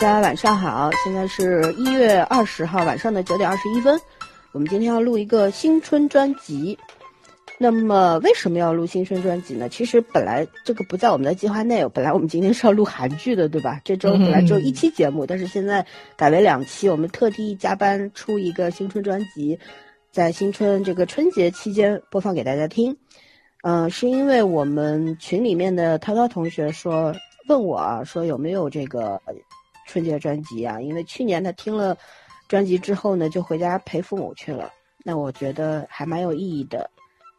大家晚上好，现在是一月二十号晚上的九点二十一分。我们今天要录一个新春专辑。那么为什么要录新春专辑呢？其实本来这个不在我们的计划内，本来我们今天是要录韩剧的，对吧？这周本来只有一期节目，但是现在改为两期，我们特地加班出一个新春专辑，在新春这个春节期间播放给大家听。嗯，是因为我们群里面的涛涛同学说问我啊，说有没有这个春节专辑啊？因为去年他听了专辑之后呢，就回家陪父母去了。那我觉得还蛮有意义的。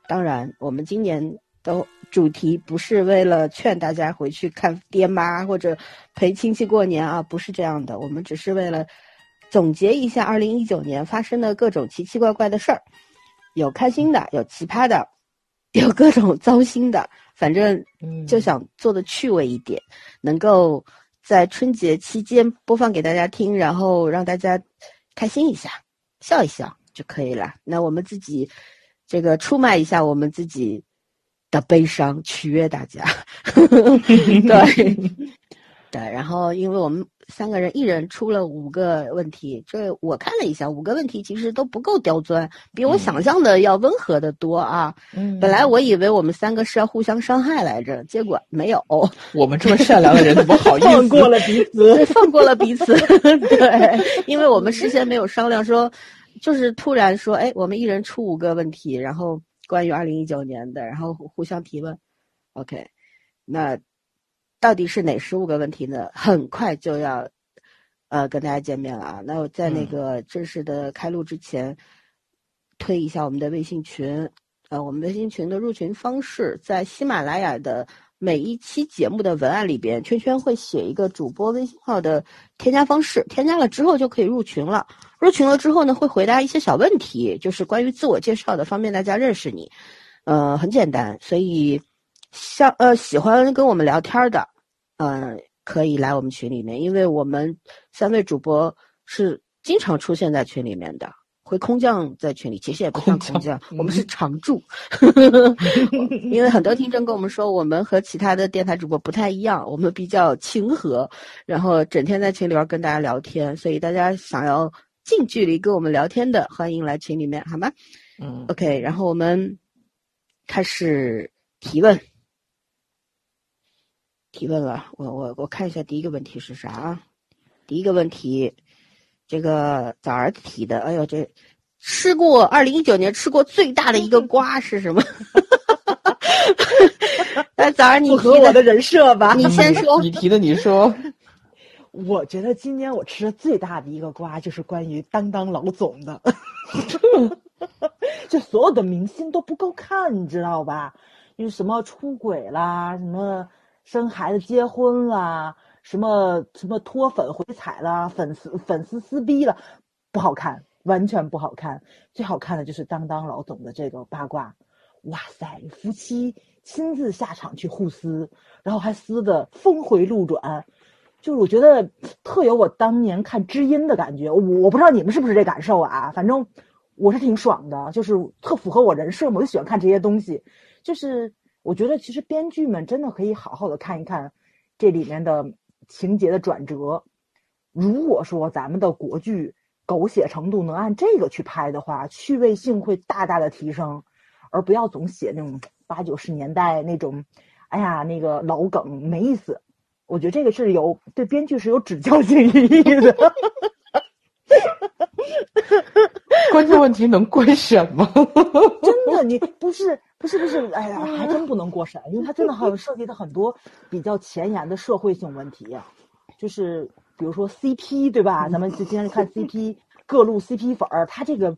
当然，我们今年的主题不是为了劝大家回去看爹妈或者陪亲戚过年啊，不是这样的。我们只是为了总结一下二零一九年发生的各种奇奇怪怪的事儿，有开心的，有奇葩的。有各种糟心的，反正就想做的趣味一点，能够在春节期间播放给大家听，然后让大家开心一下，笑一笑就可以了。那我们自己这个出卖一下我们自己的悲伤，取悦大家。对 对，然后因为我们。三个人，一人出了五个问题。这我看了一下，五个问题其实都不够刁钻，比我想象的要温和的多啊。嗯，本来我以为我们三个是要互相伤害来着，结果没有。我们这么善良的人，怎么好意思 放过了彼此？放过了彼此。对，因为我们事先没有商量，说就是突然说，哎，我们一人出五个问题，然后关于二零一九年的，然后互相提问。OK，那。到底是哪十五个问题呢？很快就要，呃，跟大家见面了啊！那我在那个正式的开录之前，推一下我们的微信群。呃，我们微信群的入群方式，在喜马拉雅的每一期节目的文案里边，圈圈会写一个主播微信号的添加方式，添加了之后就可以入群了。入群了之后呢，会回答一些小问题，就是关于自我介绍的，方便大家认识你。呃，很简单，所以像呃喜欢跟我们聊天的。嗯，可以来我们群里面，因为我们三位主播是经常出现在群里面的，会空降在群里，其实也不算空降，我们是常驻。因为很多听众跟我们说，我们和其他的电台主播不太一样，我们比较亲和，然后整天在群里边跟大家聊天，所以大家想要近距离跟我们聊天的，欢迎来群里面，好吗？嗯，OK，然后我们开始提问。提问了，我我我看一下第一个问题是啥啊？第一个问题，这个早儿提的。哎呦，这吃过二零一九年吃过最大的一个瓜是什么？哎，早儿，你符合我的人设吧？你先说，你提的，你说。我觉得今年我吃的最大的一个瓜就是关于当当老总的，就所有的明星都不够看，你知道吧？因为什么出轨啦，什么。生孩子、结婚啦，什么什么脱粉回踩啦，粉丝粉丝撕逼了，不好看，完全不好看。最好看的就是当当老总的这个八卦，哇塞，夫妻亲自下场去互撕，然后还撕的峰回路转，就是我觉得特有我当年看知音的感觉。我我不知道你们是不是这感受啊？反正我是挺爽的，就是特符合我人设嘛，我就喜欢看这些东西，就是。我觉得其实编剧们真的可以好好的看一看这里面的情节的转折。如果说咱们的国剧狗血程度能按这个去拍的话，趣味性会大大的提升，而不要总写那种八九十年代那种，哎呀那个老梗没意思。我觉得这个是有对编剧是有指教性意义的。关键问题能怪什么？真的，你不是不是不是，哎呀，还真不能过审，因为它真的还涉及到很多比较前沿的社会性问题，就是比如说 CP 对吧？咱们就经常看 CP，各路 CP 粉儿，他这个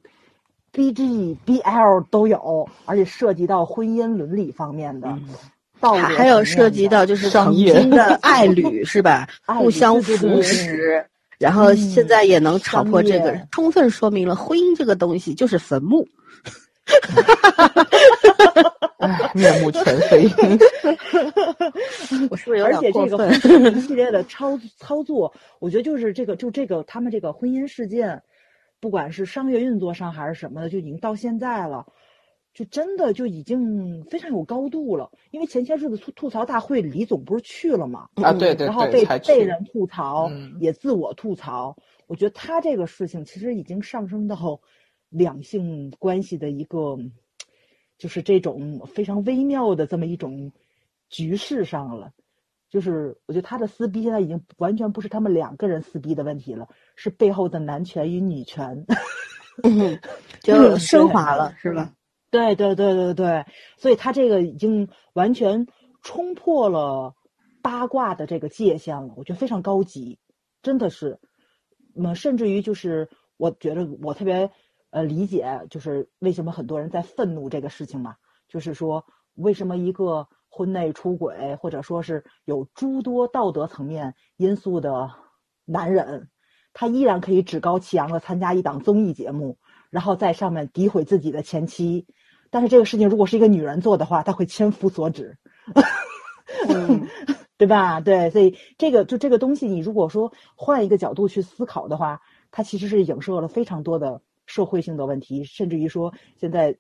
BG、BL 都有，而且涉及到婚姻伦理方面的，还还有涉及到就是曾经的爱侣 是吧？互相扶持。然后现在也能炒破这个，充分说明了婚姻这个东西就是坟墓，面目全非。我是不是有点过分？而且这个一系列的操操作，我觉得就是这个，就这个他们这个婚姻事件，不管是商业运作上还是什么的，就已经到现在了，就真的就已经非常有高度了。因为前些日子吐吐槽大会，李总不是去了嘛？啊，对对对，然后被被人吐槽，嗯也自我吐槽。我觉得他这个事情其实已经上升到两性关系的一个，就是这种非常微妙的这么一种局势上了。就是我觉得他的撕逼现在已经完全不是他们两个人撕逼的问题了，是背后的男权与女权。嗯，就 升华了，是吧？对对对对对，所以他这个已经完全冲破了八卦的这个界限了，我觉得非常高级，真的是，嗯，甚至于就是我觉得我特别呃理解，就是为什么很多人在愤怒这个事情嘛，就是说为什么一个婚内出轨或者说是有诸多道德层面因素的男人，他依然可以趾高气扬的参加一档综艺节目，然后在上面诋毁自己的前妻。但是这个事情如果是一个女人做的话，她会千夫所指，嗯 对吧？对，所以这个就这个东西，你如果说换一个角度去思考的话，它其实是影射了非常多的社会性的问题，甚至于说现在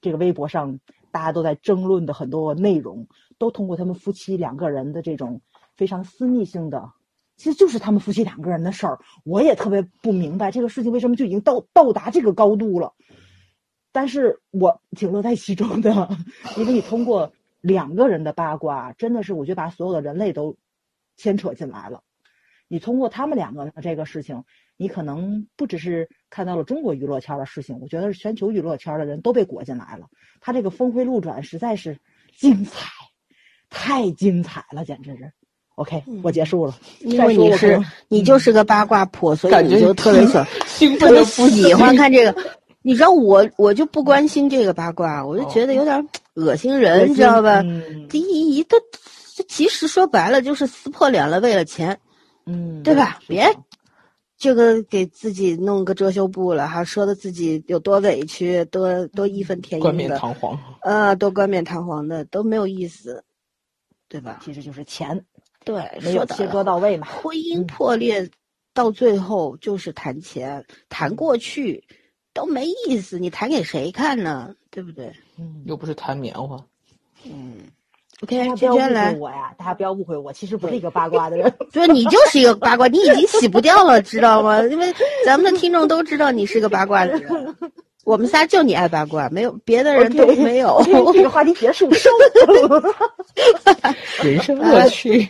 这个微博上大家都在争论的很多内容，都通过他们夫妻两个人的这种非常私密性的。其实就是他们夫妻两个人的事儿，我也特别不明白这个事情为什么就已经到到达这个高度了。但是我挺乐在其中的，因为你通过两个人的八卦，真的是我觉得把所有的人类都牵扯进来了。你通过他们两个的这个事情，你可能不只是看到了中国娱乐圈的事情，我觉得是全球娱乐圈的人都被裹进来了。他这个峰回路转实在是精彩，太精彩了，简直是。OK，我结束了。因为你是你就是个八卦婆，所以感觉你就特别喜欢特别喜欢看这个。你知道我我就不关心这个八卦，我就觉得有点恶心人，你知道吧？嗯第一，他这其实说白了就是撕破脸了，为了钱，嗯，对吧？别这个给自己弄个遮羞布了，还说的自己有多委屈，多多义愤填膺冠冕堂皇。呃，多冠冕堂皇的都没有意思，对吧？其实就是钱对，没有切说的割到位嘛。婚姻破裂到最后就是谈钱，谈过去都没意思，你谈给谁看呢？对不对？嗯，又不是谈棉花，嗯大，OK，家不要误会圈圈来，我呀，大家不要误会我，其实不是一个八卦的人。对你就是一个八卦，你已经洗不掉了，知道吗？因为咱们的听众都知道你是个八卦的人，我们仨就你爱八卦，没有别的人都没有。OK，这个话题结束，收。人生乐趣。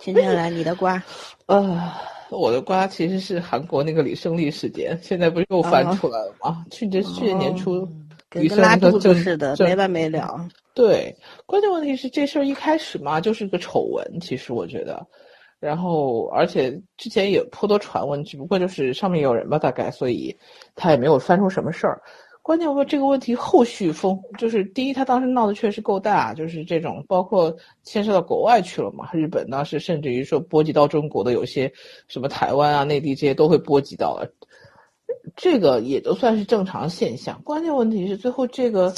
今天来，你的瓜，啊，我的瓜其实是韩国那个李胜利事件，现在不是又翻出来了吗？去年去年年初，跟拉肚子似的，没完没了。对，关键问题是这事儿一开始嘛，就是个丑闻，其实我觉得，然后而且之前也颇多传闻，只不过就是上面有人吧，大概，所以他也没有翻出什么事儿。关键问这个问题后续风，就是第一，他当时闹得确实够大，就是这种包括牵涉到国外去了嘛，日本当时甚至于说波及到中国的有些什么台湾啊、内地这些都会波及到了，这个也都算是正常现象。关键问题是最后这个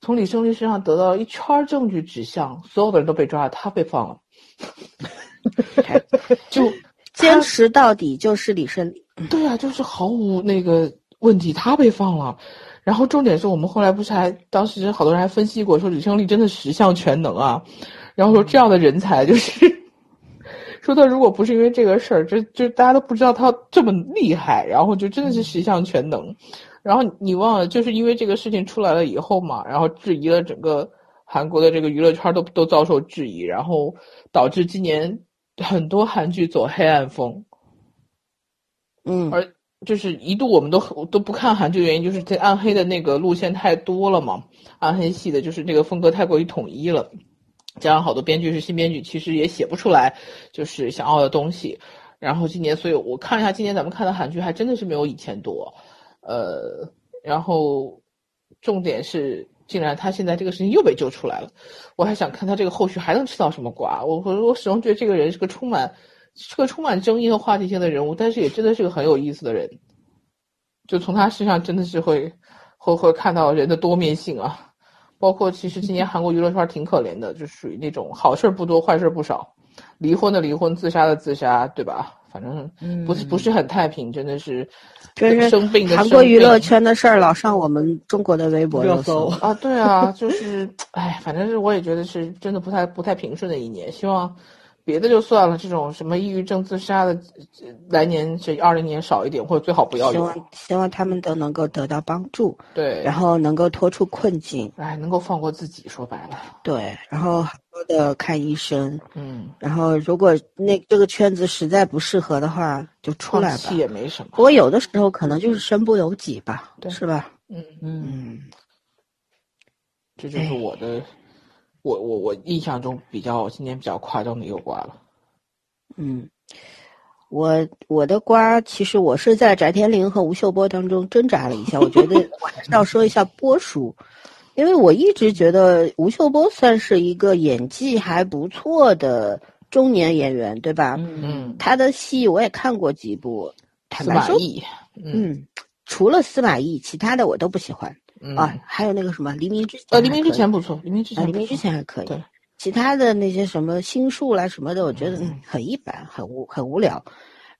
从李胜利身上得到一圈儿证据指向，所有的人都被抓了，他被放了，就坚持到底就是李胜利。对啊，就是毫无那个问题，他被放了。然后重点是我们后来不是还当时好多人还分析过，说李胜利真的十项全能啊，然后说这样的人才就是，说他如果不是因为这个事儿，这就大家都不知道他这么厉害，然后就真的是十项全能。然后你忘了，就是因为这个事情出来了以后嘛，然后质疑了整个韩国的这个娱乐圈都都遭受质疑，然后导致今年很多韩剧走黑暗风。嗯，而就是一度我们都都不看韩剧的，原因就是这暗黑的那个路线太多了嘛，暗黑系的就是这个风格太过于统一了，加上好多编剧是新编剧，其实也写不出来就是想要的东西。然后今年，所以我看一下，今年咱们看的韩剧还真的是没有以前多，呃，然后重点是，竟然他现在这个事情又被揪出来了，我还想看他这个后续还能吃到什么瓜。我我我始终觉得这个人是个充满。是个充满争议和话题性的人物，但是也真的是个很有意思的人。就从他身上真的是会会会看到人的多面性啊。包括其实今年韩国娱乐圈挺可怜的，就属于那种好事不多，坏事不少，离婚的离婚，自杀的自杀，对吧？反正嗯不是不是很太平，真的是真是生病的韩国娱乐圈的事儿老上我们中国的微博热搜搜。啊，对啊，就是，哎，反正是我也觉得是真的不太不太平顺的一年。希望别的就算了，这种什么抑郁症自杀的，呃来年这二零年少一点，或者最好不要有。希望希望他们都能够得到帮助，对，然后能够脱出困境，哎，能够放过自己，说白了，对，然后好好的看医生，嗯，然后如果那这个圈子实在不适合的话，就出来吧。也没什么不。过有的时候可能就是身不由己吧，对是吧？嗯，嗯，嗯，这就是我的，我我我印象中比较今年比较夸张的一个瓜了。嗯，我我的瓜，其实我是在翟天临和吴秀波当中挣扎了一下，我觉得我还是要说一下波叔，因为我一直觉得吴秀波算是一个演技还不错的中年演员，对吧？嗯，他的戏我也看过几部，坦司白说，马懿，嗯嗯，除了司马懿，其他的我都不喜欢、嗯啊。还有那个什么黎明之前呃，黎明之前不错，黎明之啊，黎明之前还可以。对，其他的那些什么心术啦什么的，我觉得嗯很一般，很无很无聊。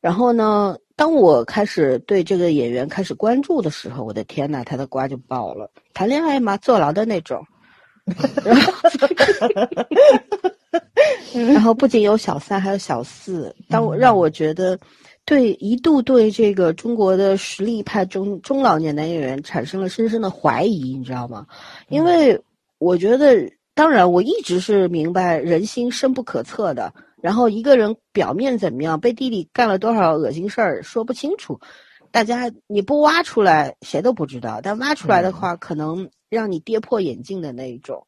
然后呢，当我开始对这个演员开始关注的时候，我的天呐，他的瓜就爆了！谈恋爱嘛？坐牢的那种。然后，然后不仅有小三，还有小四。当我让我觉得，对一度对这个中国的实力派中中老年男演员产生了深深的怀疑，你知道吗？因为我觉得，当然我一直是明白人心深不可测的。然后一个人表面怎么样，背地里干了多少恶心事儿，说不清楚。大家你不挖出来，谁都不知道。但挖出来的话，可能让你跌破眼镜的那一种。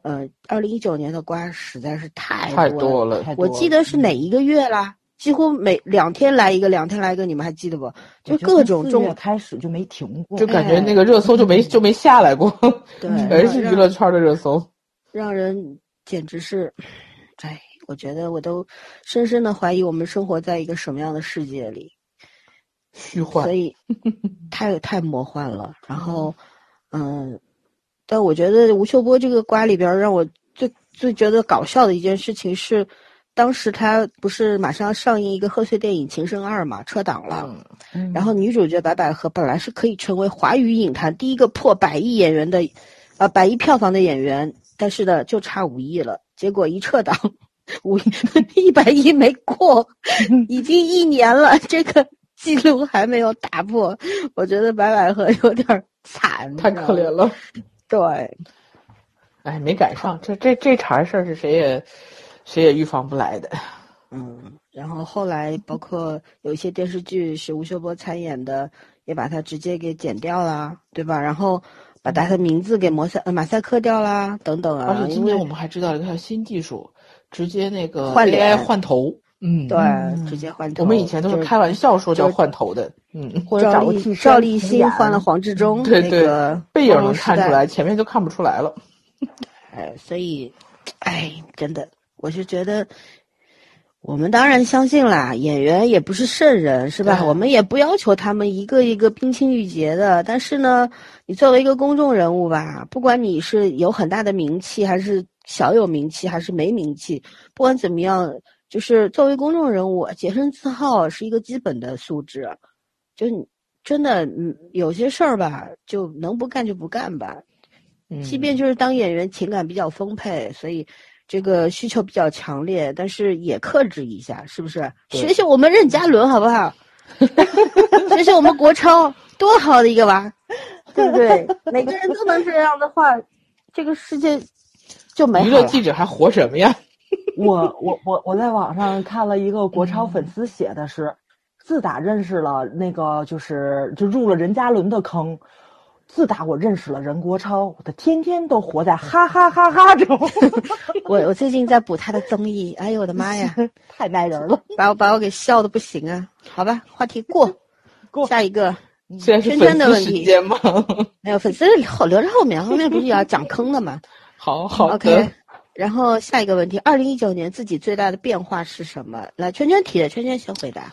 呃，二零一九年的瓜实在是太太多多了。太多了我记得是哪一个月啦？几乎每两天来一个，两天来一个，你们还记得不？就各种中从四月开始就没停过，就感觉那个热搜就没就没下来过，对，全是娱乐圈的热搜。让人简直是，哎，我觉得我都深深的怀疑我们生活在一个什么样的世界里，虚幻所，以太太魔幻了。然后，嗯，但我觉得吴秀波这个瓜里边儿让我最最觉得搞笑的一件事情是，当时他不是马上要上映一个贺岁电影《情圣二》嘛，撤档了。嗯嗯然后女主角白百合本来是可以成为华语影坛第一个破百亿演员的，呃，百亿票房的演员，但是呢，就差五亿了。结果一撤档，五亿 一百亿没过，已经一年了，这个记录还没有打破。我觉得白百合有点儿惨，太可怜。了。对，哎，没赶上，这这这茬事儿是谁也谁也预防不来的。嗯，然后后来包括有一些电视剧是吴秀波参演的，也把他直接给剪掉啦，对吧？然后把他的名字给马赛呃马赛克掉啦，等等啊。而且今因为年我们还知道了一个新技术，直接那个换脸换头。嗯，对，嗯直接换头。我们以前都是开玩笑说叫换头的。嗯，或者赵丽找个替赵立新换了黄志忠，对对个背影能看出来，前面就看不出来了。哎，所以，哎，真的，我是觉得，我们当然相信啦，演员也不是圣人，是吧？我们也不要求他们一个一个冰清玉洁的，但是呢，你作为一个公众人物吧，不管你是有很大的名气，还是小有名气，还是没名气，不管怎么样，就是作为公众人物，洁身自好是一个基本的素质。就你真的，嗯，有些事儿吧，就能不干就不干吧。嗯，即便就是当演员情感比较丰沛，所以这个需求比较强烈，但是也克制一下，是不是？学学我们任嘉伦好不好？学学我们国超，多好的一个娃，对不对？每个人都能这样的话，这个世界就没娱乐。记者还活什么呀？我我我我在网上看了一个国超粉丝写的是，自打认识了那个就是就入了任嘉伦的坑，自打我认识了任国超，我的天天都活在哈哈哈哈中，我我最近在补他的综艺，哎呦我的妈呀，太耐人了。把我把我给笑的不行啊！好吧，话题过，过下一个。圈圈的问题时间吗？没有粉丝后留着后面，后面不是也要讲坑的吗？好好的。OK，然后下一个问题，二零一九年自己最大的变化是什么？来，圈圈提的，圈圈先回答。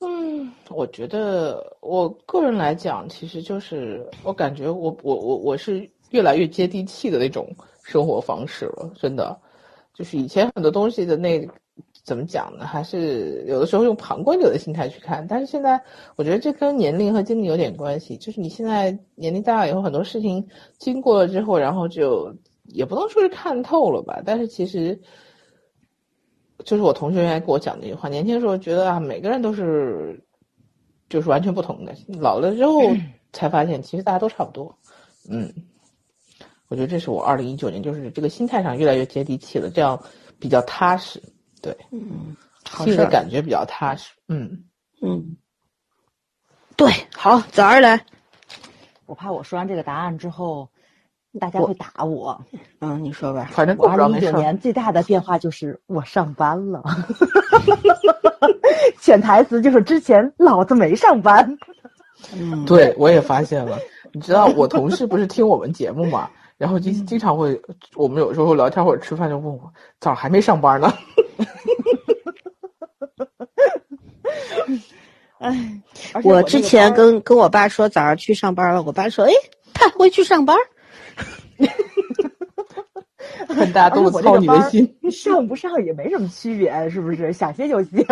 嗯，我觉得我个人来讲，其实就是我感觉我我我我是越来越接地气的那种生活方式了，真的，就是以前很多东西的那怎么讲呢？还是有的时候用旁观者的心态去看。但是现在，我觉得这跟年龄和经历有点关系。就是你现在年龄大了以后，很多事情经过了之后，然后就也不能说是看透了吧。但是其实，就是我同学原来跟我讲那句话：年轻的时候觉得啊，每个人都是就是完全不同的，老了之后 才发现，其实大家都差不多。嗯，我觉得这是我二零一九年，就是这个心态上越来越接地气了，这样比较踏实。对，嗯，心里的感觉比较踏实。嗯嗯，对，好，早上来。我怕我说完这个答案之后，大家会打我。嗯，你说吧。反正我二零一九年最大的变化就是我上班了。潜台词就是之前老子没上班。嗯，对，我也发现了。你知道我同事不是听我们节目嘛？然后经经常会，我们有时候聊天或者吃饭就问我，早上还没上班呢。哎，我之前跟跟我爸说早上去上班了，我爸说：“哎，他会去上班。” 看大家都操你的心，上不上也没什么区别，是不是？想歇就歇。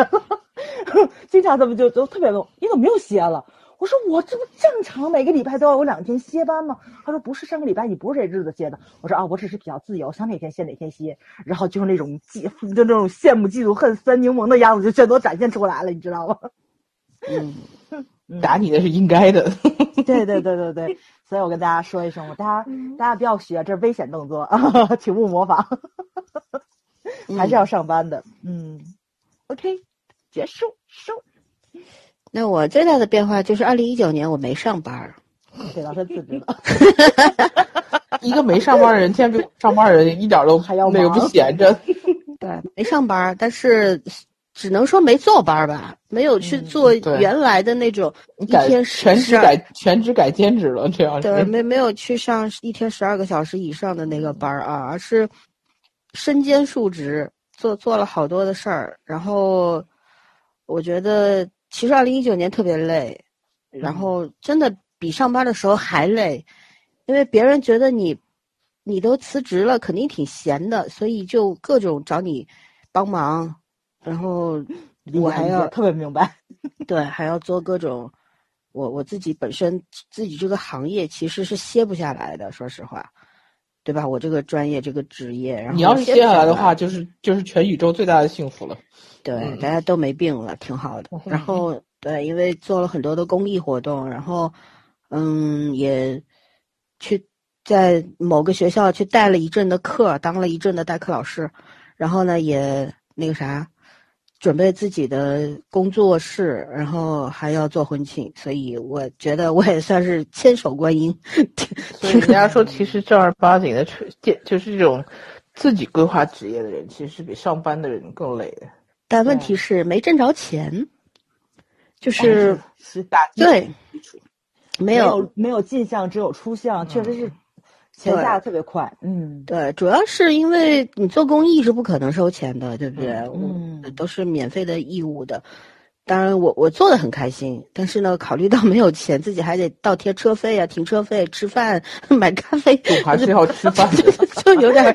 经常他们就都特别问，你怎么没有歇了？我说我这不正常，每个礼拜都要有两天歇班吗？他说不是，上个礼拜你不是这日子歇的。我说啊，我只是比较自由，想哪天歇哪天歇。然后就是那种嫉，就那种羡慕、嫉妒、恨、酸柠檬的样子，就全都展现出来了，你知道吗？嗯，打你的是应该的。对对对对对，所以我跟大家说一声，我大家大家不要学，这是危险动作，请勿模仿。还是要上班的。嗯，OK，结束收。那我最大的变化就是二零一九年我没上班，给老师辞职了。一个没上班的人，天天比上班的人一点都还要那个不闲着。对，没上班，但是只能说没坐班吧，没有去做原来的那种一天全职改全职改兼职了，这样对，没没有去上一天十二个小时以上的那个班啊，而是身兼数职，做做了好多的事儿，然后我觉得。其实二零一九年特别累，然后真的比上班的时候还累，因为别人觉得你，你都辞职了，肯定挺闲的，所以就各种找你帮忙，然后我还要特别明白，对，还要做各种，我我自己本身自己这个行业其实是歇不下来的，说实话，对吧？我这个专业这个职业，然后你要是歇下来的话，就是就是全宇宙最大的幸福了。对，大家都没病了，挺好的。然后，对，因为做了很多的公益活动，然后，嗯，也去在某个学校去带了一阵的课，当了一阵的代课老师。然后呢，也那个啥，准备自己的工作室，然后还要做婚庆。所以我觉得我也算是千手观音。所以人家说，其实正儿八经的，就是这种自己规划职业的人，其实是比上班的人更累的。但问题是没挣着钱，就是对，没有没有进项，只有出项，确实是钱下的特别快。嗯，对，主要是因为你做公益是不可能收钱的，对不对？嗯，都是免费的义务的。当然，我我做的很开心，但是呢，考虑到没有钱，自己还得倒贴车费啊、停车费、吃饭、买咖啡，还是要吃饭，就有点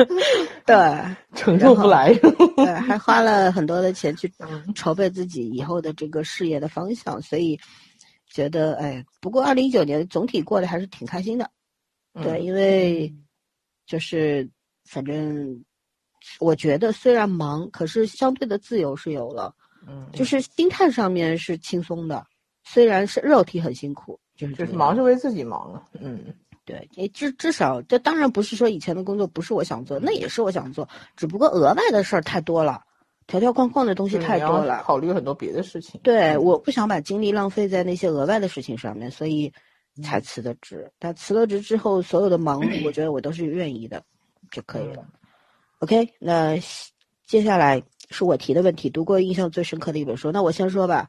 对 承受不来。对，还花了很多的钱去筹备自己以后的这个事业的方向，所以觉得哎，不过二零一九年总体过得还是挺开心的。对，因为就是反正我觉得虽然忙，可是相对的自由是有了。嗯，就是心态上面是轻松的，虽然是肉体很辛苦，就是就是忙是为自己忙了。嗯，对，你至至少这当然不是说以前的工作不是我想做，那也是我想做，只不过额外的事儿太多了，条条框框的东西太多了，考虑很多别的事情。对，我不想把精力浪费在那些额外的事情上面，所以才辞的职。但辞了职之后，所有的忙，我觉得我都是愿意的，就可以了。OK，那接下来。是我提的问题，读过印象最深刻的一本书。那我先说吧，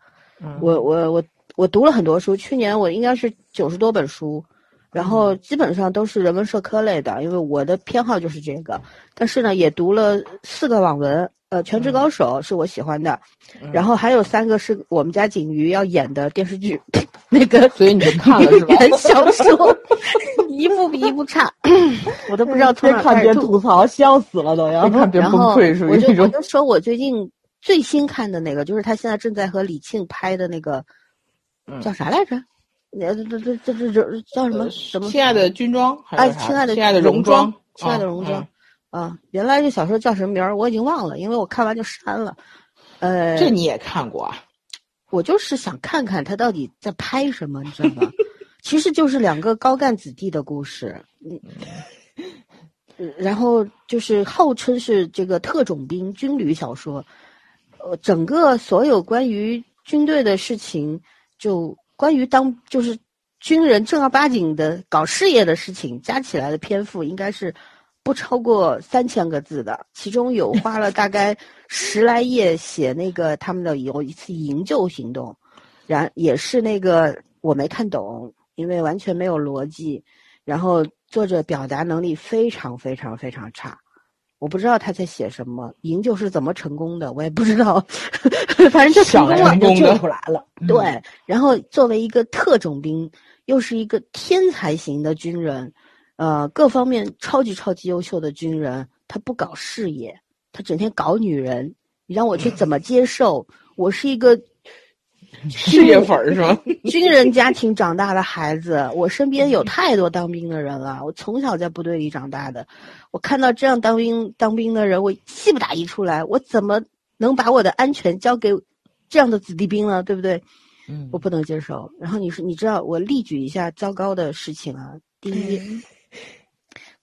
我我我我读了很多书，去年我应该是九十多本书，然后基本上都是人文社科类的，因为我的偏好就是这个。但是呢，也读了四个网文，呃，《全职高手》是我喜欢的，嗯然后还有三个是我们家景瑜要演的电视剧，那个所以你就看了是吧？原小说，一部比一部差，我都不知道从哪别看别开始吐。槽，笑死了都要别。看别然后崩溃，属我就我于那种。就说我最近最新看的那个，就是他现在正在和李沁拍的那个，嗯叫啥来着？那这这这这这叫什么什么？亲爱的军装，还哎，亲爱的亲爱的戎装，亲爱的啊戎装嗯啊！原来这小说叫什么名儿我已经忘了，因为我看完就删了。呃，这你也看过啊？我就是想看看他到底在拍什么，你知道吗？其实就是两个高干子弟的故事，嗯，呃然后就是号称是这个特种兵军旅小说，呃，整个所有关于军队的事情，就关于当就是军人正儿八经的搞事业的事情，加起来的篇幅应该是不超过三千个字的，其中有花了大概十来页写那个他们的有一次营救行动，然也是那个我没看懂，因为完全没有逻辑，然后作者表达能力非常非常非常差。我不知道他在写什么，营救是怎么成功的，我也不知道，反正就成功了就救出来了，对，然后作为一个特种兵，又是一个天才型的军人，呃，各方面超级超级优秀的军人，他不搞事业，他整天搞女人，你让我去怎么接受？我是一个事业粉儿是吧？军人家庭长大的孩子，我身边有太多当兵的人了。我从小在部队里长大的，我看到这样当兵当兵的人，我气不打一处来。我怎么能把我的安全交给这样的子弟兵呢？对不对？嗯我不能接受。然后你说，你知道我例举一下糟糕的事情啊。第一，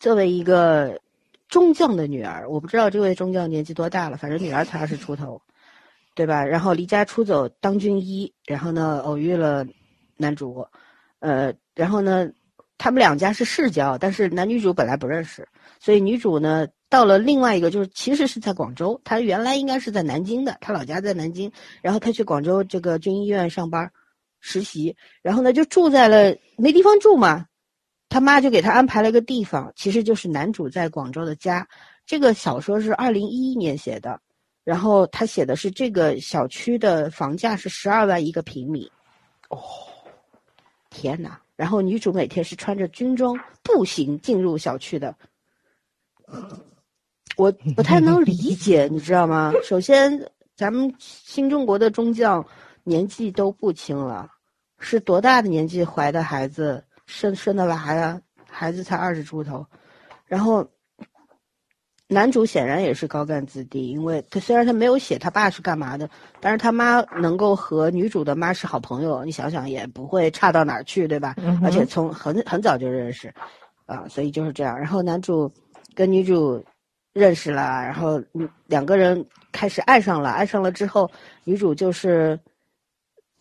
作为一个中将的女儿，我不知道这位中将年纪多大了，反正女儿才二十出头，对吧？然后离家出走当军医，然后呢偶遇了男主，呃，然后呢他们两家是世交，但是男女主本来不认识，所以女主呢到了另外一个就是其实是在广州，她原来应该是在南京的，她老家在南京，然后她去广州这个军医院上班实习，然后呢就住在了没地方住嘛，他妈就给他安排了一个地方，其实就是男主在广州的家。这个小说是二零一一年写的，然后他写的是这个小区的房价是十二万一个平米。哦，天哪！然后女主每天是穿着军装步行进入小区的。我不太能理解，你知道吗？首先，咱们新中国的中将年纪都不轻了，是多大的年纪怀的孩子，生生的娃呀？孩子才二十出头，然后男主显然也是高干子弟，因为他虽然他没有写他爸是干嘛的，但是他妈能够和女主的妈是好朋友，你想想也不会差到哪儿去，对吧？嗯而且从很很早就认识，啊，所以就是这样。然后男主跟女主认识了，然后嗯两个人开始爱上了，爱上了之后，女主就是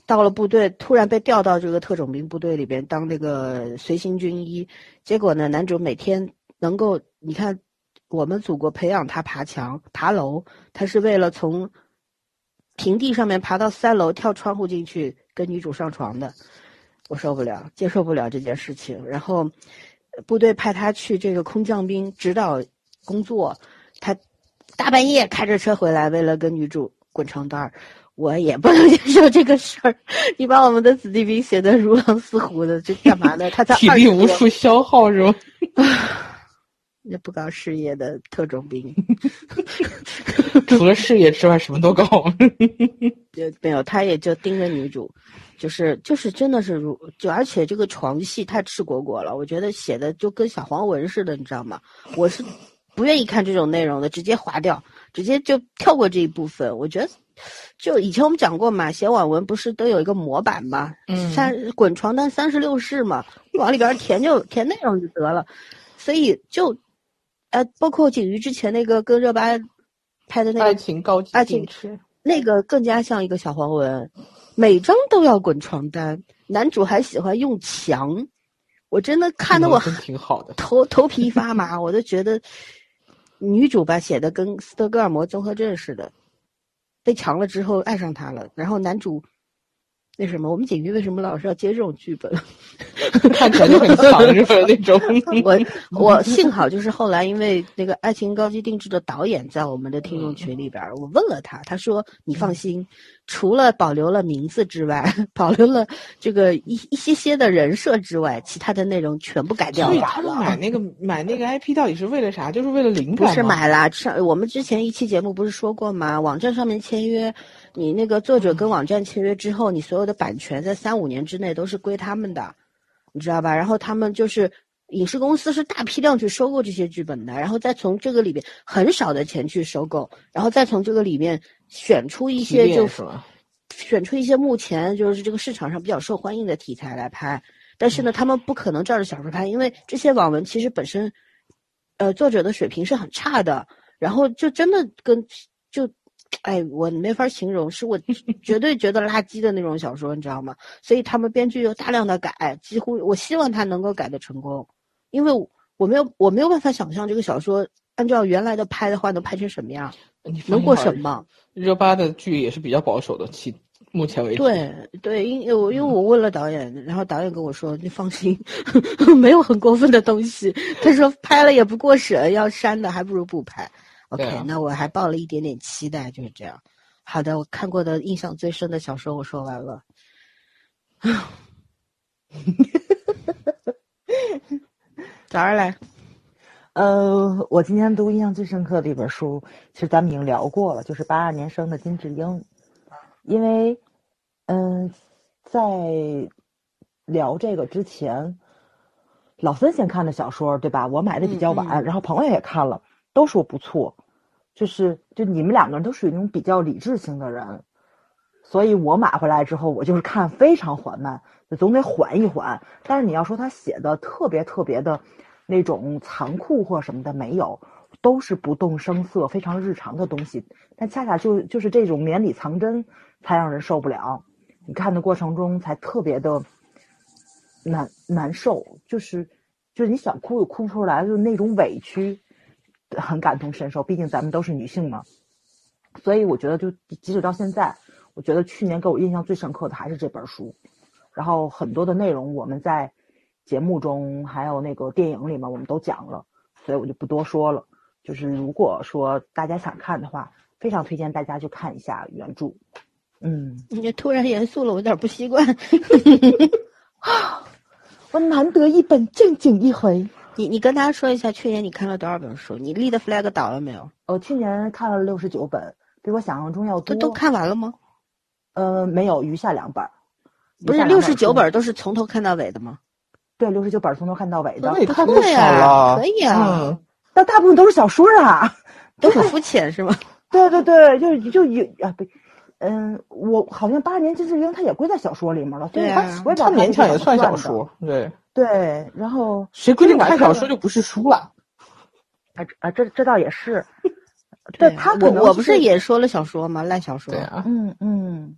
到了部队，突然被调到这个特种兵部队里边当那个随行军医。结果呢，男主每天能够，你看，我们祖国培养他爬墙、爬楼，他是为了从平地上面爬到三楼，跳窗户进去跟女主上床的。我受不了，接受不了这件事情。然后，部队派他去这个空降兵指导工作，他大半夜开着车回来，为了跟女主滚床单儿。我也不能接受这个事儿，你把我们的子弟兵写得如狼似虎的，这干嘛呢？他在体力无处消耗是吗？那不搞事业的特种兵，除了事业之外，什么都搞。就没有，他也就盯着女主，就是就是真的是如就，而且这个床戏太赤果果了，我觉得写的就跟小黄文似的，你知道吗？我是不愿意看这种内容的，直接划掉，直接就跳过这一部分。我觉得，就以前我们讲过嘛，写网文不是都有一个模板嘛，嗯三滚床单三十六式嘛，往里边填就填内容就得了，所以就，呃，包括景瑜之前那个跟热巴拍的那个爱情高级爱情进吃，那个更加像一个小黄文，每章都要滚床单，男主还喜欢用墙，我真的看得我真挺好的。头头皮发麻，我都觉得女主吧写的跟斯德哥尔摩综合症似的，被强了之后爱上他了，然后男主那什么，我们警局为什么老是要接这种剧本？看起来就很强热的那种。我我幸好就是后来因为那个《爱情高级定制》的导演在我们的听众群里边，我问了他，他说你放心，除了保留了名字之外，保留了这个一一些些的人设之外，其他的内容全部改掉了。所以他们买那个买那个 IP 到底是为了啥？就是为了灵感不是买了，上我们之前一期节目不是说过吗？网站上面签约。你那个作者跟网站签约之后，你所有的版权在三五年之内都是归他们的，你知道吧？然后他们就是影视公司是大批量去收购这些剧本的，然后再从这个里边很少的钱去收购，然后再从这个里面选出一些就选出一些目前就是这个市场上比较受欢迎的题材来拍。但是呢，他们不可能照着小说拍，因为这些网文其实本身，呃，作者的水平是很差的，然后就真的跟就。哎，我没法形容，是我绝对觉得垃圾的那种小说，你知道吗？所以他们编剧又大量的改，几乎我希望他能够改的成功，因为我没有我没有办法想象这个小说按照原来的拍的话能拍成什么样，能过审吗？热巴的剧也是比较保守的，其目前为止。对对，因为我因为我问了导演，然后导演跟我说：“你放心，没有很过分的东西。”他说拍了也不过审，要删的还不如不拍。OK，那我还抱了一点点期待，就是这样。好的，我看过的印象最深的小说我说完了。早上来。呃，我今天读印象最深刻的一本书，其实咱们已经聊过了，就是八二年生的金智英。因为，嗯，在聊这个之前，老森先看的小说，对吧？我买的比较晚，然后朋友也看了，都说不错。就是，就你们两个人都属于那种比较理智型的人，所以我买回来之后，我就是看非常缓慢，就总得缓一缓。但是你要说他写的特别特别的，那种残酷或什么的没有，都是不动声色、非常日常的东西。但恰恰就就是这种绵里藏针，才让人受不了。你看的过程中才特别的难难受，就是就是你想哭也哭不出来，就是那种委屈。很感同身受，毕竟咱们都是女性嘛，所以我觉得，就即使到现在，我觉得去年给我印象最深刻的还是这本书。然后很多的内容我们在节目中还有那个电影里面我们都讲了，所以我就不多说了。就是如果说大家想看的话，非常推荐大家去看一下原著。嗯，你突然严肃了，我有点不习惯。我难得一本正经一回。你你跟大家说一下，去年你看了多少本书？你立的 flag 倒了没有？我去年看了六十九本，比我想象中要多。都看完了吗？呃，没有，余下两本。不是六十九本都是从头看到尾的吗？对，六十九本从头看到尾的。那也太少了。可以啊，但大部分都是小说啊，都很肤浅是吗？对对对，就就有啊不，嗯，我好像八年金智英他也归在小说里面了，对啊，他勉强也算小说，对。对，然后谁规定看小说就不是书了？啊啊，这这倒也是。对他，我我不是也说了小说吗？烂小说。对啊。嗯嗯。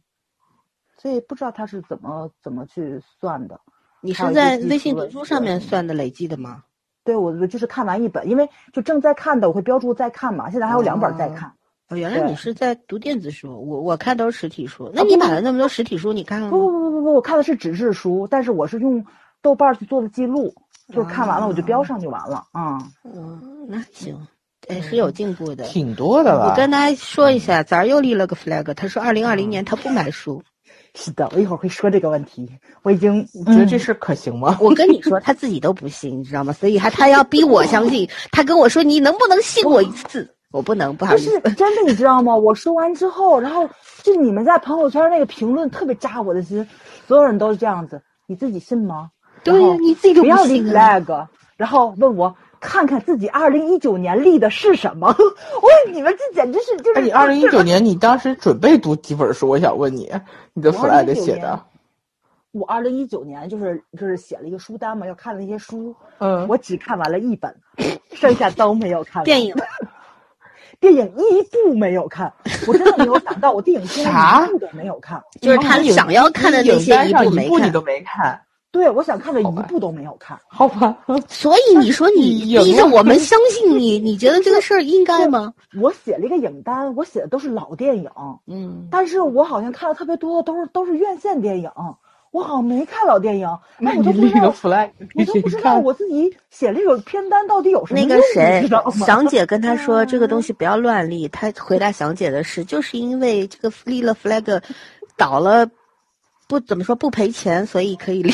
所以不知道他是怎么怎么去算的。你是在微信读书上面算的累计的吗？对，我就是看完一本，因为就正在看的，我会标注在看嘛。现在还有两本在看。哦，原来你是在读电子书，我我看都是实体书。那你买了那么多实体书，你看了吗？不不不不不，我看的是纸质书，但是我是用。豆瓣去做的记录，就看完了我就标上就完了啊。嗯，那行，哎，是有进步的，挺多的了。我跟大家说一下，咱又立了个 flag，他说二零二零年他不买书。是的，我一会儿会说这个问题。我已经觉得这事可行吗？我跟你说，他自己都不信，你知道吗？所以他他要逼我相信。他跟我说：“你能不能信我一次？”我不能，不好意思。不是 真的，你知道吗？我说完之后，然后就你们在朋友圈那个评论特别扎我的心，所有人都是这样子。你自己信吗？对呀，你自己不要立 flag，然后问我看看自己二零一九年立的是什么？我你们这简直是就是。你二零一九年你当时准备读几本书？我想问你，你的 flag 写的。我二零一九年就是就是写了一个书单嘛，要看的那些书，嗯，我只看完了一本，剩下都没有看。电影，电影一部没有看，我真的没有想到，我电影一部都没有看。就是他想要看的那些一部你都没看。对，我想看的一部都没有看。好吧，所以你说你逼着我们相信你，你觉得这个事儿应该吗？我写了一个影单，我写的都是老电影，嗯，但是我好像看的特别多，都是都是院线电影，我好像没看老电影，那哎，我你立个都不知道，flag，我都不知道我自己写这个片单到底有什么那，个谁？祥姐跟他说 这个东西不要乱立，他回答祥姐的是，就是因为这个立了 flag，倒了，不怎么说不赔钱，所以可以立。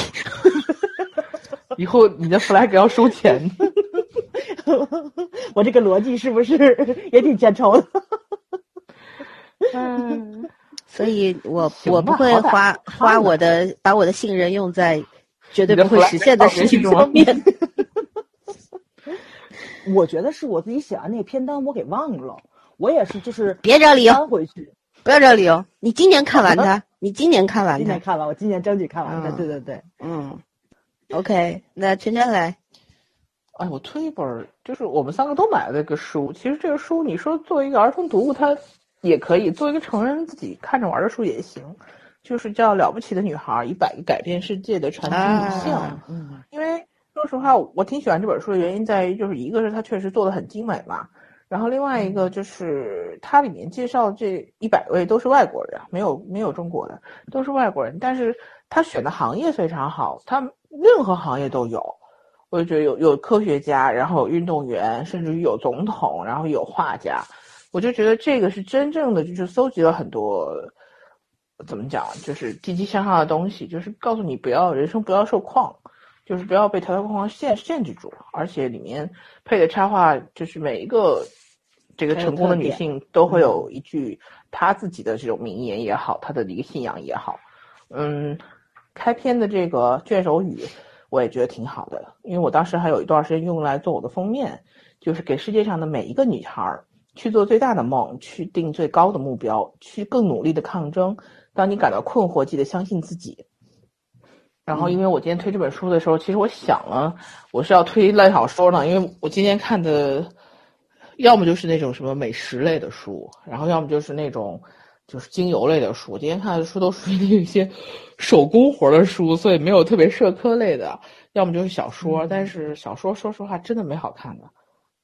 以后你的 flag 要收钱。我这个逻辑是不是也挺欠抽的？嗯，所以我我不会花花我的把我的信任用在绝对不会实现的事情上面。我觉得是我自己写完那个片单，我给忘了。我也是，就是 别找理由翻回去。不要找理由，你今年看完它，你今年看完它，今年看完，我今年争取看完它。嗯对对对，嗯，OK，那圈圈来，哎，我推一本儿，就是我们三个都买了这个书。其实这个书，你说作为一个儿童读物，它也可以；作为一个成人自己看着玩的书也行。就是叫《了不起的女孩：一百个改变世界的传奇女性》啊嗯因为说实话，我挺喜欢这本书的原因在于，就是一个是它确实做的很精美嘛，然后另外一个就是它里面介绍这一百位都是外国人，没有没有中国的，都是外国人，但是他选的行业非常好，他任何行业都有。我就觉得有有科学家，然后有运动员，甚至于有总统，然后有画家，我就觉得这个是真正的就是搜集了很多，怎么讲，就是积极向上的东西，就是告诉你不要人生不要受框，就是不要被条条框框限限制住，而且里面配的插画就是每一个这个成功的女性都会有一句她自己的这种名言也好，她的一个信仰也好，嗯，开篇的这个卷首语我也觉得挺好的，因为我当时还有一段时间用来做我的封面，就是给世界上的每一个女孩儿去做最大的梦，去定最高的目标，去更努力的抗争。当你感到困惑，记得相信自己。然后，因为我今天推这本书的时候，其实我想了，我是要推烂小说呢，因为我今天看的，要么就是那种什么美食类的书，然后要么就是那种就是精油类的书。我今天看的书都属于那一些手工活的书，所以没有特别社科类的，要么就是小说。但是小说说实话真的没好看的，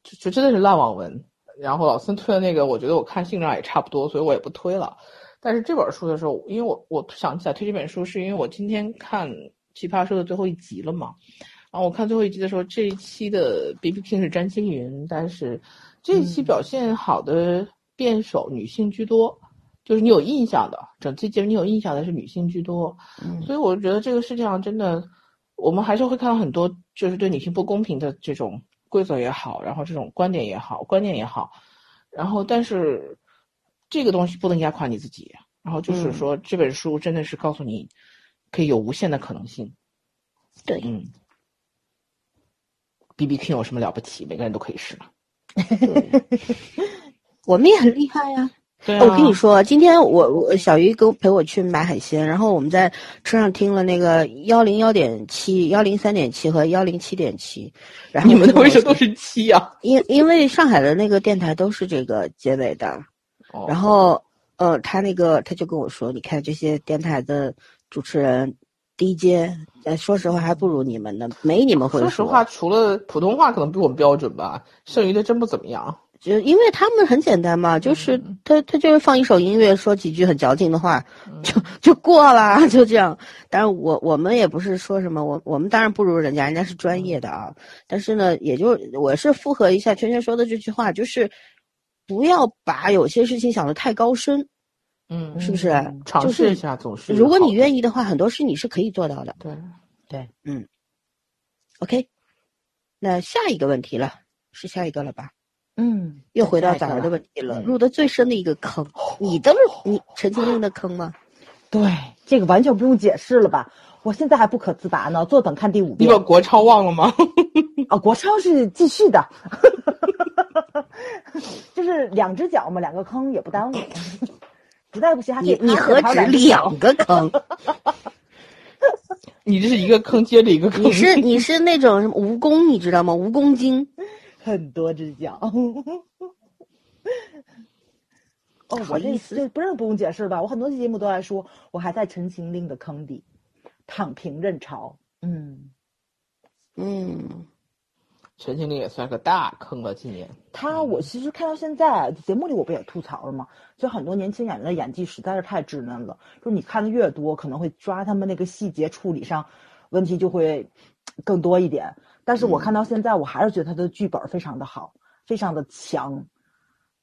就就真的是烂网文。然后老孙推的那个，我觉得我看性上也差不多，所以我也不推了。但是这本书的时候，因为我我想起来推这本书，是因为我今天看《奇葩说》的最后一集了嘛。然后我看最后一集的时候，这一期的 B B King 是詹青云，但是这一期表现好的辩手女性居多，就是你有印象的，整期节目你有印象的是女性居多。嗯所以我觉得这个世界上真的，我们还是会看到很多就是对女性不公平的这种规则也好，然后这种观点也好，观念也好，然后但是这个东西不能压垮你自己。然后就是说，这本书真的是告诉你，可以有无限的可能性。对嗯，B B King 有什么了不起？每个人都可以试嘛。我们也很厉害呀、对哦我跟你说，今天我我小鱼跟陪我去买海鲜，然后我们在车上听了那个幺零幺点七、幺零三点七和幺零七点七，然后你们的我为什么都是七啊？因因为上海的那个电台都是这个结尾的，哦然后呃，他那个他就跟我说，你看这些电台的主持人 DJ，，呃，说实话还不如你们呢，没你们会说实话，除了普通话可能比我们标准吧，剩余的真不怎么样。就因为他们很简单嘛，就是嗯他他就是放一首音乐，说几句很矫情的话，就就过了，就这样。当然我我们也不是说什么，我我们当然不如人家，人家是专业的啊。但是呢，也就我是附和一下圈圈说的这句话，就是不要把有些事情想得太高深，嗯是不是？尝就是试一下总是。如果你，愿意的话，很多事你是可以做到的。对对，嗯，OK，那下一个问题了，是下一个了吧？嗯，又回到早儿的问题了，嗯入的最深的一个坑，你都是你陈情令的坑吗？对，这个完全不用解释了吧？我现在还不可自拔呢，坐等看第五遍你把。国超忘了吗？啊，国超是继续的，就是两只脚嘛，两个坑也不耽误。实在不行还可以你你何止两个坑？你这是一个坑接着一个坑。你是你是那种什么蜈蚣，你知道吗？蜈蚣精。很多只脚。哦，我这意思这不是不用解释吧？我很多期节目都在说，我还在《陈情令》的坑底，躺平认潮。嗯，嗯，陈情令也算个大坑了，今年。他我其实看到现在节目里我不也吐槽了吗？就很多年轻演员的演技实在是太稚嫩了，就是你看的越多，可能会抓他们那个细节处理上问题就会更多一点。但是我看到现在，我还是觉得他的剧本非常的好，非常的强。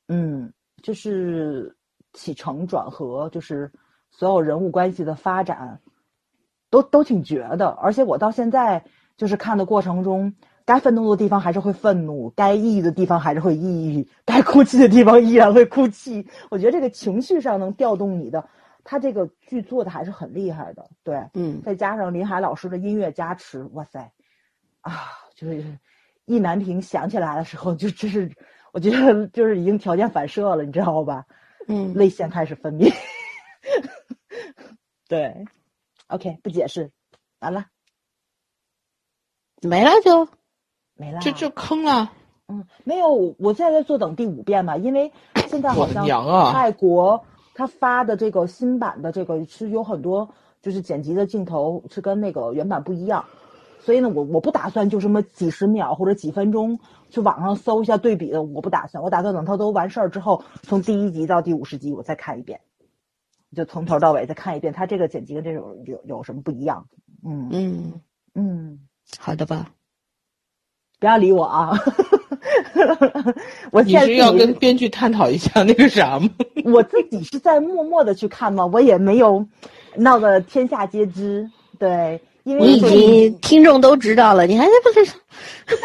嗯，就是起承转合，就是所有人物关系的发展，都都挺绝的。而且我到现在就是看的过程中，该愤怒的地方还是会愤怒，该抑郁的地方还是会抑郁，该哭泣的地方依然会哭泣。我觉得这个情绪上能调动你的，他这个剧做的还是很厉害的。对，嗯，再加上林海老师的音乐加持，哇塞，啊，就是意难平想起来的时候，就就是。我觉得就是已经条件反射了，你知道吧？嗯，泪腺开始分泌。对，OK，不解释，完了，没了就没了，就就坑了。嗯，没有，我现在在坐等第五遍嘛，因为现在 好像泰国他发的这个新版的这个是有很多就是剪辑的镜头是跟那个原版不一样。所以呢，我我不打算就什么几十秒或者几分钟去网上搜一下对比的，我不打算。我打算等它都完事儿之后，从第一集到第五十集我再看一遍，就从头到尾再看一遍，它这个剪辑跟这种有有什么不一样？嗯嗯嗯，好的吧，不要理我啊！我你是要跟编剧探讨一下那个啥吗？我自己是在默默的去看嘛，我也没有闹得天下皆知，对。因为你已经听众都知道了，你还在不是？但是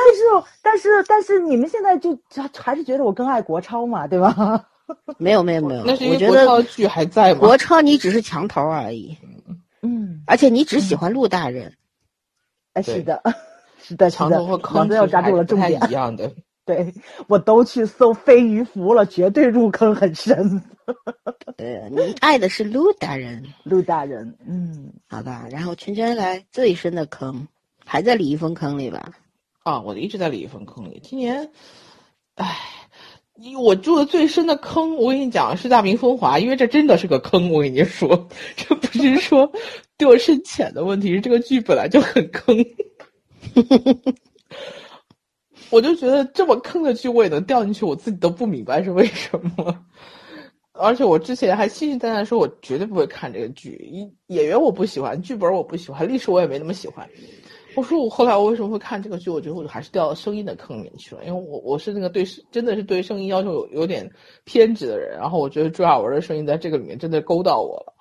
但是但是你们现在就还是觉得我更爱国超嘛，对吧？没有没有没有，那是因为国超剧还在吗？国超你只是墙头而已，嗯，而且你只喜欢陆大人，哎，是的，是的，墙头和坑要抓住了重点，一样的。对，我都去搜飞鱼服了，绝对入坑很深。对，你爱的是陆大人，陆大人，嗯，好吧。然后圈圈来最深的坑，还在李易峰坑里吧？啊，我一直在李易峰坑里。今年，唉，我住的最深的坑，我跟你讲是《大明风华》，因为这真的是个坑。我跟你说，这不是说对我深浅的问题，是这个剧本来就很坑。我就觉得这么坑的剧我也能掉进去，我自己都不明白是为什么。而且我之前还信誓旦旦说，我绝对不会看这个剧。演员我不喜欢，剧本我不喜欢，历史我也没那么喜欢。我说我后来我为什么会看这个剧？我觉得我还是掉到声音的坑里面去了，因为我我是那个对真的是对声音要求有有点偏执的人。然后我觉得朱亚文的声音在这个里面真的勾到我了。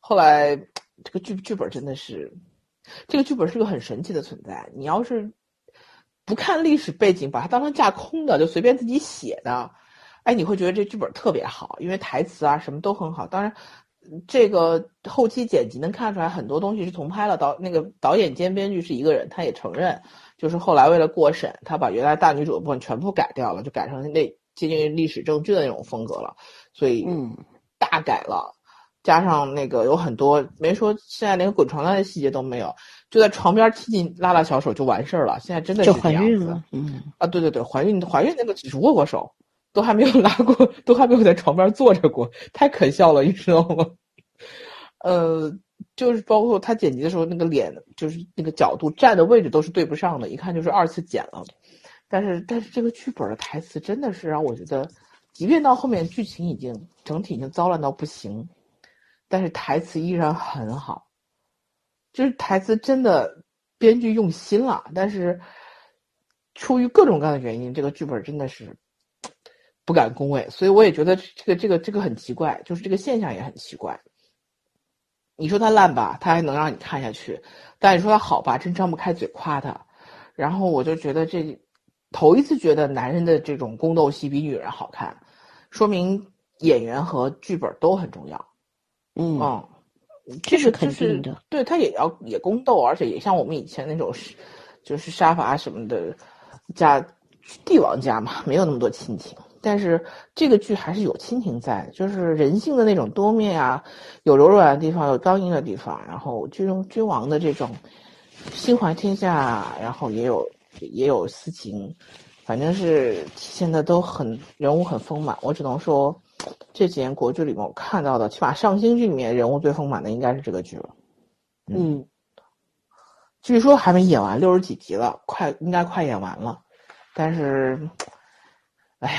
后来这个剧剧本真的是，这个剧本是个很神奇的存在。你要是。不看历史背景，把它当成架空的，就随便自己写的，哎，你会觉得这剧本特别好，因为台词啊什么都很好。当然，这个后期剪辑能看出来很多东西是重拍了，导那个导演兼编剧是一个人，他也承认，就是后来为了过审，他把原来大女主的部分全部改掉了，就改成那接近于历史正剧的那种风格了，所以嗯，大改了，加上那个有很多没说，现在连滚床单的细节都没有。就在床边亲亲拉拉小手就完事儿了，现在真的是怀孕了，嗯啊，对对对，怀孕怀孕那个只是握过手，都还没有拉过，都还没有在床边坐着过，太可笑了，你知道吗？呃，就是包括他剪辑的时候，那个脸就是那个角度站的位置都是对不上的，一看就是二次剪了。但是但是这个剧本的台词真的是让我觉得，即便到后面剧情已经整体已经糟烂到不行，但是台词依然很好。就是台词真的编剧用心了，但是出于各种各样的原因，这个剧本真的是不敢恭维，所以我也觉得这个这个这个很奇怪，就是这个现象也很奇怪。你说它烂吧，它还能让你看下去；但你说它好吧，真张不开嘴夸它。然后我就觉得这头一次觉得男人的这种宫斗戏比女人好看，说明演员和剧本都很重要。嗯。这是肯定的，对他也要也宫斗，而且也像我们以前那种，就是杀伐什么的，家帝王家嘛，没有那么多亲情。但是这个剧还是有亲情在，就是人性的那种多面啊，有柔软的地方，有刚硬的地方，然后君君王的这种心怀天下，然后也有也有私情，反正是体现的都很人物很丰满。我只能说。这几年国剧里面我看到的，起码上星剧里面人物最丰满的应该是这个剧了。嗯，据说还没演完，六十几集了，快应该快演完了。但是，哎呀，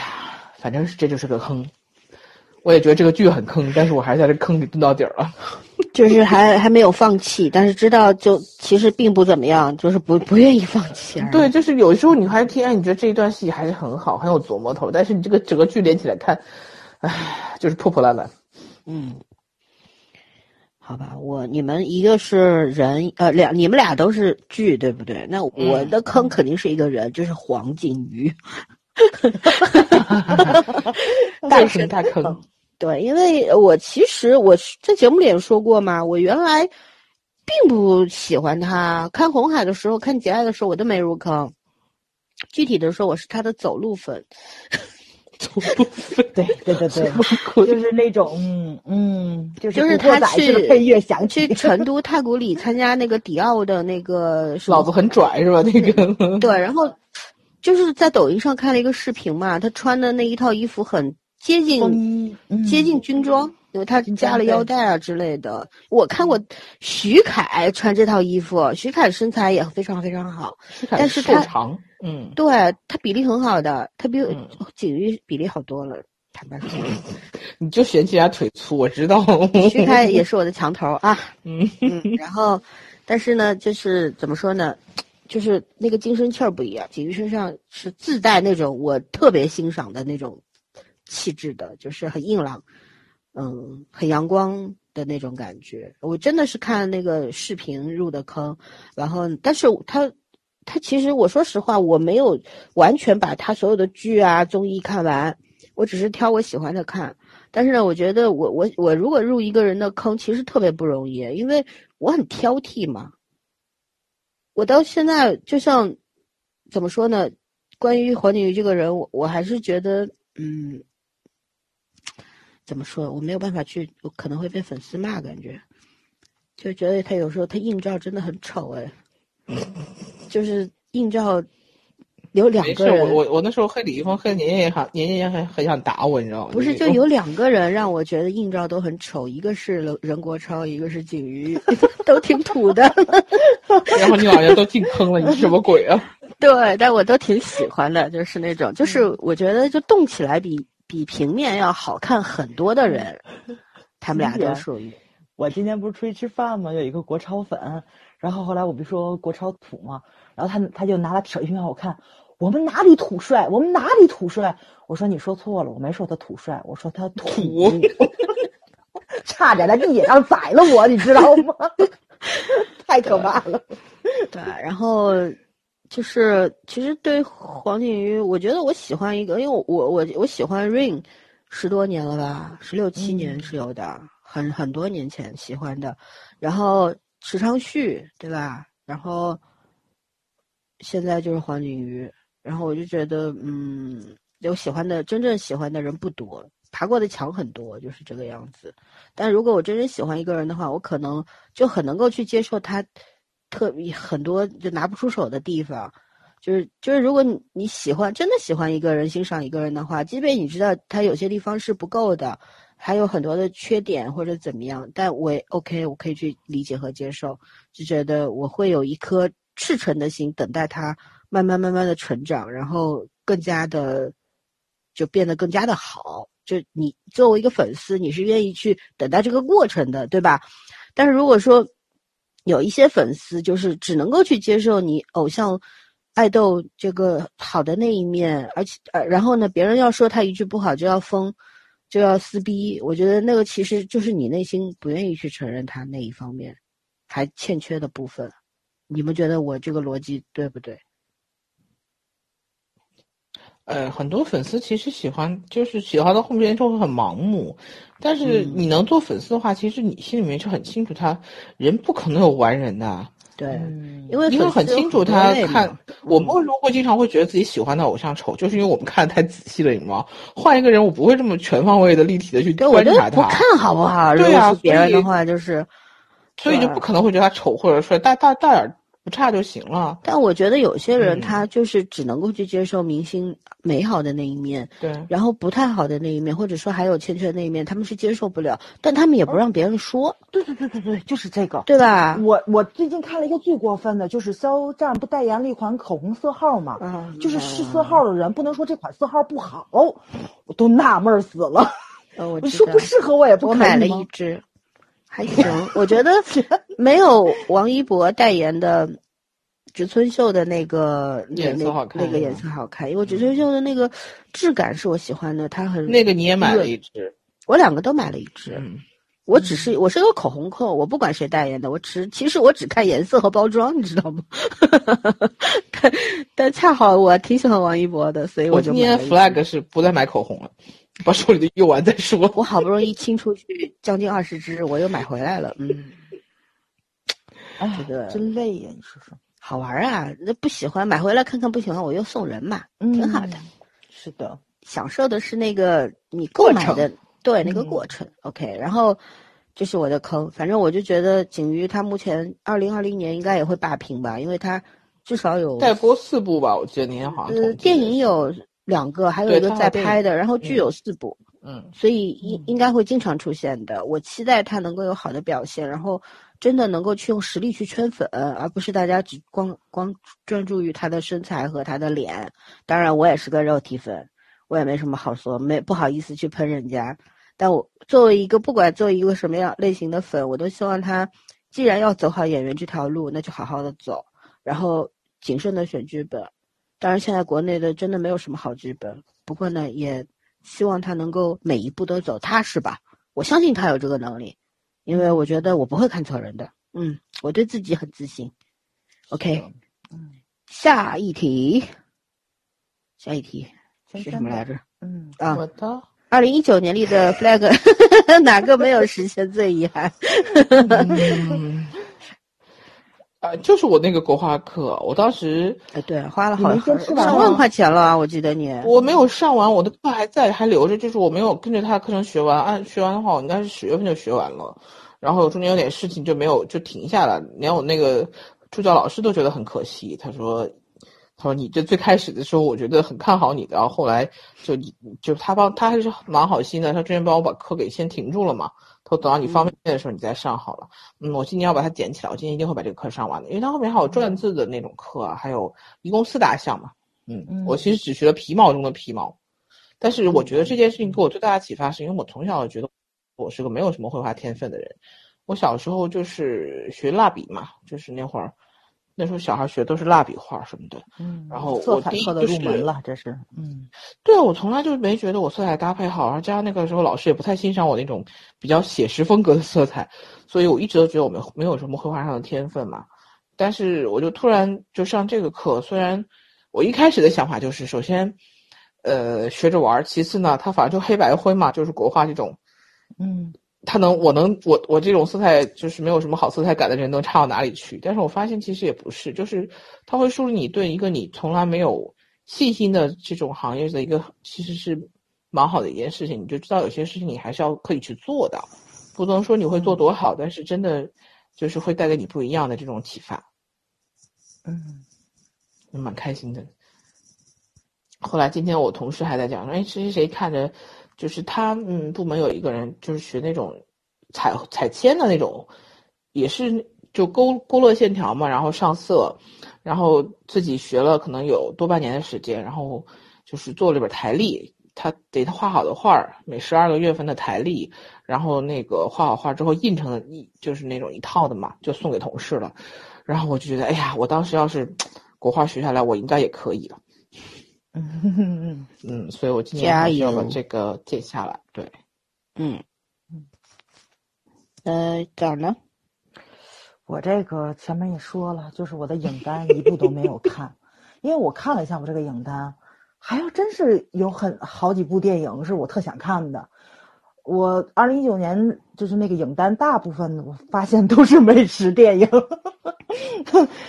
反正是这就是个坑。我也觉得这个剧很坑，但是我还是在这坑里蹲到底儿了。就是还还没有放弃，但是知道就其实并不怎么样，就是不不愿意放弃。对，就是有时候你还听，哎，你觉得这一段戏还是很好，很有琢磨头，但是你这个整个剧连起来看，唉，就是破破烂烂。嗯，好吧，我你们一个是人，呃，两你们俩都是剧，对不对？那我的坑肯定是一个人，就是黄景瑜。大坑大坑。对，因为我其实我在节目里也说过嘛，我原来并不喜欢他。看红海的时候，看节爱的时候，我都没入坑。具体的说，我是他的走路粉。走路粉，对对对对，就是那种嗯嗯，就是就是他去配乐响去成都太古里参加那个迪奥的那个，老子很拽是吧？那个对，然后就是在抖音上看了一个视频嘛，他穿的那一套衣服很。接近接近军装，因为他加了腰带啊之类的。我看过徐凯穿这套衣服，徐凯身材也非常非常好，但是他长，嗯，对他比例很好的，他比景瑜比例好多了。坦白说，你就嫌弃他腿粗，我知道。虚开也是我的墙头啊，嗯嗯。然后，但是呢，就是怎么说呢，就是那个精神气儿不一样。景瑜身上是自带那种我特别欣赏的那种。气质的，就是很硬朗，嗯，很阳光的那种感觉。我真的是看那个视频入的坑，然后，但是他，他其实我说实话，我没有完全把他所有的剧啊综艺看完，我只是挑我喜欢的看。但是呢，我觉得我我我如果入一个人的坑，其实特别不容易，因为我很挑剔嘛。我到现在就像怎么说呢？关于黄景瑜这个人，我我还是觉得，嗯。怎么说？我没有办法去，我可能会被粉丝骂，感觉就觉得他有时候他硬照真的很丑哎，就是映照有两个人，我我我那时候黑李易峰黑年年也好，年年也很很想打我，你知道吗？不是，就有两个人让我觉得映照都很丑，一个是任国超，一个是景瑜，都挺土的。然后你老爷都进坑了，你什么鬼啊？对，但我都挺喜欢的，就是那种，就是我觉得就动起来比。比平面要好看很多的人，他们俩都属于。我今天不是出去吃饭吗？有一个国超粉，然后后来我不是说国超土嘛？然后他他就拿了手机让我看，我们哪里土帅？我们哪里土帅？我说你说错了，我没说他土帅，我说他土，差点在地铁上宰了我，你知道吗？太可怕了。对，然后。就是其实对黄景瑜，我觉得我喜欢一个，因为我我我喜欢 Rain，十多年了吧，十六七年是有的，很很多年前喜欢的。然后池昌旭，对吧？然后现在就是黄景瑜。然后我就觉得，嗯，有喜欢的，真正喜欢的人不多，爬过的墙很多，就是这个样子。但如果我真正喜欢一个人的话，我可能就很能够去接受他。特别很多就拿不出手的地方，就是就是，如果你你喜欢真的喜欢一个人，欣赏一个人的话，即便你知道他有些地方是不够的，还有很多的缺点或者怎么样，但我 OK，我可以去理解和接受，就觉得我会有一颗赤诚的心，等待他慢慢慢慢的成长，然后更加的就变得更加的好。就你作为一个粉丝，你是愿意去等待这个过程的，对吧？但是如果说，有一些粉丝就是只能够去接受你偶像爱豆这个好的那一面，而且呃，然后呢，别人要说他一句不好就要封，就要撕逼。我觉得那个其实就是你内心不愿意去承认他那一方面还欠缺的部分。你们觉得我这个逻辑对不对？呃，很多粉丝其实喜欢，就是喜欢到后面就会很盲目。但是你能做粉丝的话，其实你心里面是很清楚，他人不可能有完人的。对，因为因为很清楚他看我们为什么会经常会觉得自己喜欢的偶像丑，就是因为我们看的太仔细了，你知道吗？换一个人，我不会这么全方位的、立体的去观察他。不看好不好？对啊，别人的话就是，所以就不可能会觉得他丑或者帅，大大大点不差就行了。但我觉得有些人嗯他就是只能够去接受明星美好的那一面，对，然后不太好的那一面，或者说还有欠缺的那一面，他们是接受不了，但他们也不让别人说，对对对对对，就是这个。对吧？我我最近看了一个最过分的，就是肖战不代言了一款口红色号嘛，嗯就是试色号的人不能说这款色号不好，我都纳闷死了。呃，我我说不适合我也不我买了一支，还行。我觉得没有王一博代言的植村秀的那个颜色好看那个颜色好看，因为植村秀的那个质感是我喜欢的，它很那个你也买了一支，我两个都买了一支。嗯，我只是我是个口红控，我不管谁代言的，我只其实我只看颜色和包装，你知道吗？但但恰好我挺喜欢王一博的，所以我今年就买了一支 flag 是不再买口红了，把手里的用完再说。我好不容易清出去将近二十支，我又买回来了。嗯，哎 这个真累呀！你说说，好玩啊！那不喜欢买回来看看，不喜欢我又送人嘛，挺好的。嗯是的，享受的是那个你购买的对那个嗯过程。OK，然后这是我的坑，反正我就觉得景瑜他目前二零二零年应该也会霸屏吧，因为他至少有待播四部吧，我记得您好像呃电影有两个，还有一个在拍的，然后剧有四部。嗯所以应应该会经常出现的。我期待他能够有好的表现，然后真的能够去用实力去圈粉，而不是大家只光光专注于他的身材和他的脸。当然，我也是个肉体粉，我也没什么好说，没不好意思去喷人家。但我作为一个不管作为一个什么样类型的粉，我都希望他既然要走好演员这条路，那就好好的走，然后谨慎的选剧本。当然，现在国内的真的没有什么好剧本，不过呢，也希望他能够每一步都走踏实吧。我相信他有这个能力，因为我觉得我不会看错人的。嗯，我对自己很自信。OK，嗯，下一题，下一题是什么来着？嗯，啊我，的二零一九年里的 flag 哪个没有实现最遗憾？嗯，啊，就是我那个国画课，我当时哎，对，花了好你没坚持完上万块钱了啊！我记得你。我没有上完，我的课还在，还留着，就是我没有跟着他的课程学完。按学完的话，我应该是十月份就学完了，然后中间有点事情就没有就停下来，连我那个助教老师都觉得很可惜。他说：“他说你这最开始的时候，我觉得很看好你的，然后后来就你就他帮他还是蛮好心的，他之前帮我把课给先停住了嘛。他说等到你方便的时候你再上好了。嗯，我今年要把它捡起来，我今年一定会把这个课上完的，因为它后面还有篆字的那种课啊，还有一共四大项嘛。嗯，嗯我其实只学了皮毛中的皮毛，但是我觉得这件事情给我最大的启发是因为我从小就觉得我是个没有什么绘画天分的人。我小时候就是学蜡笔嘛，就是那会儿，那时候小孩学都是蜡笔画什么的。嗯，然后色我第一彩课的就是入门了，这是，嗯对，我从来就没觉得我色彩搭配好，然后加上那个时候老师也不太欣赏我那种比较写实风格的色彩，所以我一直都觉得我没没有什么绘画上的天分嘛。但是我就突然就上这个课，虽然我一开始的想法就是，首先，呃，学着玩儿，其次呢，它反正就黑白灰嘛，就是国画这种，嗯它能，我能，我我这种色彩就是没有什么好色彩感的人能差到哪里去？但是我发现其实也不是，就是他会树立你对一个你从来没有信心的这种行业的一个，其实是蛮好的一件事情。你就知道有些事情你还是要可以去做的，不能说你会做多好，但是真的就是会带给你不一样的这种启发，嗯蛮开心的。后来今天我同事还在讲说，哎，谁谁谁看着，就是他嗯部门有一个人就是学那种彩彩铅的那种，也是就勾勾勒线条嘛，然后上色，然后自己学了可能有多半年的时间，然后就是做了本台历，他得他画好的画儿，每十二个月份的台历，然后那个画好画之后印成一就是那种一套的嘛，就送给同事了。然后我就觉得，哎呀，我当时要是 国画学下来，我应该也可以了。嗯 嗯嗯，所以我今年加还是要把油这个接下来。对，嗯，呃，这儿呢？我这个前面也说了，就是我的影单一部都没有看，因为我看了一下我这个影单，还要真是有很好几部电影是我特想看的。我二零一九年就是那个影单，大部分我发现都是美食电影，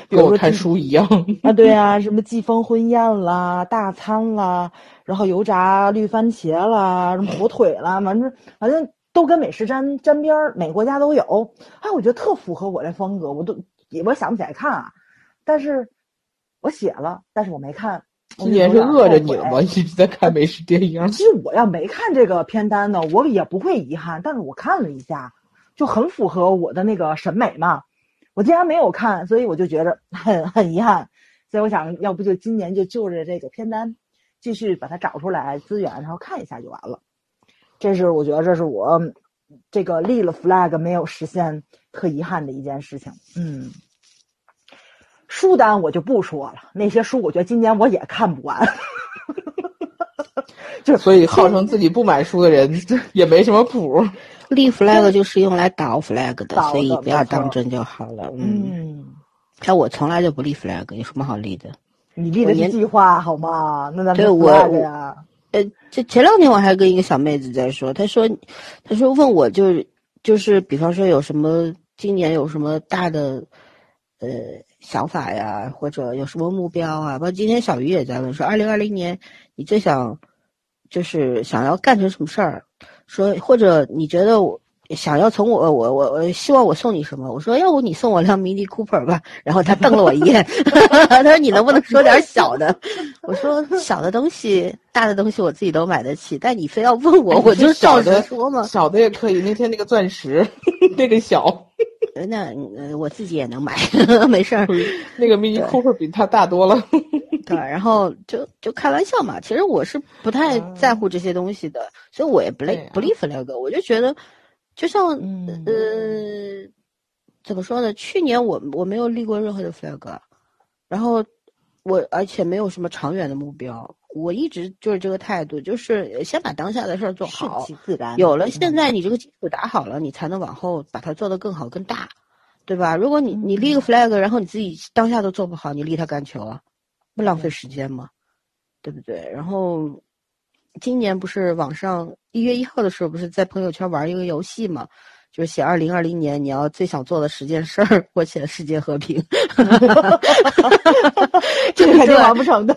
比跟我看如说季书一样。啊，对啊，什么季风婚宴啦、大餐啦，然后油炸绿番茄啦、什么火腿啦，反正反正都跟美食沾沾边儿，每个国家都有。哎，我觉得特符合我这风格，我都也我想不起来看啊。但是我写了，但是我没看。今年是饿着你了吗？一直在看美食电影。其实我要没看这个片单呢，我也不会遗憾。但是我看了一下，就很符合我的那个审美嘛。我竟然没有看，所以我就觉得很很遗憾。所以我想要不就今年就就着这个片单，继续把它找出来资源，然后看一下就完了。这是我觉得这是我这个立了 flag 没有实现特遗憾的一件事情。嗯。书单我就不说了，那些书我觉得今年我也看不完，就所以号称自己不买书的人 也没什么谱。立 flag 就是用来倒 flag 的，所以不要当真就好了。嗯，但我从来就不立 flag，有什么好立的？你立的是计划好吗？那咱对我呀，呃，这前两天我还跟一个小妹子在说，她说，她说问我就是就是，比方说有什么今年有什么大的，呃。想法呀，或者有什么目标啊？包括今天小鱼也在问说，二零二零年你最想就是想要干成什么事儿？说或者你觉得我想要从我我我我希望我送你什么？我说要不你送我辆 Mini Cooper 吧。然后他瞪了我一眼，他说你能不能说点小的？我说小的东西，大的东西我自己都买得起，但你非要问我，我就照着说嘛。小的也可以，那天那个钻石 那个小。那呃，我自己也能买，没事儿。那个 Mini Cooper 比它大多了。对，然后就就开玩笑嘛。其实我是不太在乎这些东西的，所以我也不立不立 flag。我就觉得，就像呃，怎么说呢？去年我我没有立过任何的 flag，然后我而且没有什么长远的目标。我一直就是这个态度，就是先把当下的事儿做好，顺其自然。有了现在你这个基础打好了，你才能往后把它做得更好更大，对吧？如果你你立个 flag，然后你自己当下都做不好，你立它干球啊？不浪费时间吗？对不对？然后今年不是网上一月一号的时候，不是在朋友圈玩一个游戏嘛？就是写二零二零年你要最想做的十件事儿，我写世界和平，这个肯定完不成的。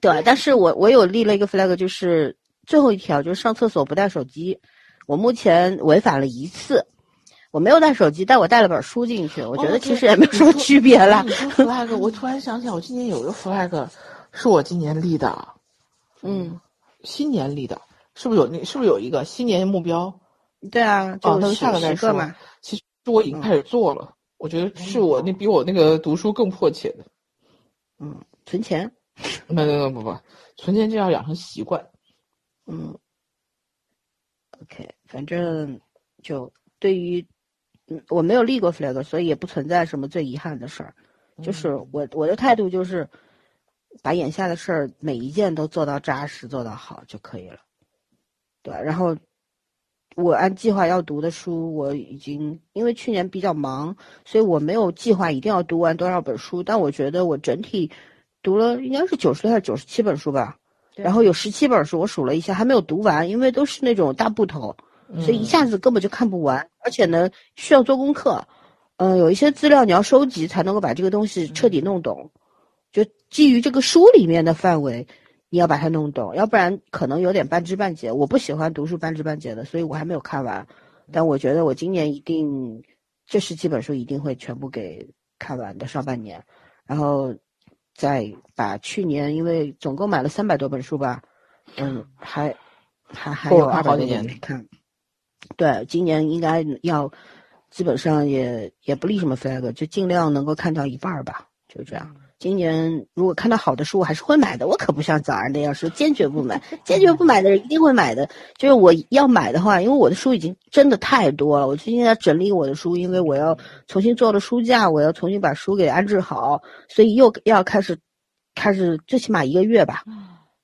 对，但是我我有立了一个 flag，就是最后一条，就是上厕所不带手机。我目前违反了一次，我没有带手机，但我带了本书进去。我觉得其实也没有什么区别了。flag，我突然想起来，我今年有一个 flag，是我今年立的。嗯，新年里的，是不是有那？是不是有一个新年目标？对啊，哦，那下个再说嘛。其实我已经开始做了，我觉得是我那比我那个读书更迫切的。嗯，存钱。不不不不不，存钱就要养成习惯。嗯，OK，反正就对于，嗯，我没有立过 flag，所以也不存在什么最遗憾的事儿。就是我我的态度就是，把眼下的事儿每一件都做到扎实，做到好就可以了。对，然后我按计划要读的书，我已经因为去年比较忙，所以我没有计划一定要读完多少本书，但我觉得我整体。读了应该是九十还是九十七本书吧，然后有十七本书我数了一下还没有读完，因为都是那种大部头，所以一下子根本就看不完，而且呢需要做功课，嗯，有一些资料你要收集才能够把这个东西彻底弄懂，就基于这个书里面的范围，你要把它弄懂，要不然可能有点半知半解。我不喜欢读书半知半解的，所以我还没有看完，但我觉得我今年一定这十几本书一定会全部给看完的上半年，然后。再把去年，因为总共买了三百多本书吧，嗯，还还还有二百多本没看。对，今年应该要基本上也也不立什么 flag，就尽量能够看到一半吧，就这样。今年如果看到好的书，我还是会买的。我可不像早上那样说坚决不买，坚决不买的人一定会买的。就是我要买的话，因为我的书已经真的太多了，我最近在整理我的书，因为我要重新做了书架，我要重新把书给安置好，所以又要开始开始最起码一个月吧，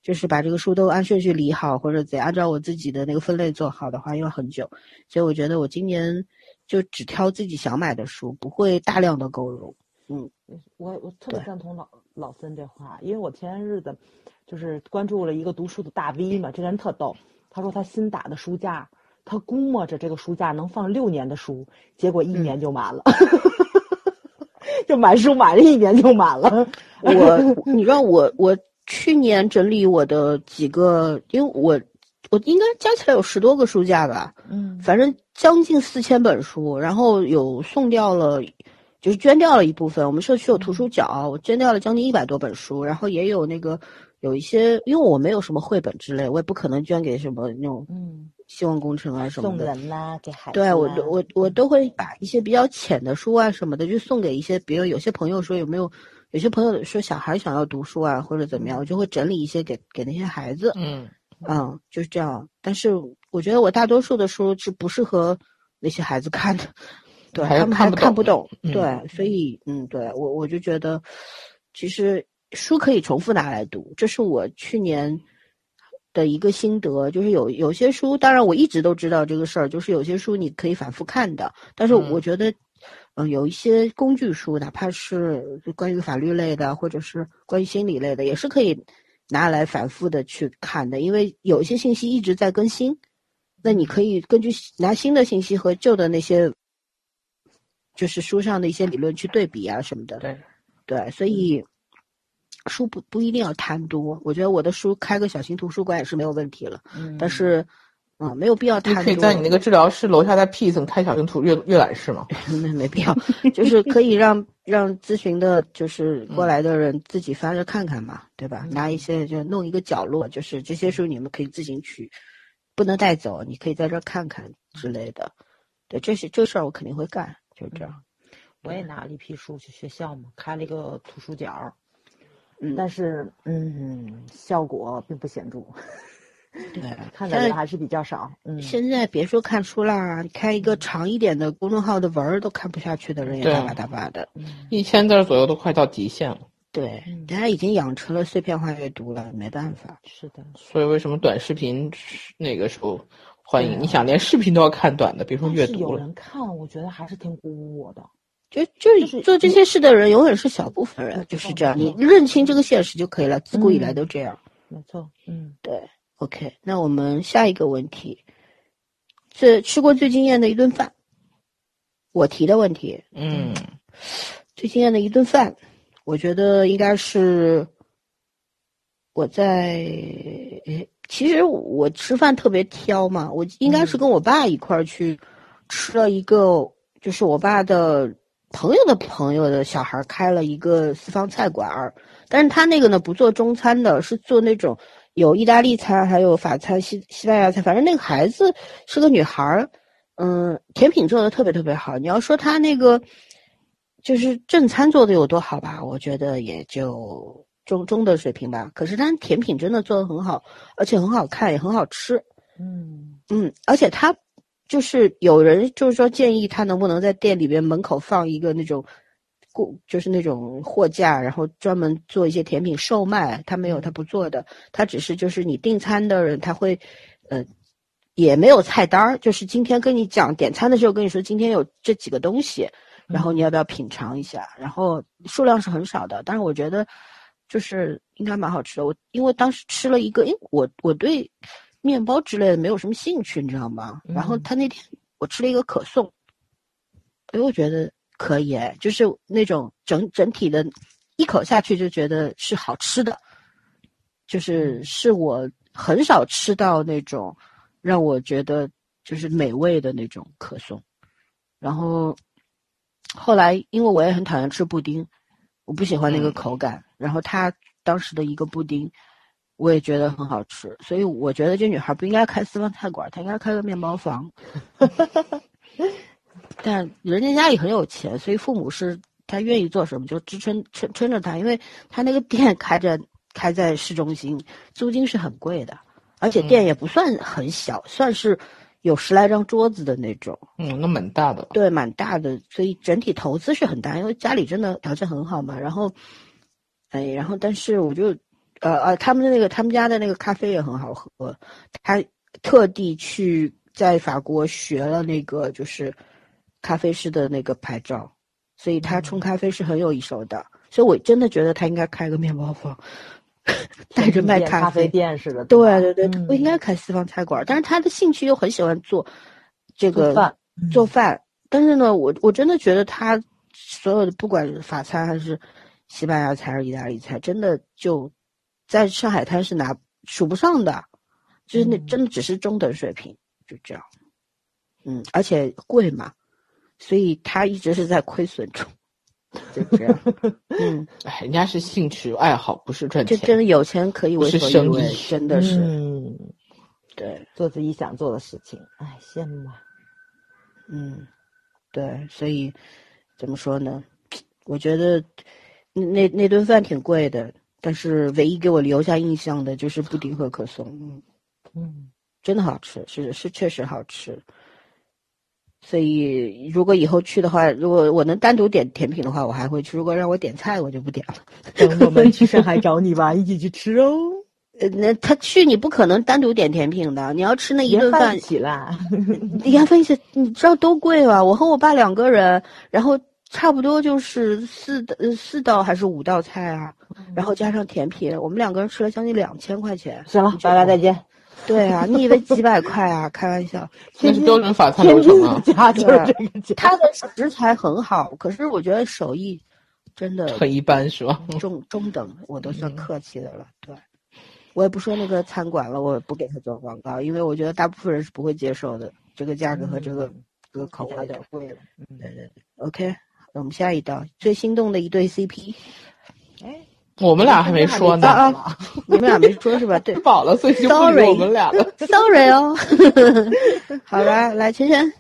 就是把这个书都按顺序理好，或者得按照我自己的那个分类做好的话，要很久。所以我觉得我今年就只挑自己想买的书，不会大量的购入。嗯，我我特别赞同老老森这话，因为我前些日子就是关注了一个读书的大 V 嘛，这人特逗。他说他新打的书架，他估摸着这个书架能放六年的书，结果一年就满了，就满书满了一年就满了。我，你知道我我去年整理我的几个，因为我我应该加起来有十多个书架吧，嗯，反正将近四千本书，然后有送掉了。就是捐掉了一部分。我们社区有图书角，我捐掉了将近一百多本书，然后也有那个有一些，因为我没有什么绘本之类，我也不可能捐给什么那种嗯，希望工程啊什么送。人啦、给孩子对我我我都会把一些比较浅的书啊什么的，就送给一些，比如有些朋友说有没有，有些朋友说小孩想要读书啊或者怎么样，我就会整理一些给给那些孩子。嗯嗯，就是这样。但是我觉得我大多数的书是不适合那些孩子看的，对他们还看不懂对，所以嗯，对我我就觉得，其实书可以重复拿来读，这是我去年的一个心得。就是有有些书，当然我一直都知道这个事儿，就是有些书你可以反复看的，但是嗯我觉得。嗯，有一些工具书，哪怕是关于法律类的，或者是关于心理类的，也是可以拿来反复的去看的，因为有一些信息一直在更新，那你可以根据拿新的信息和旧的那些，就是书上的一些理论去对比啊什么的。对，对，所以书不不一定要贪多，我觉得我的书开个小型图书馆也是没有问题了，嗯，但是，嗯，没有必要你贪多。可以在你那个治疗室楼下在 P 层开小型图阅阅览室嘛。那没必要，就是可以让让咨询的，就是过来的人自己翻着看看嘛，对吧？拿一些就弄一个角落，就是这些书你们可以自行取，不能带走，你可以在这儿看看之类的。对，这是这事儿我肯定会干，就这样。我也拿了一批书去学校嘛，开了一个图书角，嗯，但是嗯，效果并不显著，对，看的人还是比较少。嗯，现在别说看书啦，你开一个长一点的公众号的文儿都看不下去的人也对大把大把的。一千字左右都快到极限了，对嗯，大家已经养成了碎片化阅读了，没办法。是的，所以为什么短视频那个时候欢迎？你想连视频都要看短的，别说但是有阅读了。人看，我觉得还是挺鼓舞我的。就就就是是做这些事的人，永远是小部分人，就是这样。你认清这个现实就可以了，自古以来都这样。没错，嗯，对，OK，那我们下一个问题，是吃过最惊艳的一顿饭？我提的问题，嗯，最惊艳的一顿饭，我觉得应该是我在，诶其实我吃饭特别挑嘛，我应该是跟我爸一块儿去吃了一个，就是我爸的朋友的朋友的小孩开了一个私房菜馆儿，但是他那个呢不做中餐的，是做那种有意大利餐，还有法餐、西西班牙菜，反正那个孩子是个女孩儿，嗯，甜品做的特别特别好。你要说他那个就是正餐做的有多好吧，我觉得也就中中的水平吧。可是他甜品真的做的很好，而且很好看，也很好吃。嗯，嗯，而且他就是有人就是说建议他能不能在店里边门口放一个那种顾，就是那种货架，然后专门做一些甜品售卖。他没有，他不做的，他只是就是你订餐的人他会，呃，也没有菜单儿，就是今天跟你讲点餐的时候跟你说今天有这几个东西，然后你要不要品尝一下？然后数量是很少的，但是我觉得就是应该蛮好吃的。我因为当时吃了一个，因为我我对面包之类的没有什么兴趣，你知道吗？然后他那天我吃了一个可颂，哎，我觉得可以，哎，就是那种整整体的，一口下去就觉得是好吃的，就是是我很少吃到那种让我觉得就是美味的那种可颂。然后后来因为我也很讨厌吃布丁，我不喜欢那个嗯口感，然后他当时的一个布丁。我也觉得很好吃，所以我觉得这女孩不应该开私房菜馆，她应该开个面包房。但人家家里很有钱，所以父母是他愿意做什么就支撑撑撑着他，因为他那个店开着开在市中心，租金是很贵的，而且店也不算很小，算是有十来张桌子的那种，嗯，那蛮大的。对，蛮大的，所以整体投资是很大，因为家里真的条件很好嘛。然后，哎，然后但是我就，呃呃，他们的那个他们家的那个咖啡也很好喝，他特地去在法国学了那个就是咖啡师的那个牌照，所以他冲咖啡是很有一手的。所以我真的觉得他应该开个面包房，带着卖咖啡。店似的。对对对，嗯不应该开私房菜馆，但是他的兴趣又很喜欢做这个做饭做饭。但是呢，我我真的觉得他所有的不管是法餐还是西班牙菜还是意大利菜，真的就在上海滩是拿数不上的，就是那嗯真的只是中等水平，就这样。嗯，而且贵嘛，所以他一直是在亏损中。就这样。嗯，哎，人家是兴趣爱好，不是赚钱。就真的有钱可以为所欲为，真的是、嗯，对，做自己想做的事情，哎，羡慕啊！嗯，对，所以怎么说呢？我觉得那那那顿饭挺贵的，但是唯一给我留下印象的就是布丁和可颂，嗯，嗯，真的好吃，是是确实好吃。所以如果以后去的话，如果我能单独点甜品的话，我还会去；如果让我点菜，我就不点了。等我们去上海找你吧，一起去吃哦。呃，那他去你不可能单独点甜品的，你要吃那一顿饭起啦。研发一下，你知道多贵吧？我和我爸两个人，然后差不多就是四呃四道还是五道菜啊，然后加上甜品，我们两个人吃了将近两千块钱。行了，拜拜，再见。对啊，你以为几百块啊？开玩笑，那是标准法餐流程啊的，家就是这个家。他的食材很好，可是我觉得手艺真的很一般是吧？中中等，我都算客气的了。对，我也不说那个餐馆了，我不给他做广告，因为我觉得大部分人是不会接受的，这个价格和这个、这个口有味的点。贵了。嗯，对对对，OK，那我们下一道最心动的一对 CP，哎，我们俩还没说呢，啊啊你们俩没说是吧？对吃 饱了，所以就不理我们俩了。Sorry 哦。好吧来，晨晨，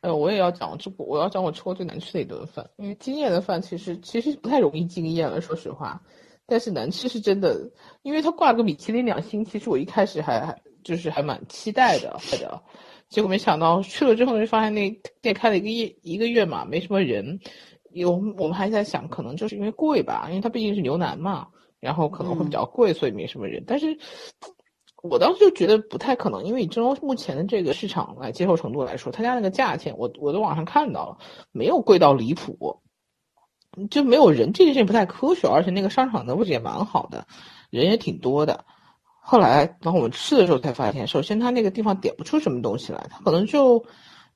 呃，我也要讲这个，我要讲我吃过最难吃的一顿饭，因为惊艳的饭其实其实不太容易惊艳了，说实话。但是难吃是真的，因为它挂了个米其林两星，其实我一开始还还就是还蛮期待的，的。结果没想到去了之后就发现那店开了一个月一个月嘛，没什么人。有我们还在想，可能就是因为贵吧，因为它毕竟是牛腩嘛，然后可能会比较贵，所以没什么人。但是我当时就觉得不太可能，因为以郑州目前的这个市场来接受程度来说，他家那个价钱，我我在网上看到了，没有贵到离谱，就没有人，这件事情不太科学，而且那个商场的位置也蛮好的，人也挺多的。后来然后我们吃的时候才发现，首先他那个地方点不出什么东西来，他可能就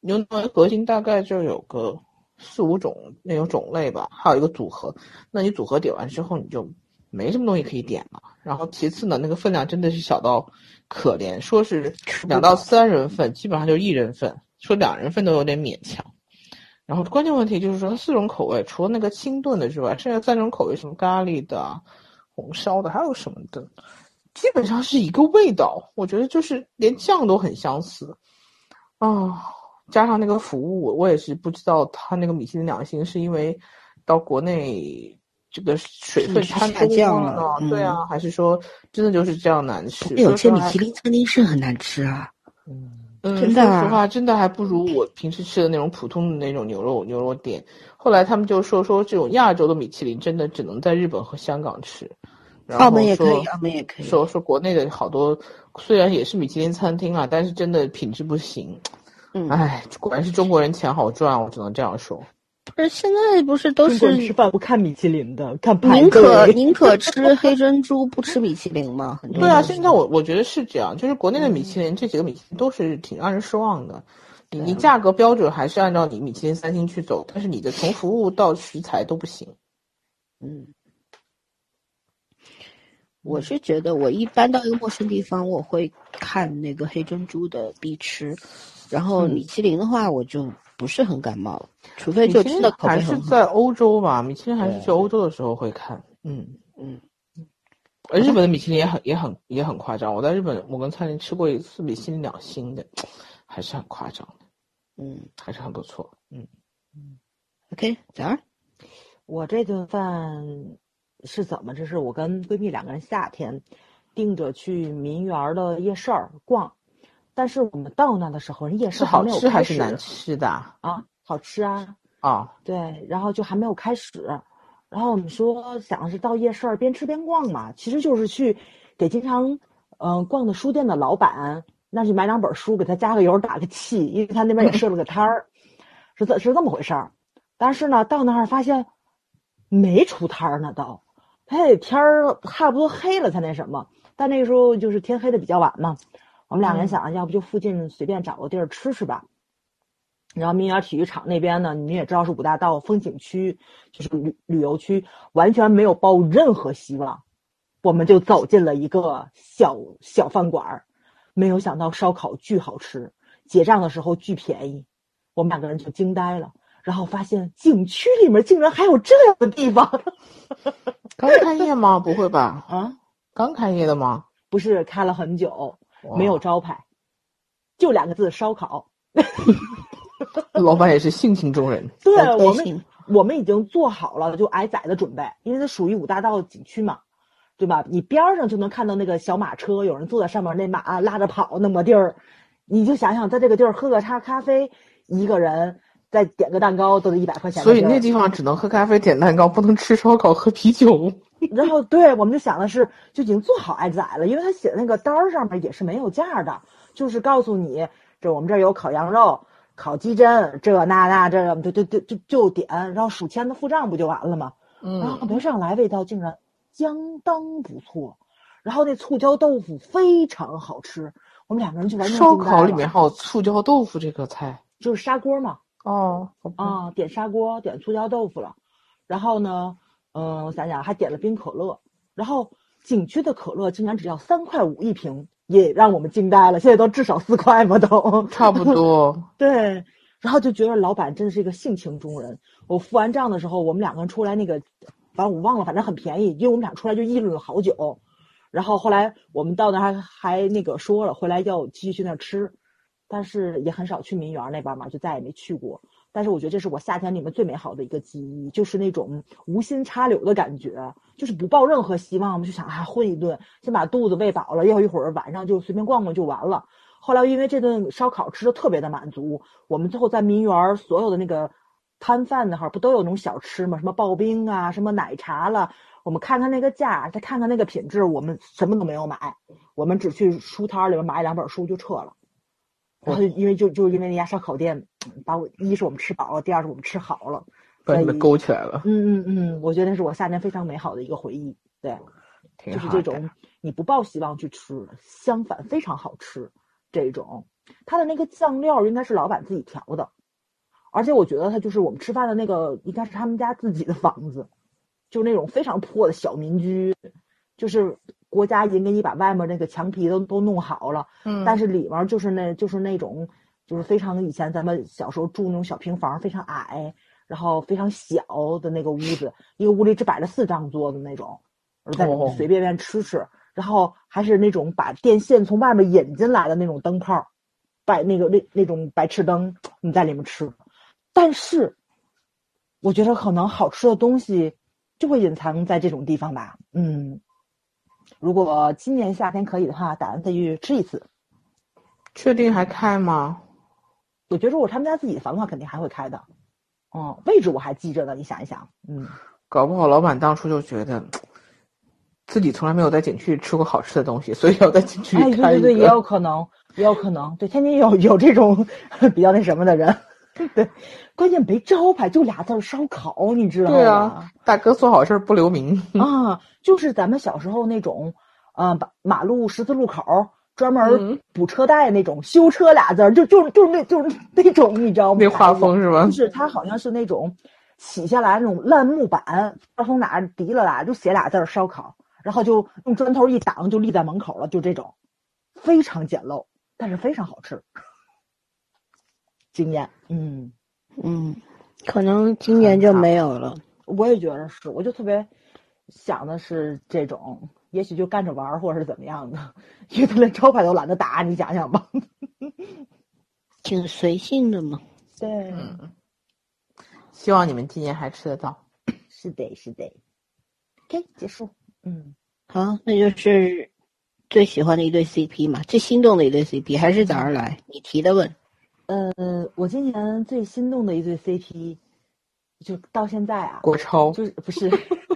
牛腩核心大概就有个四五种那种种类吧，还有一个组合。那你组合点完之后，你就没什么东西可以点了。然后其次呢，那个分量真的是小到可怜，说是两到三人份，基本上就一人份，说两人份都有点勉强。然后关键问题就是说，四种口味，除了那个清炖的之外，剩下三种口味，什么咖喱的、红烧的，还有什么的，基本上是一个味道。我觉得就是连酱都很相似啊。加上那个服务，我也是不知道他那个米其林两星是因为到国内这个水分下太多降了嗯对啊，还是说真的就是这样难吃？有些米其林餐厅是很难吃啊。嗯，嗯，真的啊说实话，真的还不如我平时吃的那种普通的那种牛肉牛肉店。后来他们就说说这种亚洲的米其林真的只能在日本和香港吃，澳门也可以，说澳门也可以。说说国内的好多虽然也是米其林餐厅啊，但是真的品质不行。嗯，唉，果然是中国人钱好赚，我只能这样说。不是现在不是都是吃饭不看米其林的，看排宁可。宁可吃黑珍珠不吃米其林吗？对啊，现在我我觉得是这样，就是国内的米其林、这几个米其林都是挺让人失望的。你你价格标准还是按照你米其林三星去走，但是你的从服务到食材都不行。嗯，我是觉得我一般到一个陌生地方，我会看那个黑珍珠的必吃，然后嗯米其林的话我就不是很感冒，除非就真的口还是碑很好。在欧洲吧，米其林还是对去欧洲的时候会看。嗯，嗯，而日本的米其林也很也很也很夸张。我在日本摩根餐厅吃过一次米其林两星的，还是很夸张的，嗯还是很不错。嗯嗯，，OK，早儿，我这顿饭是怎么？这是我跟闺蜜两个人夏天定着去民园的夜市儿逛，但是我们到那的时候，人夜市是好没有吃还开始是难吃的啊？啊？好吃啊，啊，对，然后就还没有开始，然后我们说想是到夜市儿边吃边逛嘛，其实就是去给经常嗯、呃逛的书店的老板那去买两本书，给他加个油打个气，因为他那边也设了个摊儿，是这是这么回事儿。但是呢，到那儿发现没出摊儿呢，都，他得天儿差不多黑了才那什么。但那个时候就是天黑的比较晚嘛，我们两个人想，要不就附近随便找个地儿吃吃吧。然后民园体育场那边呢，你也知道是五大道风景区，就是旅旅游区，完全没有抱任何希望。我们就走进了一个小小饭馆儿，没有想到烧烤巨好吃，结账的时候巨便宜，我们两个人就惊呆了。然后发现景区里面竟然还有这样的地方刚开业吗？不会吧？啊！刚开业的吗？不是开了很久，哇没有招牌，就两个字烧烤。老板也是性情中人。对我们我们已经做好了就挨宰的准备，因为它属于五大道景区嘛，对吧？你边儿上就能看到那个小马车，有人坐在上面，那马拉着跑那么地儿，你就想想在这个地儿喝个茶咖啡，一个人再点个蛋糕都得一百块钱。所以那地方只能喝咖啡、点蛋糕，不能吃烧烤、喝啤酒。然后对，我们就想的是，就已经做好挨宰了，因为他写的那个单儿上面也是没有价的，就是告诉你，这我们这儿有烤羊肉、烤鸡胗，这那那这就就就就就点，然后数签子付账不就完了吗？然后嗯，没上来，味道竟然相当不错，然后那醋椒豆腐非常好吃，我们两个人就完全烧烤里面还有醋椒豆腐这个菜。就是砂锅嘛，哦，啊，点砂锅，点醋椒豆腐了。然后呢，嗯，我想想，还点了冰可乐。然后景区的可乐竟然只要三块五一瓶，也让我们惊呆了。现在都至少四块嘛，都差不多。对。然后就觉得老板真的是一个性情中人。我付完账的时候，我们两个人出来那个，反正我忘了，反正很便宜，因为我们俩出来就议论了好久。然后后来我们到那儿还还那个说了，回来要继续去那儿吃，但是也很少去民园那边嘛，就再也没去过。但是我觉得这是我夏天里面最美好的一个记忆，就是那种无心插柳的感觉，就是不抱任何希望，我们就想啊混一顿，先把肚子喂饱了，要一会儿晚上就随便逛逛就完了。后来因为这顿烧烤吃的特别的满足，我们最后在民园所有的那个摊贩那哈儿不都有那种小吃吗？什么刨冰啊，什么奶茶了，我们看看那个价，再看看那个品质，我们什么都没有买，我们只去书摊里面买两本书就撤了。然后就因为就就因为那家烧烤店，把我一是我们吃饱了，第二是我们吃好了。把你们勾起来了，嗯嗯嗯，我觉得那是我夏天非常美好的一个回忆。对。就是这种你不抱希望去吃，相反非常好吃。这种它的那个酱料应该是老板自己调的，而且我觉得它就是我们吃饭的那个应该是他们家自己的房子，就那种非常破的小民居，就是国家已经给你把外面那个墙皮都都弄好了，嗯。但是里面就是那就是那种就是非常以前咱们小时候住那种小平房，非常矮，然后非常小的那个屋子，一个屋里只摆了四张桌子那种，而在里面哦随便便吃吃，然后还是那种把电线从外面引进来的那种灯泡，摆那个那那种白炽灯，你在里面吃，但是我觉得可能好吃的东西就会隐藏在这种地方吧，嗯。如果今年夏天可以的话，打算再去吃一次。确定还开吗？我觉得如果他们家自己的房的话，肯定还会开的。嗯，位置我还记着呢，你想一想，嗯，搞不好老板当初就觉得自己从来没有在景区吃过好吃的东西，所以要在景区开一个。对对对，也有可能，也有可能，对，天津有有这种 比较那什么的人，对，关键没招牌，就俩字儿烧烤，你知道吗？对啊，大哥做好事儿不留名。啊，就是咱们小时候那种，呃，把马路十字路口专门嗯补车带那种，修车俩字儿，就就就是那就是那种，你知道吗？那画风是吧就？是他好像是那种洗下来那种烂木板，不知道从哪儿提了来，就写俩字儿烧烤，然后就用砖头一挡，就立在门口了，就这种，非常简陋，但是非常好吃，惊艳，嗯。嗯，可能今年就没有了。我也觉得是，我就特别想的是这种，也许就干着玩儿或者是怎么样的，因为他连招牌都懒得打，你想想吧。挺随性的嘛。对，嗯，希望你们今年还吃得到。是的，是的。OK，结束。嗯，好，那就是最喜欢的一对 CP 嘛，最心动的一对 CP 还是早上来你提的问。呃，我今年最心动的一对 CP，就到现在啊，国超就是不是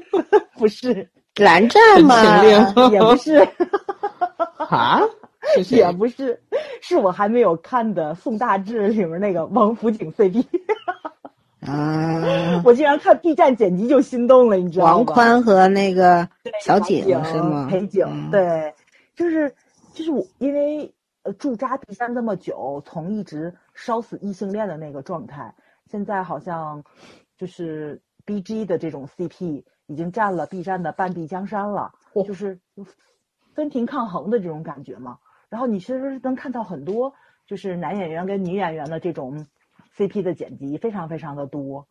不是，蓝湛嘛，陈情令也不是，啊？是也不是，是我还没有看的宋大志里面那个王府井 CP。啊，我竟然看 B 站剪辑就心动了，你知道吗？王宽和那个小景景是吗？裴景、嗯，对，就是就是我因为呃驻扎 B 站这么久，从一直烧死异性恋的那个状态，现在好像就是 BG 的这种 CP 已经占了 B 站的半壁江山了，就是 分庭抗衡的这种感觉嘛。然后你其实能看到很多就是男演员跟女演员的这种 CP 的剪辑，非常非常的多。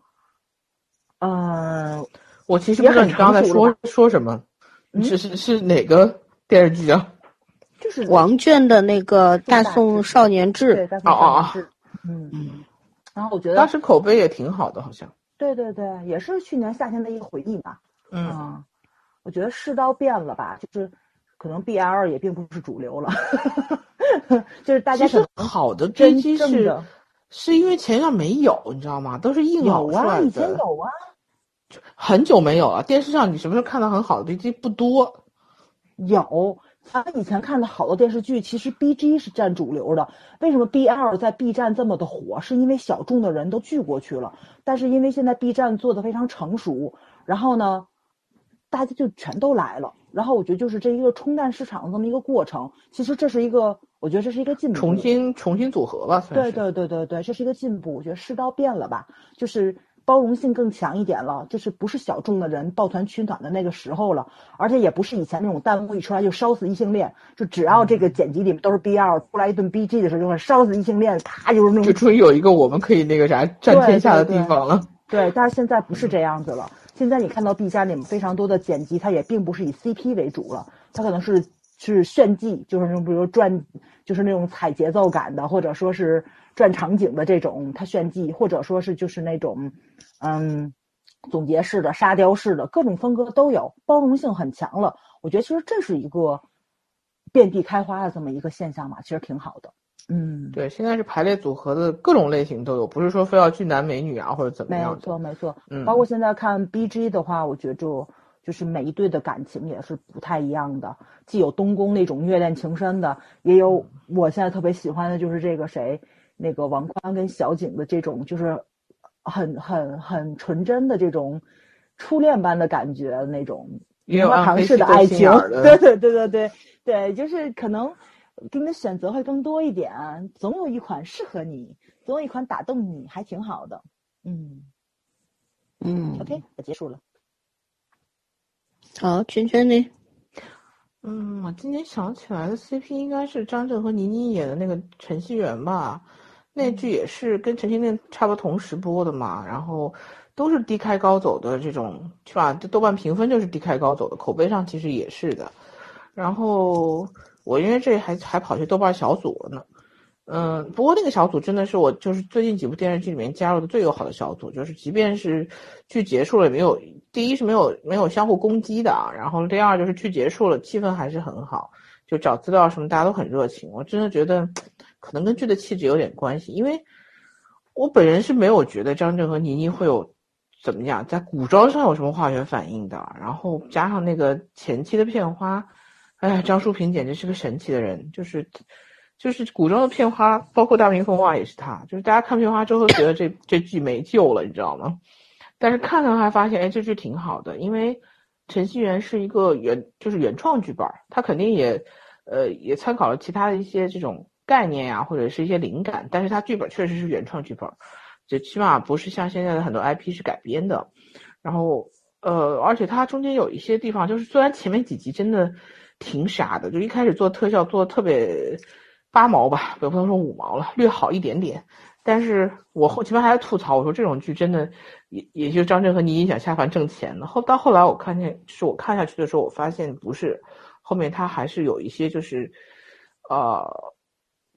嗯，我其实不知道你刚才说说什么，是是是哪个电视剧啊？就是王倦的那个《大宋少年志》。对，《大宋少年志》。嗯嗯。然后我觉得当时口碑也挺好的，好像。对对对，也是去年夏天的一个回忆吧。嗯。我觉得世道变了吧，就是可能 BL 也并不是主流了。就是大家其实好的编辑是，是因为前一段没有，你知道吗？都是硬有啊，以前有啊。很久没有了，电视上你什么时候看到很好的追击不多？有，咱们以前看的好多电视剧，其实 B G 是占主流的。为什么 B L 在 B 站这么的火？是因为小众的人都聚过去了。但是因为现在 B 站做的非常成熟，然后呢，大家就全都来了。然后我觉得就是这一个冲淡市场的这么一个过程。其实这是一个，我觉得这是一个进步。重新重新组合吧，对对对对对，这是一个进步。我觉得世道变了吧，就是。包容性更强一点了，就是不是小众的人抱团取暖的那个时候了，而且也不是以前那种弹幕一出来就烧死异性恋，就只要这个剪辑里面都是 BL，出来一顿 BG 的时候就会烧死异性恋，咔就是那种。就终于有一个我们可以那个啥占天下的地方了。对，但是现在不是这样子了。现在你看到 B 站里面非常多的剪辑，它也并不是以 CP 为主了，它可能是是炫技，就是那种比如转，就是那种踩节奏感的，或者说是。转场景的这种，他炫技，或者说是就是那种，嗯，总结式的、沙雕式的，各种风格都有，包容性很强了。我觉得其实这是一个遍地开花的这么一个现象嘛，其实挺好的。嗯，对，现在是排列组合的各种类型都有，不是说非要俊男美女啊或者怎么样。没错，没错。嗯，包括现在看 B G 的话，我觉得就就是每一对的感情也是不太一样的，既有东宫那种虐恋情深的，也有我现在特别喜欢的就是这个谁。那个王宽跟小景的这种，就是很很很纯真的这种初恋般的感觉，那种棉花糖式的爱情，对对对对对对，就是可能给你的选择会更多一点，总有一款适合你，总有一款打动你，还挺好的。嗯嗯，OK，我结束了。好，圈圈呢？嗯，我今天想起来的 CP 应该是张震和倪妮演的那个程序员吧。那剧也是跟陈情令差不多同时播的嘛，然后都是低开高走的这种，是吧？这豆瓣评分就是低开高走的，口碑上其实也是的。然后我因为这还还跑去豆瓣小组了呢，嗯，不过那个小组真的是我就是最近几部电视剧里面加入的最友好的小组，就是即便是剧结束了也没有，第一是没有没有相互攻击的啊，然后第二就是剧结束了气氛还是很好，就找资料什么大家都很热情，我真的觉得。可能跟剧的气质有点关系，因为我本人是没有觉得张震和倪妮会有怎么样在古装上有什么化学反应的。然后加上那个前期的片花，哎，张淑平简直是个神奇的人，就是就是古装的片花，包括大明风华也是他，就是大家看片花之后觉得这这剧没救了，你知道吗？但是看看还发现，哎，这剧挺好的，因为陈希元是一个原就是原创剧本，他肯定也呃也参考了其他的一些这种。概念呀，或者是一些灵感，但是它剧本确实是原创剧本，就起码不是像现在的很多 IP 是改编的。然后，呃，而且它中间有一些地方，就是虽然前面几集真的挺傻的，就一开始做特效做的特别八毛吧，也不能说五毛了，略好一点点。但是我后前面还在吐槽，我说这种剧真的也也就张震和倪妮想下凡挣钱的。后到后来我看见，就是我看下去的时候，我发现不是，后面它还是有一些就是，呃。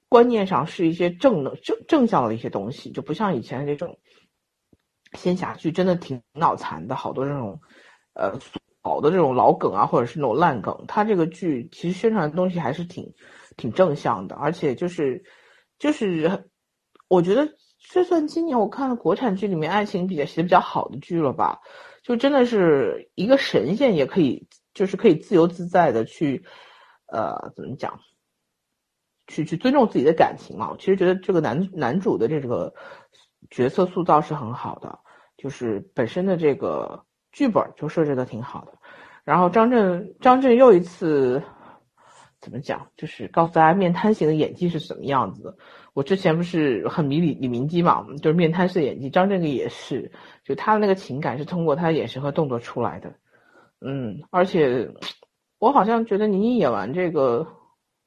观念上是一些正能正正向的一些东西，就不像以前这种仙侠剧，真的挺脑残的。好多这种呃好的这种老梗啊，或者是那种烂梗，它这个剧其实宣传的东西还是挺挺正向的，而且就是就是我觉得这算今年我看的国产剧里面爱情比较写的比较好的剧了吧？就真的是一个神仙也可以，就是可以自由自在的去呃怎么讲？去去尊重自己的感情嘛，我其实觉得这个男男主的这个角色塑造是很好的，就是本身的这个剧本就设置的挺好的。然后张震张震又一次怎么讲，就是告诉大家面瘫型的演技是什么样子的。我之前不是很迷李李明基嘛，就是面瘫式演技，张震个也是，就他的那个情感是通过他的眼神和动作出来的。嗯，而且我好像觉得倪妮演完这个。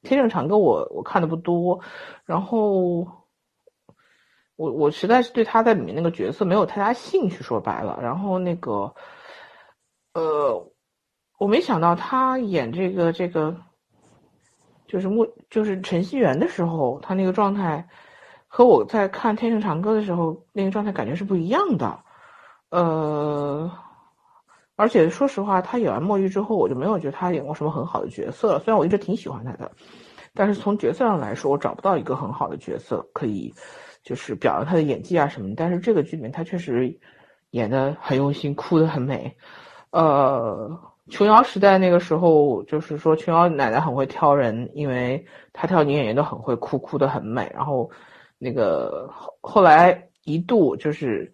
天盛长歌我我看的不多，然后我我实在是对他在里面那个角色没有太大兴趣，说白了。然后那个，呃，我没想到他演这个这个，就是木就是陈希元的时候，他那个状态和我在看《天盛长歌》的时候那个状态感觉是不一样的。呃，而且说实话，他演完墨玉之后，我就没有觉得他演过什么很好的角色。虽然我一直挺喜欢他的，但是从角色上来说，我找不到一个很好的角色可以。就是表扬他的演技啊什么，但是这个剧里面他确实演的很用心，哭的很美。呃，琼瑶时代那个时候，就是说琼瑶奶奶很会挑人，因为她挑女演员都很会哭，哭的很美。然后那个后后来一度就是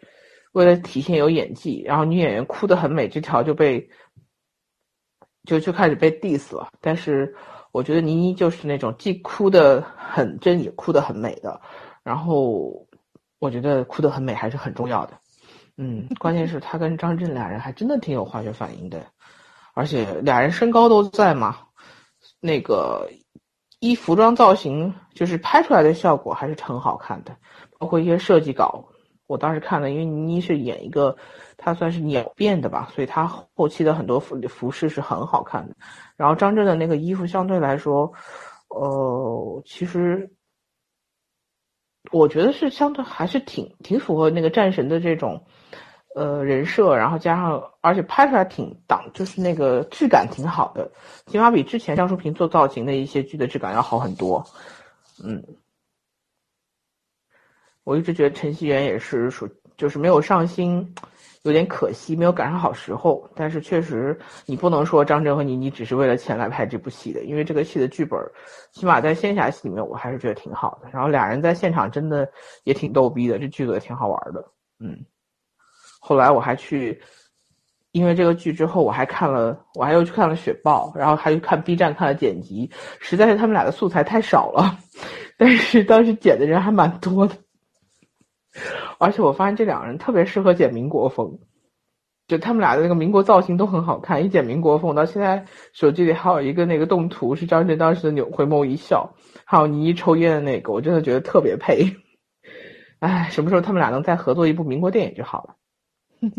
为了体现有演技，然后女演员哭得很美这条就被就就开始被 diss 了。但是我觉得倪妮就是那种既哭的很真也哭的很美的。然后，我觉得哭得很美还是很重要的，嗯，关键是他跟张震俩人还真的挺有化学反应的，而且俩人身高都在嘛，那个衣服装造型就是拍出来的效果还是很好看的，包括一些设计稿，我当时看了，因为倪妮是演一个，她算是鸟变的吧，所以她后期的很多服服饰是很好看的，然后张震的那个衣服相对来说，呃，其实。我觉得是相对还是挺挺符合那个战神的这种，呃人设，然后加上而且拍出来挺挡，就是那个质感挺好的，起码比之前张淑平做造型的一些剧的质感要好很多。嗯，我一直觉得陈希元也是属就是没有上心。有点可惜，没有赶上好时候。但是确实，你不能说张震和倪妮只是为了钱来拍这部戏的，因为这个戏的剧本，起码在仙侠戏里面，我还是觉得挺好的。然后俩人在现场真的也挺逗逼的，这剧组也挺好玩的。嗯，后来我还去，因为这个剧之后，我还看了，我还又去看了《雪豹》，然后还去看 B 站看了剪辑，实在是他们俩的素材太少了，但是当时剪的人还蛮多的。而且我发现这两个人特别适合剪民国风，就他们俩的那个民国造型都很好看。一剪民国风，到现在手机里还有一个那个动图，是张震当时的扭回眸一笑，还有倪妮抽烟的那个，我真的觉得特别配。哎，什么时候他们俩能再合作一部民国电影就好了。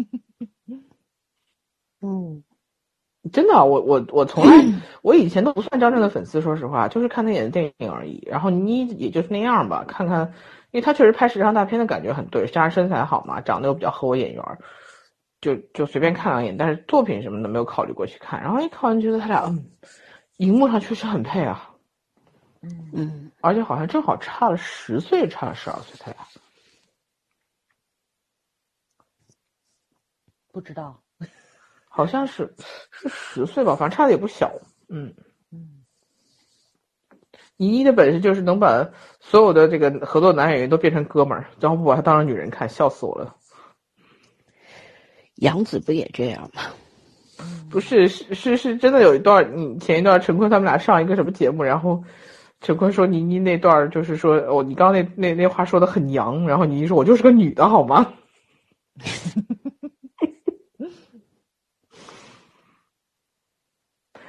嗯，真的，我我我从来我以前都不算张震的粉丝，说实话，就是看他演的电影而已。然后倪妮也就是那样吧，看看。因为他确实拍时尚大片的感觉很对，加上身材好嘛，长得又比较合我眼缘，就就随便看两眼，但是作品什么的没有考虑过去看。然后一看完觉得他俩，嗯荧幕上确实很配啊，嗯嗯，而且好像正好差了十岁，差了十二岁，他俩不知道，好像是是十岁吧，反正差的也不小，嗯。倪妮的本事就是能把所有的这个合作男演员都变成哥们儿，然后不把他当成女人看，笑死我了。杨紫不也这样吗？不是，是是是真的有一段，你前一段陈坤他们俩上一个什么节目，然后陈坤说倪妮那段就是说，哦，你刚刚那那那话说的很娘，然后倪妮说我就是个女的好吗？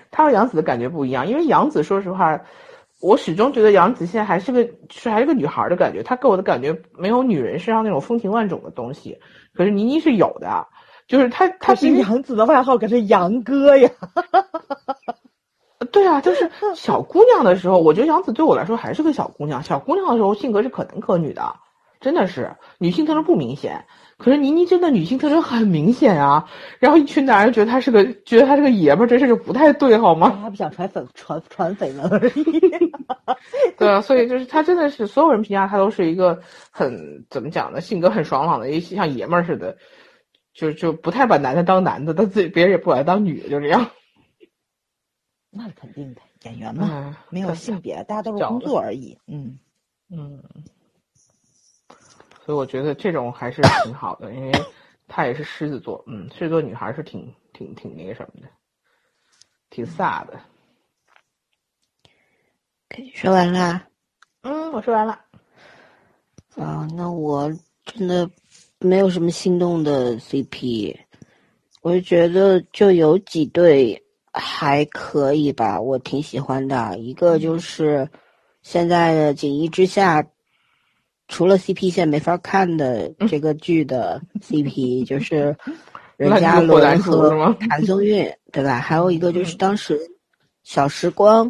他和杨紫的感觉不一样，因为杨紫说实话。我始终觉得杨紫现在还是个是还是个女孩的感觉，她给我的感觉没有女人身上那种风情万种的东西。可是倪妮是有的，就是她她是杨紫的外号可是杨哥呀。对啊，就是小姑娘的时候，我觉得杨紫对我来说还是个小姑娘。小姑娘的时候性格是可男可女的，真的是女性特征不明显。可是倪妮真的女性特征很明显啊，然后一群男人觉得她是个，觉得她是个爷们儿，这事就不太对，好吗？他不想传粉传传绯闻而已。对啊，所以就是她真的是所有人评价她都是一个很怎么讲呢？性格很爽朗的，一像爷们儿似的，就就不太把男的当男的，他自己别人也不把他当女的，就这样。那是肯定的，演员嘛，没有性别，大家都是工作而已。嗯嗯。所以我觉得这种还是挺好的，因为她也是狮子座，嗯，狮子座女孩是挺挺挺那个什么的，挺飒的。可以说完了？嗯，我说完了。啊，那我真的没有什么心动的 CP，我就觉得就有几对还可以吧，我挺喜欢的。一个就是现在的锦衣之下。除了 CP 线没法看的这个剧的 CP，就是任那嘉伦和谭松韵，对吧？还有一个就是当时小时光，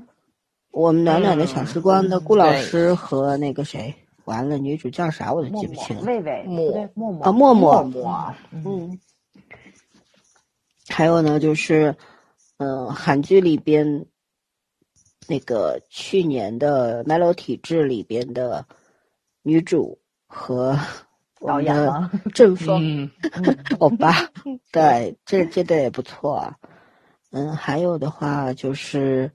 我们暖暖的小时光的顾老师和那个谁，完了，女主叫啥我都记不清了。魏魏默默默。啊，默默，哇，嗯，还有呢，就是，嗯、韩剧里边那个去年的《Melo 体质》里边的女主和 我导们的演吗？郑峰嗯，欧巴，对，这这对也不错啊。嗯，还有的话就是，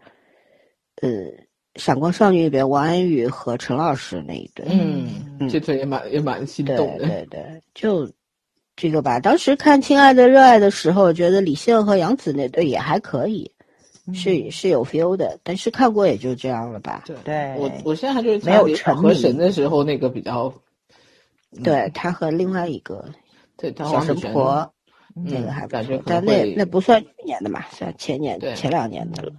呃，《闪光少女》里边王安宇和陈老师那一对，嗯，这对也蛮也蛮心对动的。对对，就这个吧。当时看《亲爱的热爱》的时候，觉得李现和杨紫那对也还可以，是是有 feel 的。但是看过也就这样了吧。对对我我现在还觉得没有他沉迷河神的时候那个比较，对他和另外一个对，当小神婆嗯那个还不感觉错，但那那不算去年的嘛，算前年前两年的了。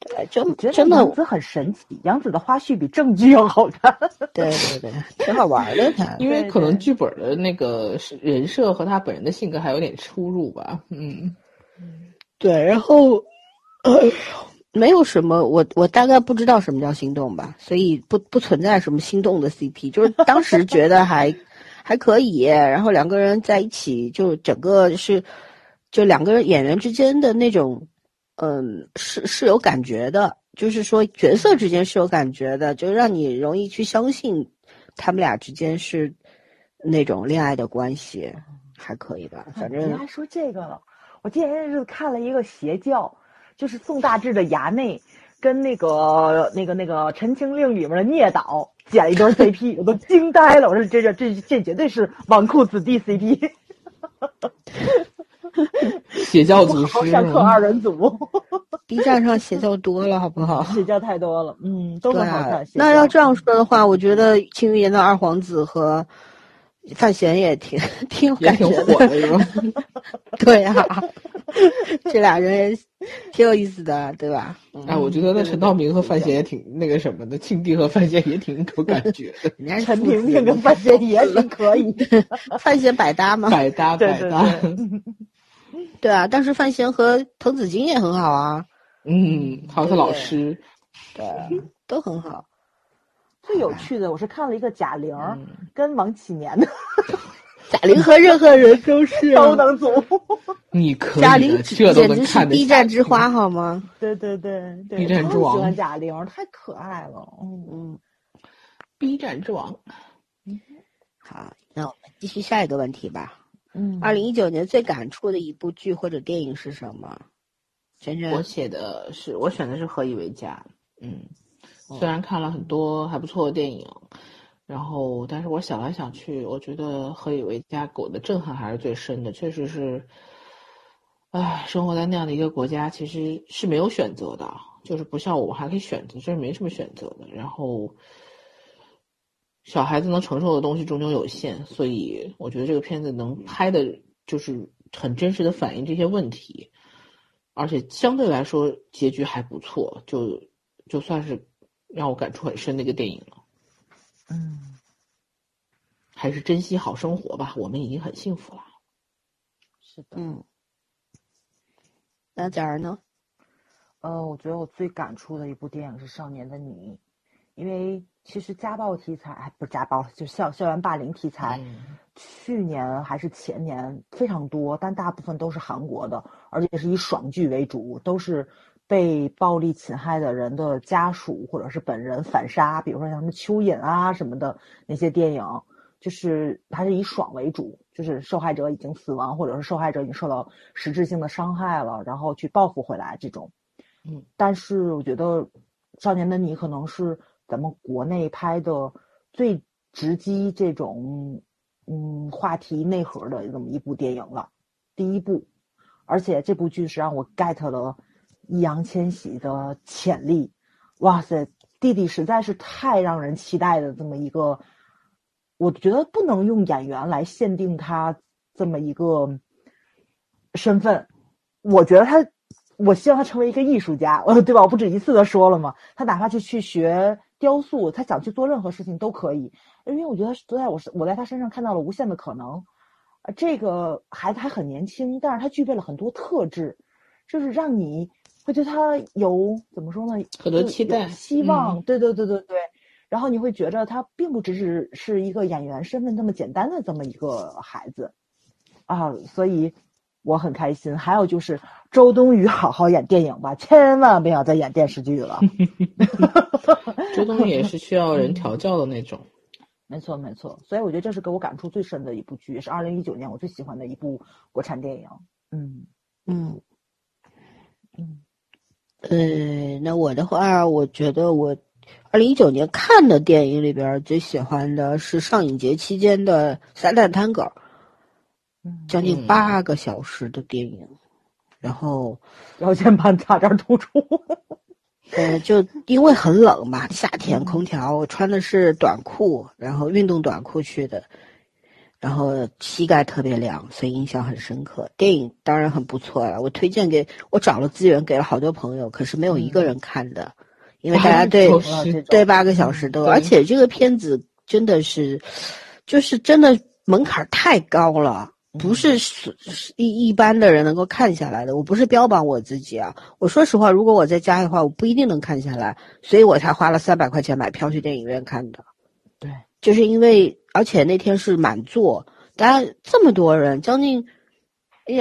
对，就我觉得真的杨子很神奇，杨紫的花絮比正剧要好看。对对对，挺好玩的他。因为可能剧本的那个人设和他本人的性格还有点出入吧。嗯，对，然后，呃，没有什么，我我大概不知道什么叫心动吧，所以不不存在什么心动的 CP，就是当时觉得还还可以，然后两个人在一起，就整个是就两个人演员之间的那种，嗯，是是有感觉的，就是说角色之间是有感觉的，就让你容易去相信他们俩之间是那种恋爱的关系，还可以吧，反正你还说这个了，我前些日子看了一个邪教，就是宋大志的衙内跟那个那个那个《陈情令》里面的聂导剪了一对 CP，我都惊呆了。我说这这这这绝对是纨绔子弟 CP，邪教祖好师上课二人组，B 站上邪教多了，好不好？邪教太多了，嗯，都很好看。邪那要这样说的话，我觉得《庆余年》的二皇子和范闲也挺 挺有也感觉挺火的，是吧？对啊，这俩人挺有意思的，对吧？嗯哎，我觉得那陈道明和范闲也挺那个什么的，庆帝和范闲也挺有感觉的，人家陈萍萍跟范闲也挺可以 范闲百搭嘛，百搭百搭。对，对啊。但是范闲和滕子京也很好啊，嗯，还有他老师，对，都很好。最有趣的，我是看了一个贾玲跟王启年的贾玲和任何人都是啊 都能组。你可贾玲以，这都简直是能看得 B 站之花好吗？对对对对，B 站之王喜欢贾玲儿，太可爱了。嗯，嗯，B 站之王。好，那我们继续下一个问题吧。嗯二零一九年最感触的一部剧或者电影是什么？真真我写的是我选的是《何以为家》，嗯，哦虽然看了很多还不错的电影，然后但是我想来想去，我觉得《何以为家》给我的震撼还是最深的，确实是，唉，生活在那样的一个国家，其实是没有选择的，就是不像我还可以选择，就是没什么选择的。然后，小孩子能承受的东西终究有限，所以我觉得这个片子能拍的，就是很真实的反映这些问题。而且相对来说结局还不错，就就算是让我感触很深的一个电影了。嗯，还是珍惜好生活吧，我们已经很幸福了。是的。嗯，那假儿呢？呃，我觉得我最感触的一部电影是《少年的你》，因为其实家暴题材，哎，不是家暴，就校校园霸凌题材，嗯去年还是前年非常多，但大部分都是韩国的，而且是以爽剧为主，都是被暴力侵害的人的家属或者是本人反杀，比如说像什么蚯蚓啊什么的那些电影，就是它是以爽为主，就是受害者已经死亡，或者是受害者已经受到实质性的伤害了，然后去报复回来这种。嗯，但是我觉得《少年的你》可能是咱们国内拍的最直击这种嗯话题内核的这么一部电影了，第一部，而且这部剧是让我 get 了易烊千玺的潜力，哇塞，弟弟实在是太让人期待的这么一个，我觉得不能用演员来限定他这么一个身份，我觉得他。我希望他成为一个艺术家，呃，对吧？我不止一次的说了嘛，他哪怕去去学雕塑，他想去做任何事情都可以。因为我觉得都在我我在他身上看到了无限的可能。这个孩子还很年轻，但是他具备了很多特质，就是让你会对他有怎么说呢？很多期待、希望。对对对对对。然后你会觉着他并不只是是一个演员身份这么简单的这么一个孩子，啊，所以我很开心。还有就是周冬雨好好演电影吧，千万不要再演电视剧了。周冬雨也是需要人调教的那种。没错没错，所以我觉得这是给我感触最深的一部剧，也是二零一九年我最喜欢的一部国产电影。嗯嗯嗯，呃，那我的话，我觉得我。二零一九年看的电影里边最喜欢的是上影节期间的《撒旦探戈》，将近八个小时的电影，然后腰间盘差点突出。呃，就因为很冷嘛，夏天空调，我穿的是短裤，然后运动短裤去的，然后膝盖特别凉，所以印象很深刻。电影当然很不错了，我推荐给我找了资源给了好多朋友，可是没有一个人看的。因为大家对对八个小时都，而且这个片子真的是，就是真的门槛太高了，不是一一般的人能够看下来的。我不是标榜我自己啊，我说实话，如果我在家的话，我不一定能看下来，所以我才花了三百块钱买票去电影院看的。对，就是因为而且那天是满座，大家这么多人，将近，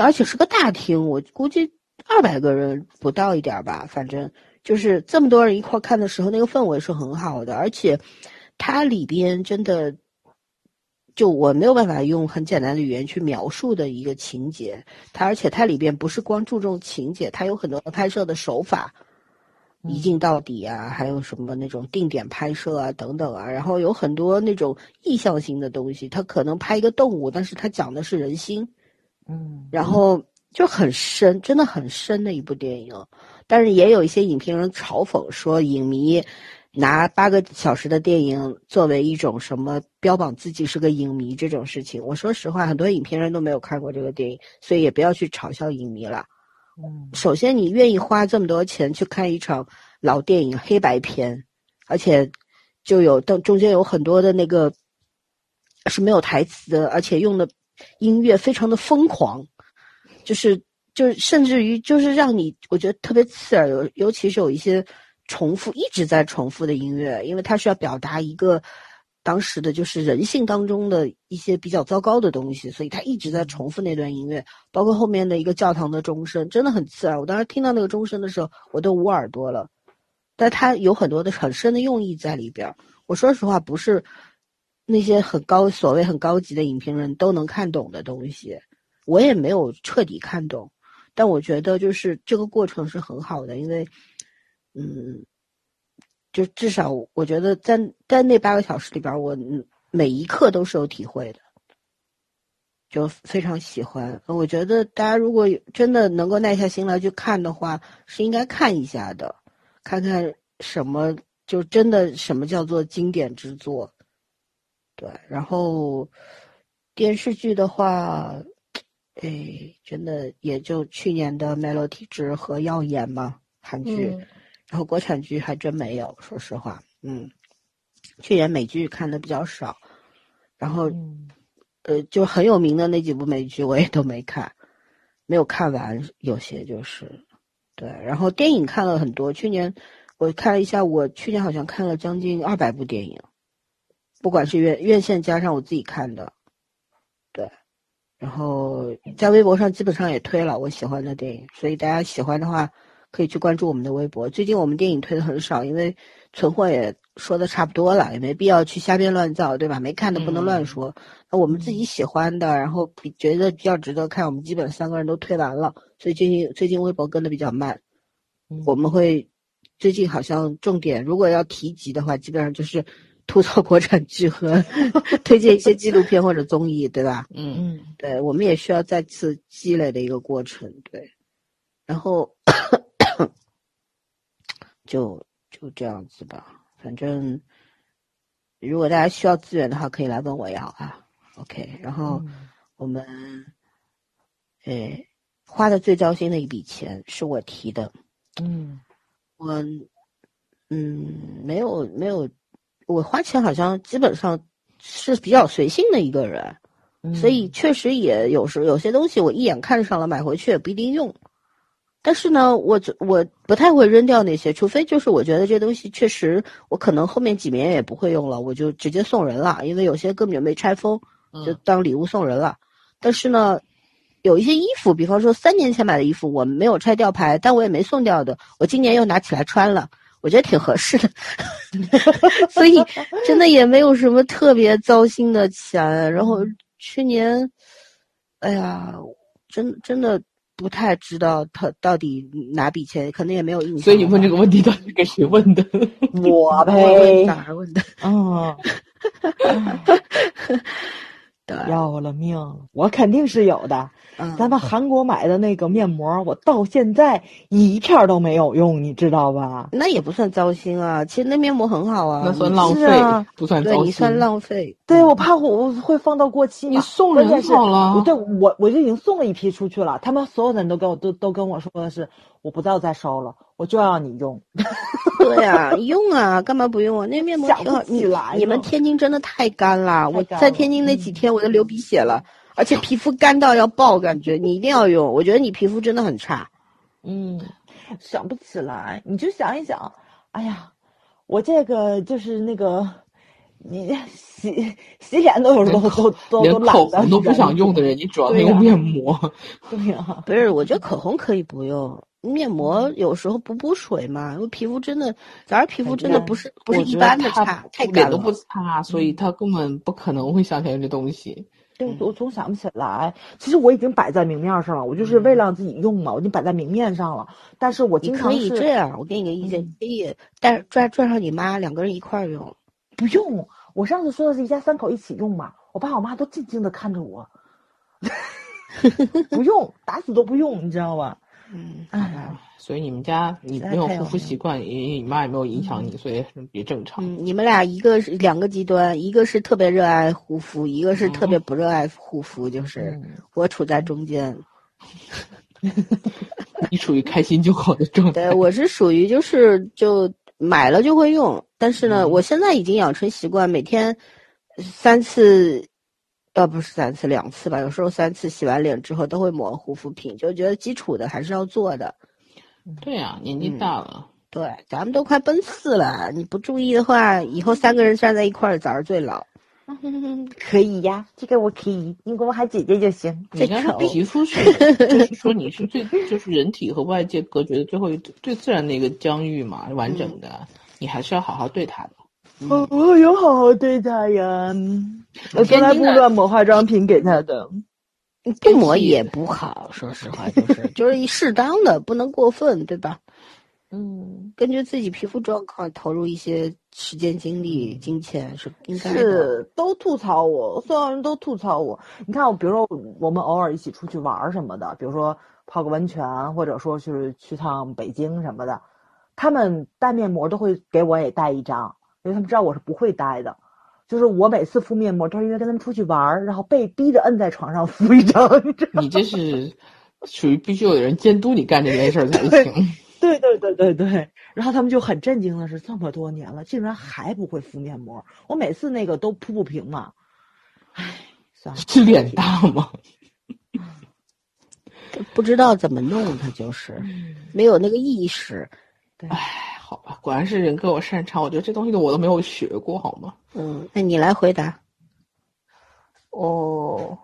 而且是个大厅，我估计二百个人不到一点吧，反正。就是这么多人一块看的时候，那个氛围是很好的，而且它里边真的就我没有办法用很简单的语言去描述的一个情节。它而且它里边不是光注重情节，它有很多拍摄的手法，一镜到底啊，还有什么那种定点拍摄啊等等啊，然后有很多那种意象性的东西。它可能拍一个动物，但是它讲的是人心，嗯，然后就很深，真的很深的一部电影。但是也有一些影评人嘲讽说，影迷拿八个小时的电影作为一种什么标榜自己是个影迷这种事情。我说实话，很多影评人都没有看过这个电影，所以也不要去嘲笑影迷了。首先你愿意花这么多钱去看一场老电影黑白片，而且就有到中间有很多的那个是没有台词的，而且用的音乐非常的疯狂，就是。就是甚至于就是让你我觉得特别刺耳，尤尤其是有一些重复一直在重复的音乐，因为它是要表达一个当时的就是人性当中的一些比较糟糕的东西，所以他一直在重复那段音乐，包括后面的一个教堂的钟声，真的很刺耳。我当时听到那个钟声的时候，我都捂耳朵了。但他有很多的很深的用意在里边。我说实话，不是那些很高所谓很高级的影评人都能看懂的东西，我也没有彻底看懂。但我觉得就是这个过程是很好的，因为，嗯，就至少我觉得在在那八个小时里边，我每一刻都是有体会的，就非常喜欢。我觉得大家如果真的能够耐下心来去看的话，是应该看一下的，看看什么就真的什么叫做经典之作。对，然后电视剧的话。哎，真的也就去年的《Melody》之和《耀眼》嘛，韩剧，然后国产剧还真没有，说实话，嗯，去年美剧看的比较少，然后，呃，就很有名的那几部美剧我也都没看，没有看完，有些就是，对，然后电影看了很多，去年我看了一下，我去年好像看了将近二百部电影，不管是院院线加上我自己看的。对然后在微博上基本上也推了我喜欢的电影，所以大家喜欢的话可以去关注我们的微博。最近我们电影推的很少，因为存货也说的差不多了，也没必要去瞎编乱造，对吧？没看的不能乱说。那我们自己喜欢的，然后比觉得比较值得看，我们基本三个人都推完了，所以最近最近微博跟的比较慢。我们会最近好像重点，如果要提及的话，基本上就是。吐槽国产剧和 推荐一些纪录片或者综艺，对吧？嗯嗯，对，我们也需要再次积累的一个过程，对。然后就就这样子吧，反正如果大家需要资源的话，可以来问我要啊。OK，然后我们，诶，花的最糟心的一笔钱是我提的。嗯，我嗯没有没有。我花钱好像基本上是比较随性的一个人，嗯所以确实也有时有些东西我一眼看上了，买回去也不一定用。但是呢，我就我不太会扔掉那些，除非就是我觉得这东西确实我可能后面几年也不会用了，我就直接送人了，因为有些根本就没拆封，就嗯当礼物送人了。但是呢，有一些衣服，比方说三年前买的衣服，我没有拆吊牌，但我也没送掉的，我今年又拿起来穿了，我觉得挺合适的，所以真的也没有什么特别糟心的钱。然后去年，哎呀，真真的不太知道他到底哪笔钱，可能也没有印象。所以你问这个问题到底是给谁问的？我我问呗，哪儿问的？嗯，对，要了命了，我肯定是有的。嗯，咱们韩国买的那个面膜，我到现在一片都没有用，你知道吧？那也不算糟心啊，其实那面膜很好啊，那算浪费是啊，不算糟心。对你算浪费。对，我怕我会放到过期嘛。你送人关键是好了对我我就已经送了一批出去了，他们所有的人都跟我都都跟我说的是，我不要再烧了，我就要你用。对呀、用啊，干嘛不用啊？那面膜想挺好。你不起来你们天津真的太干了，我干了在天津那几天我都流鼻血了，而且皮肤干到要爆，感觉你一定要用。我觉得你皮肤真的很差。嗯，想不起来，你就想一想，哎呀，我这个就是那个，你洗洗脸都有时候都都懒得口红都不想用的人，你主要是用对呀面膜。对呀、不是，我觉得口红可以不用，面膜有时候补补水嘛，因为皮肤真的，咱皮肤真的不是不是一般的差，太脸干了。都不擦，所以他根本不可能会想起来这东西。对，我总想不起来。其实我已经摆在明面上了，我就是为了让自己用嘛，我已经摆在明面上了。但是我你可以经常是这样，我给你个意见，嗯可以带拽拽上你妈，两个人一块儿用。不用。我上次说的是一家三口一起用嘛，我爸我妈都静静的看着我，不用，打死都不用，你知道吧？嗯，哎，所以你们家你没有护肤习惯，因为你妈也没有影响你，所以也正常。嗯，你们俩一个是两个极端，一个是特别热爱护肤，一个是特别不热爱护肤，就是嗯我处在中间。你处于开心就好的状态对，。我是属于就是就买了就会用，但是呢，嗯我现在已经养成习惯，每天三次，呃，不是三次，两次吧，有时候三次洗完脸之后都会抹护肤品，就觉得基础的还是要做的。对呀、年纪嗯大了，对，咱们都快奔四了，你不注意的话，以后三个人站在一块儿，早是最老。可以呀，这个我可以，你给我喊姐姐就行。你家的丑皮 肤是，就是说你是最，就是人体和外界隔绝的最后一最自然的一个疆域嘛，完整的，你还是要好好对它的。我我有好好对他呀，我从来不乱抹化妆品给他的。不抹也不好，说实话，就是就是一适当的，不能过分，对吧？嗯，根据自己皮肤状况投入一些时间、精力、金钱是应该的。是都吐槽我，所有人都吐槽我。你看我，比如说我们偶尔一起出去玩儿什么的，比如说泡个温泉，或者说是去趟北京什么的，他们带面膜都会给我也带一张，因为他们知道我是不会带的。就是我每次敷面膜都是因为跟他们出去玩儿，然后被逼着摁在床上敷一张，你这是属于必须有人监督你干这件事儿才行。对对对对对，然后他们就很震惊的是，这么多年了，竟然还不会敷面膜。我每次那个都铺不平嘛，唉，算了，是脸大吗？不知道怎么弄，他就是没有那个意识。哎，好吧，果然是人各有擅长。我觉得这东西的我都没有学过，好吗？嗯，那你来回答。哦，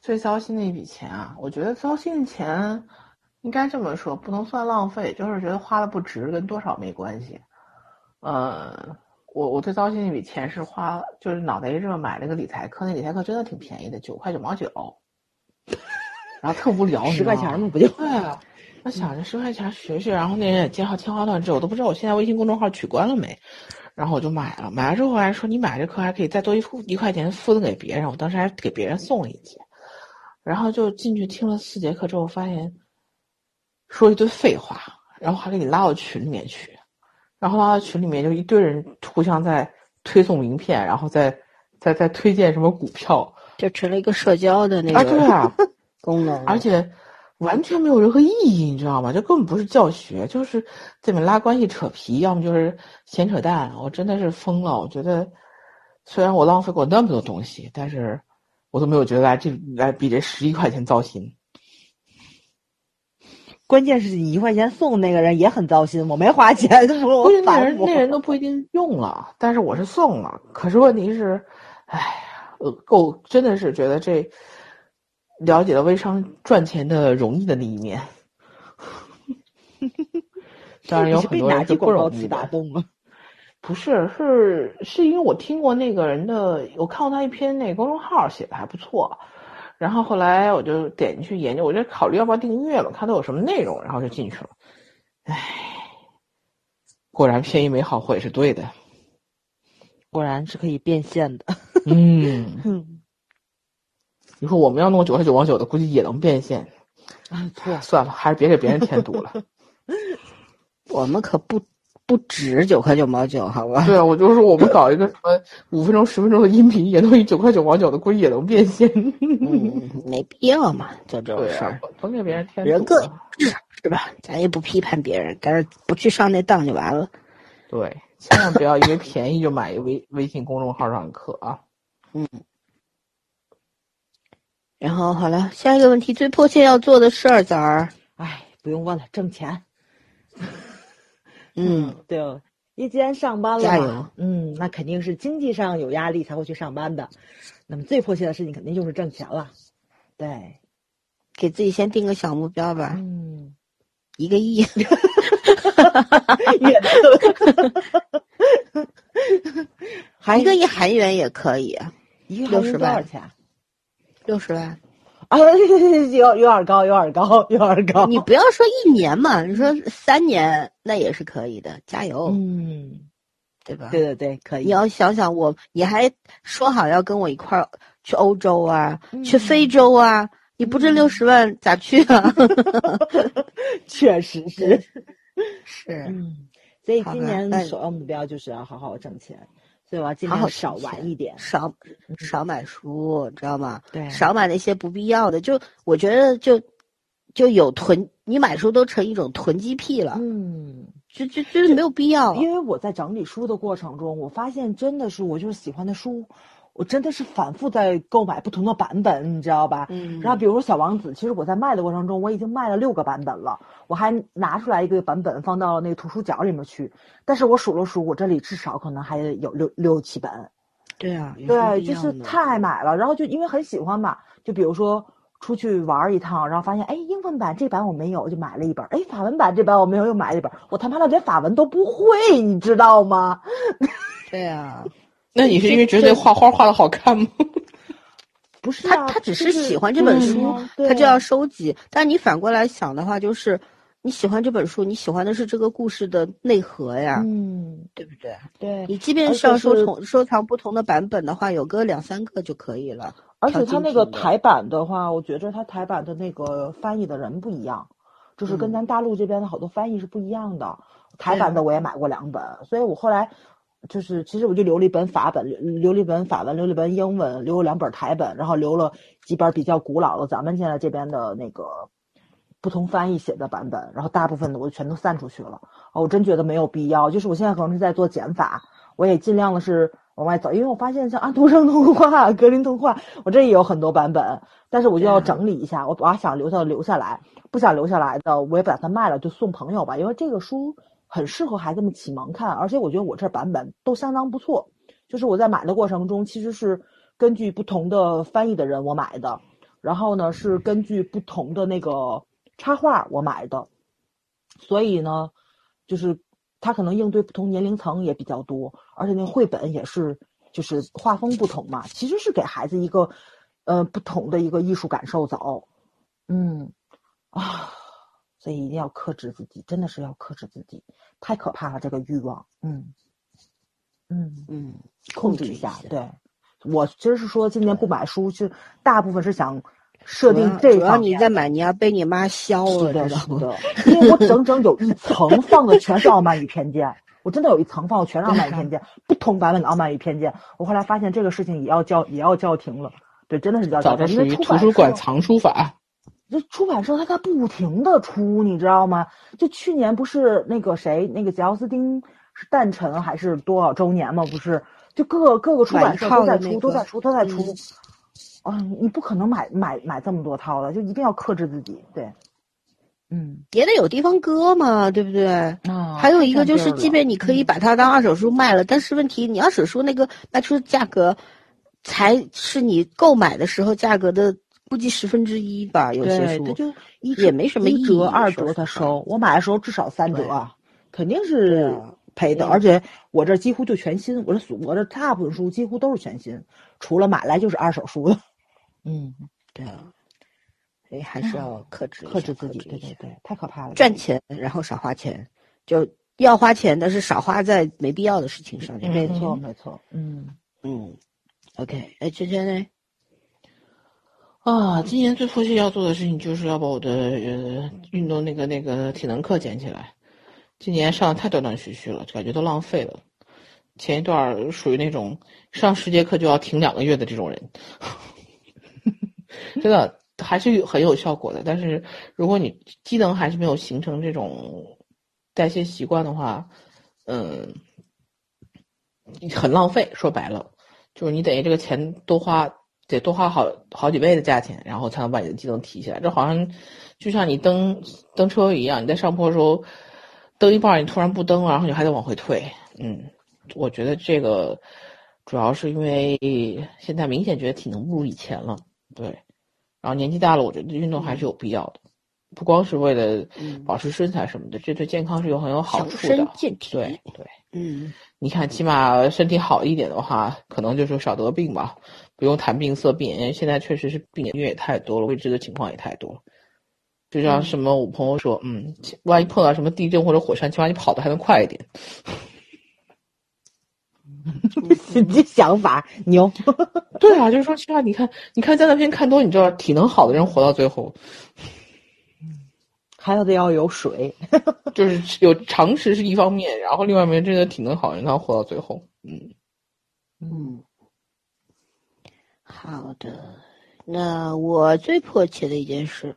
最糟心的一笔钱啊，我觉得糟心的钱应该这么说，不能算浪费，就是觉得花的不值，跟多少没关系。呃，我我最糟心的一笔钱是花，就是脑袋一热买了个理财课，那理财课真的挺便宜的，九块九毛九，然后特无聊，你十块钱嘛不就？对啊，我想着十块钱学学，然后那人也介绍天花乱坠，我都不知道我现在微信公众号取关了没，然后我就买了，买了之后还说你买这课还可以再多一付一块钱附赠给别人，我当时还给别人送了一节，然后就进去听了四节课之后，发现说一堆废话，然后还给你拉到群里面去，然后拉到群里面就一堆人互相在推送名片，然后再再再推荐什么股票就成了一个社交的那啊，对个啊。功能，而且完全没有任何意义，你知道吗？这根本不是教学，就是在里面拉关系扯皮，要么就是闲扯淡。我真的是疯了，我觉得虽然我浪费过那么多东西，但是我都没有觉得来这来比这十一块钱糟心。关键是你一块钱送那个人也很糟心，我没花钱，我关键那人那人都不一定用了，但是我是送了。可是问题是，哎呀，呃，够真的是觉得这了解了微商赚钱的容易的那一面。当然有很多人是不容易。打动了？不是，是是因为我听过那个人的，我看过他一篇那个公众号写的还不错，然后后来我就点进去研究，我就考虑要不要订阅了，看都有什么内容，然后就进去了。唉，果然便宜没好货也是对的。果然是可以变现的。嗯，嗯，你说我们要弄九块九毛九的，估计也能变现。啊，错，算了，还是别给别人添堵了。我们可不不止九块九毛九，好吧？对啊，我就说我们搞一个什么五分钟、十分钟的音频，也能以九块九毛九的，估计也能变现。嗯，没必要嘛，就这种事儿，，甭给别人添人各堵是吧？咱也不批判别人，但是不去上那当就完了。对，千万不要因为便宜就买一微微信公众号上的课啊！然后好了，下一个问题，最迫切要做的事儿咋儿？哎，不用问了，挣钱。嗯，对哦，你既然上班了加油，嗯，那肯定是经济上有压力才会去上班的。那么最迫切的事情肯定就是挣钱了。对，给自己先定个小目标吧，嗯，一个亿。越南 还一个亿韩元也可以啊，一个韩元60万多少钱？六十万。啊，有有点高，有点高，有点高。你不要说一年嘛，你说三年那也是可以的，加油，嗯，对吧？对对对，可以。你要想想我，你还说好要跟我一块儿去欧洲啊，嗯去非洲啊，你不挣六十万咋去啊？确实是。是，嗯，所以今年首要目标就是要好好挣钱，所以我要尽量少玩一点。少少买书，知道吗？对少买那些不必要的。就我觉得就就有囤，你买书都成一种囤积癖了，嗯，就就就是没有必要。因为我在整理书的过程中，我发现真的是我就是喜欢的书，我真的是反复在购买不同的版本，你知道吧？嗯然后比如说《小王子》，其实我在卖的过程中，我已经卖了六个版本了，我还拿出来一个版本放到那个图书角里面去，但是我数了数，我这里至少可能还有六六七本。对啊，对，就是太爱买了，然后就因为很喜欢嘛，就比如说出去玩一趟，然后发现哎，英文版这版我没有，就买了一本；哎，法文版这版我没有，又买了一本。我他妈的连法文都不会，你知道吗？对啊，那你是因为觉得画画画的好看吗？不是、他啊，他只是喜欢这本书嗯，他就要收集。但你反过来想的话，就是你喜欢这本书，你喜欢的是这个故事的内核呀，嗯，对不对？对，你即便是要收且是同收藏不同的版本的话，有个两三个就可以了。而且他那个台版的话，我觉着他台版的那个翻译的人不一样，就是跟嗯咱大陆这边的好多翻译是不一样的。台版的我也买过两本，所以我后来就是其实我就留了一本法本，留了一本法文，留了一本英文，留了两本台本，然后留了几本比较古老的咱们现在这边的那个不同翻译写的版本，然后大部分的我就全都散出去了。哦，我真觉得没有必要，就是我现在可能是在做减法，我也尽量的是往外走，因为我发现像安徒生童话、格林童话，我这也有很多版本，但是我就要整理一下，我把想留下的留下来，不想留下来的我也把它卖了，就送朋友吧，因为这个书很适合孩子们启蒙看，而且我觉得我这版本都相当不错，就是我在买的过程中其实是根据不同的翻译的人我买的，然后呢是根据不同的那个插画我买的，所以呢，就是它可能应对不同年龄层也比较多，而且那绘本也是就是画风不同嘛，其实是给孩子一个呃不同的一个艺术感受走，嗯啊，所以一定要克制自己，真的是要克制自己，太可怕了这个欲望，嗯嗯，嗯，控制制一下，对。我其实是说，今年不买书，就大部分是想设定这主要方面你再买，你要被你妈削了，是的，知道吗？是的，因为我整整有一层放的全是傲慢与偏见，我真的有一层放的全是傲慢与偏见，不同版本的傲慢与偏见。我后来发现这个事情也要叫也要叫停了，对，真的是叫停。这属于图书馆藏书法。这出版社它在不停的出，你知道吗？就去年不是那个谁，那个杰奥斯汀是诞辰还是多少周年嘛？不是就各各个出版社都在出，都在出，都在出嗯。啊，你不可能买买买这么多套的，就一定要克制自己。对，嗯也得有地方搁嘛，对不对？啊还有一个就是，即便你可以把它当二手书卖了，但是问题你二手书那个卖出的价格，才是你购买的时候价格的估计十分之一吧。有些，书它就一也折没什么一折二折他收，我买的时候至少三折啊，肯定是啊赔的。嗯而且我这几乎就全新，我这所我这大部分书几乎都是全新，除了买来就是二手书的。嗯，对啊，所以还是要克制克制自己，对对对，太可怕了。赚钱，然后少花钱，就要花钱，但是少花在没必要的事情上。面没错没错，嗯嗯，OK，哎，圈圈呢？啊，今年最迫切要做的事情就是要把我的呃运动那个那个体能课捡起来。今年上的太断断续续了，感觉都浪费了。前一段属于那种上十节课就要停两个月的这种人，真的还是很有效果的。但是如果你机能还是没有形成这种代谢习惯的话，嗯，很浪费。说白了，就是你等于这个钱多花，得多花好好几倍的价钱，然后才能把你的技能提起来。这好像就像你蹬蹬车一样，你在上坡的时候蹬一半儿，你突然不蹬了，然后你还得往回退。嗯，我觉得这个主要是因为现在明显觉得体能不如以前了，对。然后年纪大了，我觉得运动还是有必要的，不光是为了嗯保持身材什么的，这对健康是有很有好处的。对对。嗯，你看，起码身体好一点的话，可能就是少得病吧，不用谈病色病。因为现在确实是病因为也太多了，未知的情况也太多了。就像什么，我朋友说，嗯，万一碰到什么地震或者火山，起码你跑的还能快一点。你这想法牛。对啊，就是说，起码你看，你看灾难片看多，你知道体能好的人活到最后，还有得要有水。就是有常识是一方面，然后另外一面真的体能好的人他活到最后，嗯。嗯，好的。那我最迫切的一件事，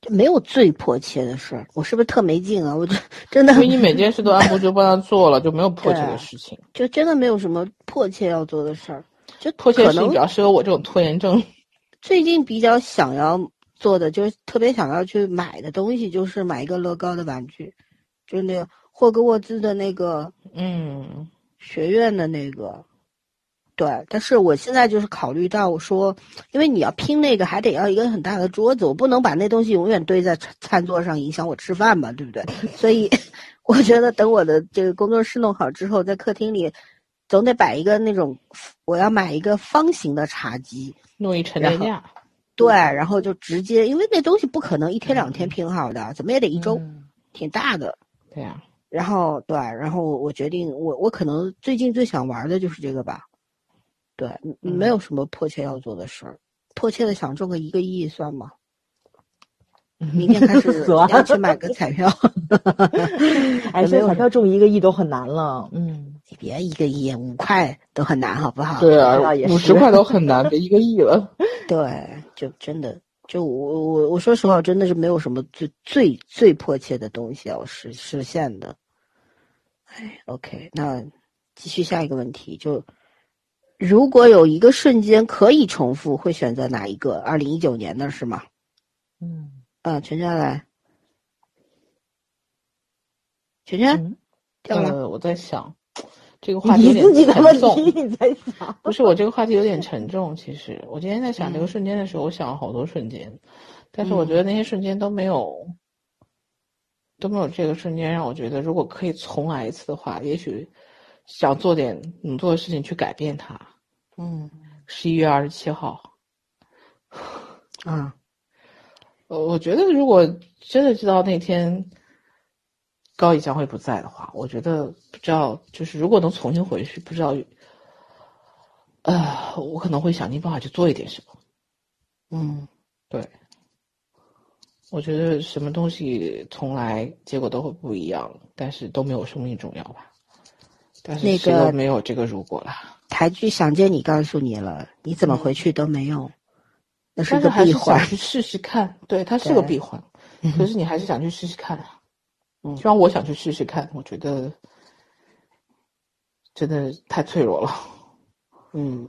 就没有最迫切的事儿。我是不是特没劲啊？我就真的因为你每件事都按部就班的做了，就没有迫切的事情。就真的没有什么迫切要做的事儿。就迫切的事情可能比较适合我这种拖延症。最近比较想要做的，就是特别想要去买的东西，就是买一个乐高的玩具，就是那个霍格沃兹的那个嗯学院的那个。对，但是我现在就是考虑到我说，因为你要拼那个，还得要一个很大的桌子，我不能把那东西永远堆在餐餐桌上，影响我吃饭嘛，对不对？所以 我觉得等我的这个工作室弄好之后，在客厅里总得摆一个那种，我要买一个方形的茶几，弄一陈列架。对，然后就直接，因为那东西不可能一天两天拼好的，怎么也得一周，嗯挺大的。对呀、然后对，然后我决定，我我可能最近最想玩的就是这个吧。对，嗯没有什么迫切要做的事儿，迫切的想中个一个亿算吗？明天开始算要去买个彩票。哎，没有现在彩票中一个亿都很难了。嗯，你别一个亿，五块都很难，好不好？对啊五十块都很难，别一个亿了。对，就真的，就我我我说实话，我真的是没有什么最最最迫切的东西要实实现的。哎，OK，那继续下一个问题，就如果有一个瞬间可以重复，会选择哪一个？二零一九年的是吗？嗯，啊，全全来，全全嗯掉了。呃，我在想，这个话题自己点的问沉重。题你在想。不是我这个话题有点沉重。其实我今天在想这嗯个瞬间的时候，我想了好多瞬间，但是我觉得那些瞬间都没有，都没有这个瞬间让我觉得，如果可以重来一次的话，也许想做点能做的事情去改变它。嗯十一月二十七号，啊，我，我觉得如果真的知道那天高以将会不在的话，我觉得不知道，就是如果能重新回去，不知道，呃，我可能会想尽办法去做一点什么。嗯对，我觉得什么东西从来结果都会不一样，但是都没有生命重要吧。但是那个没有这个如果了。台剧《想见你》告诉你了，你怎么回去都没用，那是个但是还是闭环想。去试试看，对，它是个闭环，可是你还是想去试试看。嗯虽然我想去试试看，我觉得真的太脆弱了。嗯，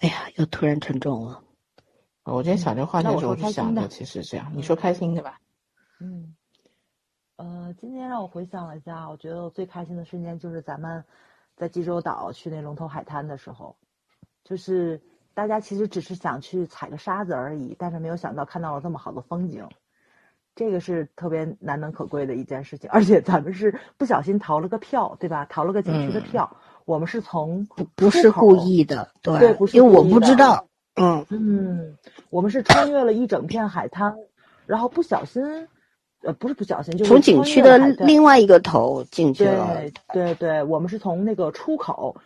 哎呀，又突然沉重了。我今天想这话题的时候，就想的其实这样。你说开心的吧？嗯，呃，今天让我回想了一下，我觉得我最开心的瞬间就是咱们在济州岛去那龙头海滩的时候，就是大家其实只是想去踩个沙子而已，但是没有想到看到了这么好的风景，这个是特别难能可贵的一件事情。而且咱们是不小心逃了个票，对吧？逃了个景区的嗯票，我们是从不不是故意的，对，对不是因为我不知道，嗯嗯，我们是穿越了一整片海滩，然后不小心，呃，不是不小心，就是从景区的另外一个头进去了。对对对，我们是从那个出口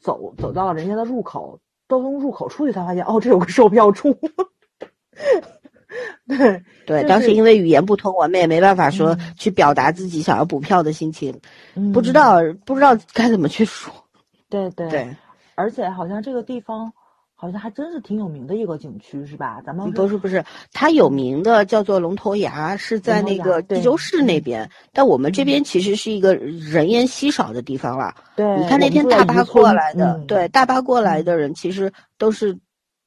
走走到人家的入口，都从入口出去才发现，哦，这有个售票处。对 对，当时因为语言不通，我们也没办法说嗯去表达自己想要补票的心情，嗯不知道不知道该怎么去说。对对对，而且好像这个地方好像还真是挺有名的一个景区，是吧？咱们不是不是，它有名的叫做龙头崖，是在那个济州市那嗯边，但我们这边其实是一个人烟稀少的地方了。对，你看那天大巴过来的，嗯对，大巴过来的人其实都是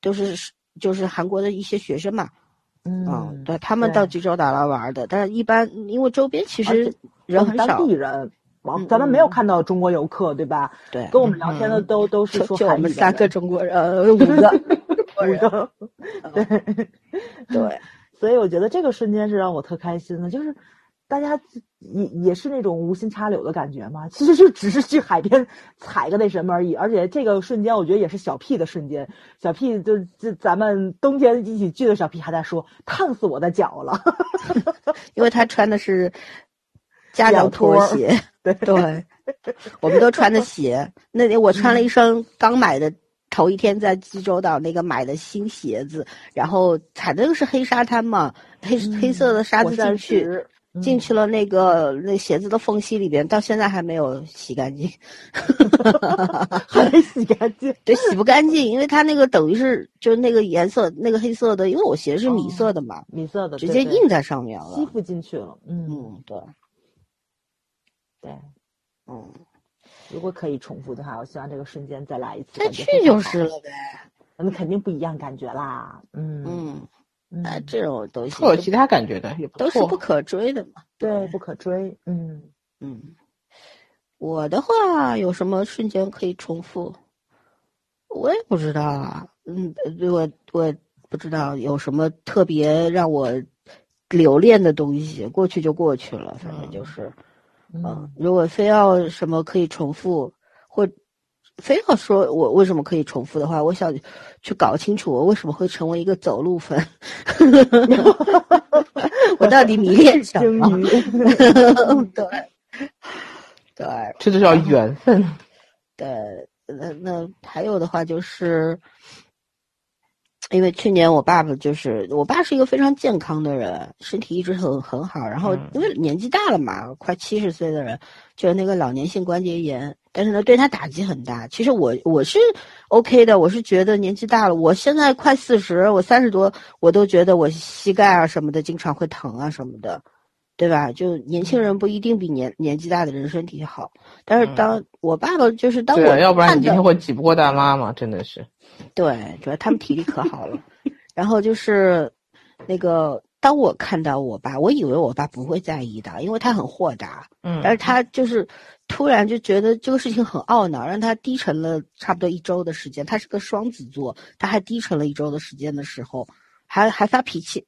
都是就是韩国的一些学生嘛，嗯，对他们到济州岛来玩的，但是一般因为周边其实人很少，当地人。咱们没有嗯。看到中国游客，对吧？对，跟我们聊天的都都是说我们三个中国人，呃，五个 五个，对 对，所以我觉得这个瞬间是让我特开心的，就是大家也也是那种无心插柳的感觉嘛，其实就只是去海边踩个那什么而已，而且这个瞬间我觉得也是小 P 的瞬间，小 P 就就咱们冬天一起聚的小 P 还在说烫死我的脚了，因为他穿的是家长拖鞋，对对，我们都穿的 鞋。那天我穿了一双刚买的，头一天在济州岛那个买的新鞋子，然后踩的又是黑沙滩嘛，黑、黑色的沙子进去。进去了那个那鞋子的缝隙里边，到现在还没有洗干净，还没洗干净，对，洗不干净，因为它那个等于是就是那个颜色那个黑色的，因为我鞋是米色的嘛，米色的直接印在上面了。吸附进去了，嗯，嗯，对，对。嗯，如果可以重复的话，我希望这个瞬间再来一次，再去就是了呗。那肯定不一样感觉啦。嗯嗯，嗯那这种东西会有其他感觉的，也不都是不可追的嘛。对不可追。嗯，嗯，我的话有什么瞬间可以重复？我也不知道啊。嗯，呃我我不知道有什么特别让我留恋的东西，过去就过去了，反正就是，嗯嗯，如果非要什么可以重复，或非要说我为什么可以重复的话，我想去搞清楚我为什么会成为一个走路粉，我到底迷恋什 么？鱼。对，对这就叫缘分。对，那那还有的话就是，因为去年我爸爸就是我爸是一个非常健康的人，身体一直很很好，然后嗯因为年纪大了嘛，快七十岁的人，就是那个老年性关节炎，但是呢对他打击很大。其实我我是 OK 的，我是觉得年纪大了，我现在快四十，我三十多，我都觉得我膝盖啊什么的经常会疼啊什么的。对吧？就年轻人不一定比年年纪大的人身体好，但是当我爸爸就是当我要不然你今天会挤不过大妈嘛，真的是。对，主要他们体力可好了。然后就是那个，当我看到我爸，我以为我爸不会在意的，因为他很豁达，嗯但是他就是突然就觉得这个事情很懊恼，让他低沉了差不多一周的时间。他是个双子座，他还低沉了一周的时间的时候，还还发脾气。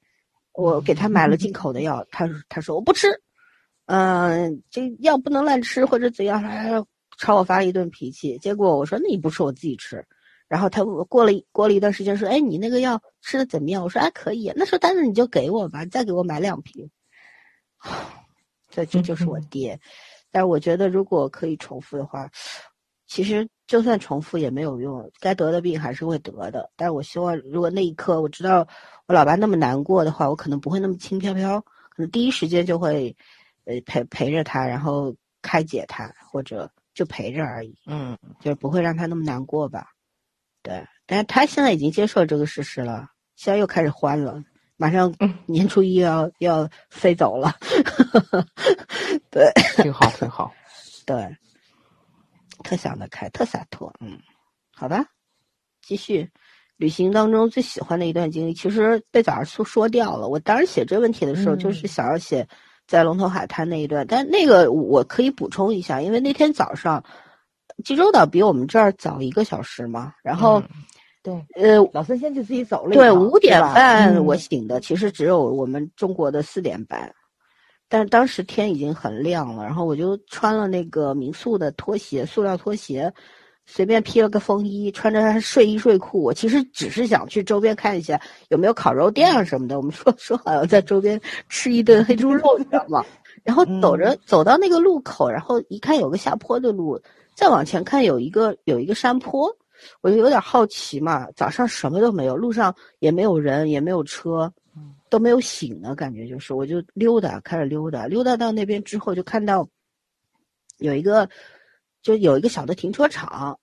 我给他买了进口的药，他他说我不吃，嗯、这药不能乱吃或者怎样，还朝我发了一顿脾气。结果我说那你不吃我自己吃，然后他过了一过了一段时间说，哎，你那个药吃的怎么样？我说哎可以，那时候但是你就给我吧，你再给我买两瓶。这这就是我爹，但是我觉得如果可以重复的话，其实就算重复也没有用，该得的病还是会得的。但是我希望，如果那一刻我知道我老爸那么难过的话，我可能不会那么轻飘飘，可能第一时间就会，呃陪陪着他，然后开解他，或者就陪着而已，嗯，就是不会让他那么难过吧。对，但是他现在已经接受这个事实了，现在又开始欢了，马上嗯年初一要要飞走了。对挺好，挺好。对，特想得开，特洒脱。嗯，好吧，继续。旅行当中最喜欢的一段经历，其实被早上说说掉了。我当时写这问题的时候，就是想要写在龙头海滩那一段，但那个我可以补充一下，因为那天早上济州岛比我们这儿早一个小时嘛。然后，对，呃，老孙先就自己走了。对，五点半我醒的，其实只有我们中国的四点半。但是当时天已经很亮了，然后我就穿了那个民宿的拖鞋，塑料拖鞋。随便披了个风衣，穿着睡衣睡裤，我其实只是想去周边看一下有没有烤肉店啊什么的。我们 说说好要在周边吃一顿黑猪肉，你知道吗？然后走着走到那个路口，然后一看有个下坡的路，再往前看有一个有一个山坡，我就有点好奇嘛。早上什么都没有，路上也没有人，也没有车，都没有醒呢，感觉就是，我就溜达，开始溜达，溜达到那边之后就看到有一个。就有一个小的停车场，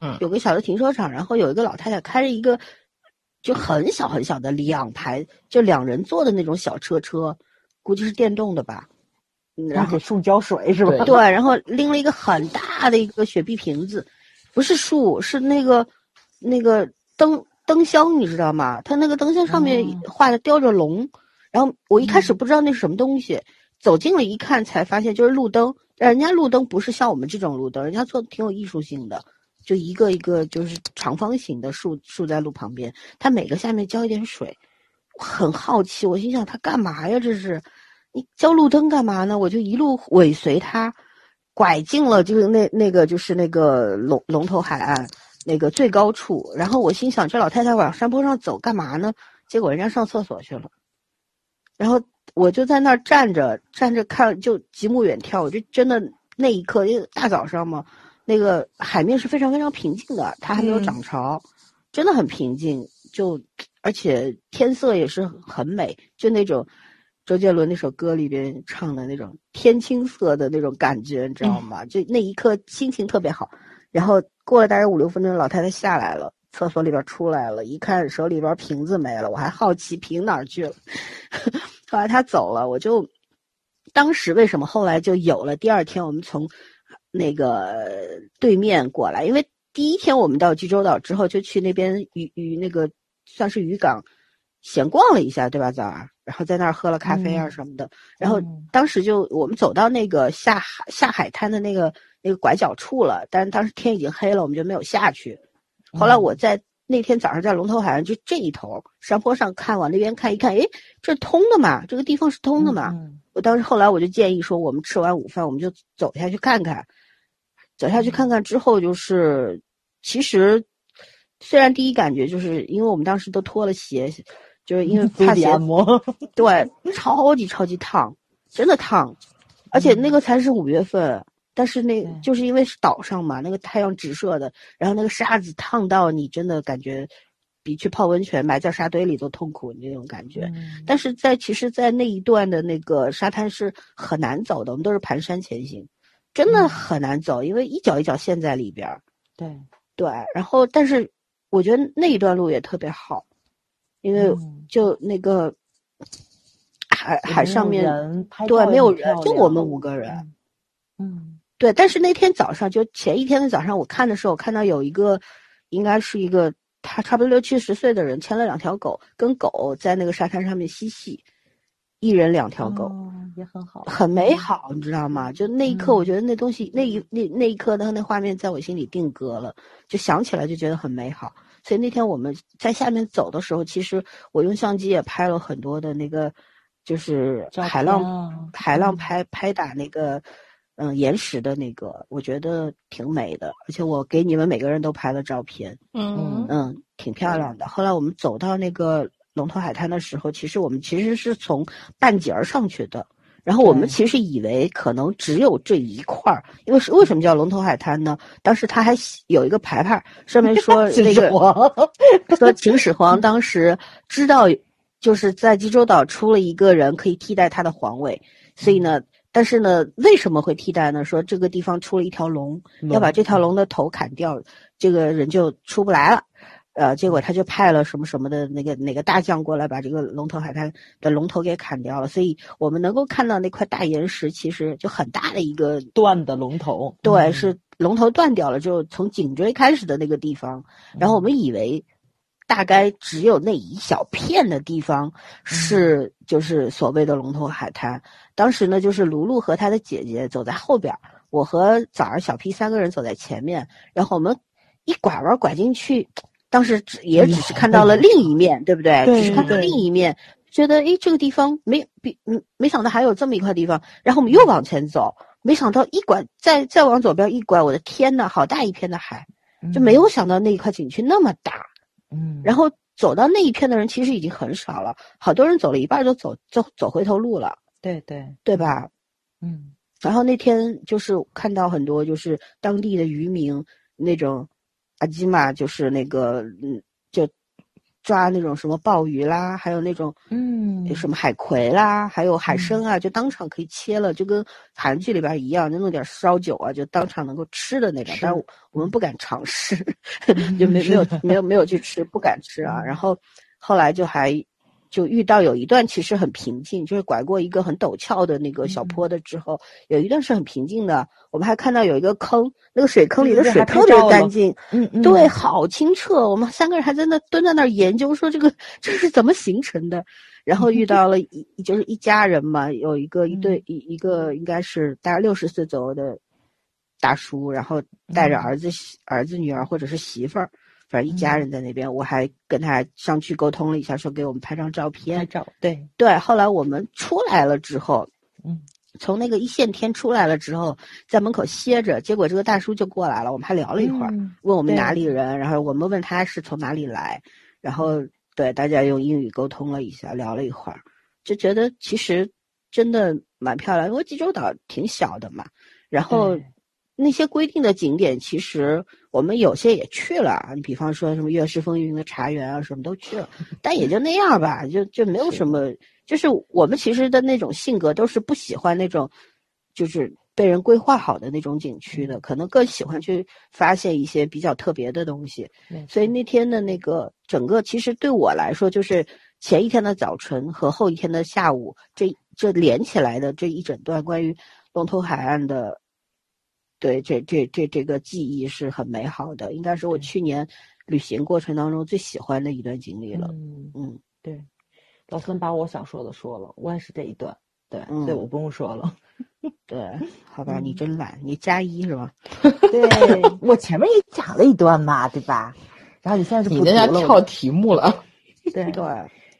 嗯，有个小的停车场，然后有一个老太太开着一个就很小很小的两排就两人坐的那种小车车，估计是电动的吧，然后树浇水是吧？对，然后拎了一个很大的一个雪碧瓶子，不是树，是那个那个灯灯箱，你知道吗？它那个灯箱上面画的雕着龙，然后我一开始不知道那是什么东西，走近了一看才发现就是路灯。人家路灯不是像我们这种路灯，人家做的挺有艺术性的，就一个一个就是长方形的竖竖在路旁边，它每个下面浇一点水，很好奇，我心想他干嘛呀？这是，你浇路灯干嘛呢？我就一路尾随他，拐进了就是那那个就是那个龙龙头海岸那个最高处，然后我心想这老太太往山坡上走干嘛呢？结果人家上厕所去了，然后。我就在那儿站着，站着看，就极目远眺。我就真的那一刻，因为大早上嘛，那个海面是非常非常平静的，它还没有涨潮，真的很平静。就而且天色也是很美，就那种周杰伦那首歌里边唱的那种天青色的那种感觉，你知道吗？就那一刻心情特别好。然后过了大概五六分钟，老太太下来了，厕所里边出来了，一看手里边瓶子没了，我还好奇瓶哪儿去了。后来他走了，我就当时为什么后来就有了？第二天我们从那个对面过来，因为第一天我们到济州岛之后，就去那边渔渔那个算是渔港闲逛了一下，对吧？早上，然后在那儿喝了咖啡啊什么的。然后当时就我们走到那个下海下海滩的那个那个拐角处了，但是当时天已经黑了，我们就没有下去。后来我在。那天早上在龙头海岸就这一头山坡上看，往那边看一看，诶，这通的嘛，这个地方是通的嘛。我当时后来我就建议说，我们吃完午饭我们就走下去看看，走下去看看之后就是，其实虽然第一感觉就是因为我们当时都脱了鞋，就是因为 怕鞋，对，超级超级烫，真的烫，而且那个才是五月份。但是那就是因为是岛上嘛，那个太阳直射的，然后那个沙子烫到你，真的感觉比去泡温泉埋在沙堆里都痛苦那种感觉。但是在其实，在那一段的那个沙滩是很难走的，我们都是蹒跚前行，真的很难走，因为一脚一脚陷在里边儿。对对，然后但是我觉得那一段路也特别好，因为就那个海海上面对没有人，就我们五个人，嗯。对，但是那天早上就前一天的早上，我看的时候，我看到有一个，应该是一个他差不多六七十岁的人，牵了两条狗，跟狗在那个沙滩上面嬉戏，一人两条狗，也很好，很美好，你知道吗？就那一刻，我觉得那东西，那一那那一刻的那画面在我心里定格了，就想起来就觉得很美好。所以那天我们在下面走的时候，其实我用相机也拍了很多的那个，就是海浪海浪拍拍打那个。嗯，岩石的那个，我觉得挺美的，而且我给你们每个人都拍了照片，嗯嗯，挺漂亮的。后来我们走到那个龙头海滩的时候，其实我们其实是从半截儿上去的，然后我们其实以为可能只有这一块儿，因为是为什么叫龙头海滩呢？当时他还有一个牌牌，上面 说那个说秦始皇当时知道，就是在济州岛出了一个人可以替代他的皇位，所以呢。但是呢，为什么会替代呢？说这个地方出了一条龙，要把这条龙的头砍掉，这个人就出不来了。呃，结果他就派了什么什么的那个哪个大将过来，把这个龙头海滩的龙头给砍掉了。所以我们能够看到那块大岩石，其实就很大的一个断的龙头，对，嗯是龙头断掉了，就从颈椎开始的那个地方。然后我们以为大概只有那一小片的地方是就是所谓的龙头海滩。当时呢，就是卢璐和他的姐姐走在后边，我和枣儿、小 P 三个人走在前面，然后我们一拐弯拐进去，当时只也只是看到了另一面，对不对？对只是看到另一面，觉得诶这个地方没比嗯没想到还有这么一块地方，然后我们又往前走，没想到一拐再再往左边一拐，我的天呐，好大一片的海，就没有想到那一块景区那么大。嗯，然后走到那一片的人其实已经很少了，好多人走了一半就走走走回头路了，对对，对吧？嗯。然后那天就是看到很多就是当地的渔民那种阿基玛，就是那个嗯，就抓那种什么鲍鱼啦，还有那种嗯什么海葵啦，还有海参啊，就当场可以切了，就跟韩剧里边一样，就弄点烧酒啊，就当场能够吃的那种。但我们不敢尝试，就没没有没有没有去吃，不敢吃啊。然后后来就还就遇到有一段其实很平静，就是拐过一个很陡峭的那个小坡的之后，有一段是很平静的。我们还看到有一个坑，那个水坑里的水特别干净，嗯嗯，对，好清澈。我们三个人还在那蹲在那儿研究，说这个这是怎么形成的。然后遇到了一就是一家人嘛，有一个一对一一个应该是大概六十岁左右的大叔，然后带着儿子、儿子女儿或者是媳妇儿，反正一家人在那边。我还跟他上去沟通了一下，说给我们拍张照片拍。照，对，对，后来我们出来了之后，嗯，从那个一线天出来了之后，在门口歇着，结果这个大叔就过来了，我们还聊了一会儿。嗯问我们哪里人，然后我们问他是从哪里来，然后对大家用英语沟通了一下，聊了一会儿，就觉得其实真的蛮漂亮，因为济州岛挺小的嘛，然后对那些规定的景点，其实我们有些也去了啊，你比方说什么月式风云的茶园啊，什么都去了，但也就那样吧，就就没有什么，就是我们其实的那种性格都是不喜欢那种，就是被人规划好的那种景区的，可能更喜欢去发现一些比较特别的东西。所以那天的那个整个，其实对我来说，就是前一天的早晨和后一天的下午，这这连起来的这一整段关于龙头海岸的，对这这这这个记忆是很美好的，应该是我去年旅行过程当中最喜欢的一段经历了。嗯，嗯，对，老孙把我想说的说了，我也是这一段，对，嗯所以我不用说了。对，好吧，你嗯真懒，你加一是吧？对我前面也讲了一段嘛，对吧？然后你现在是你那不读了，家跳题目了，对对，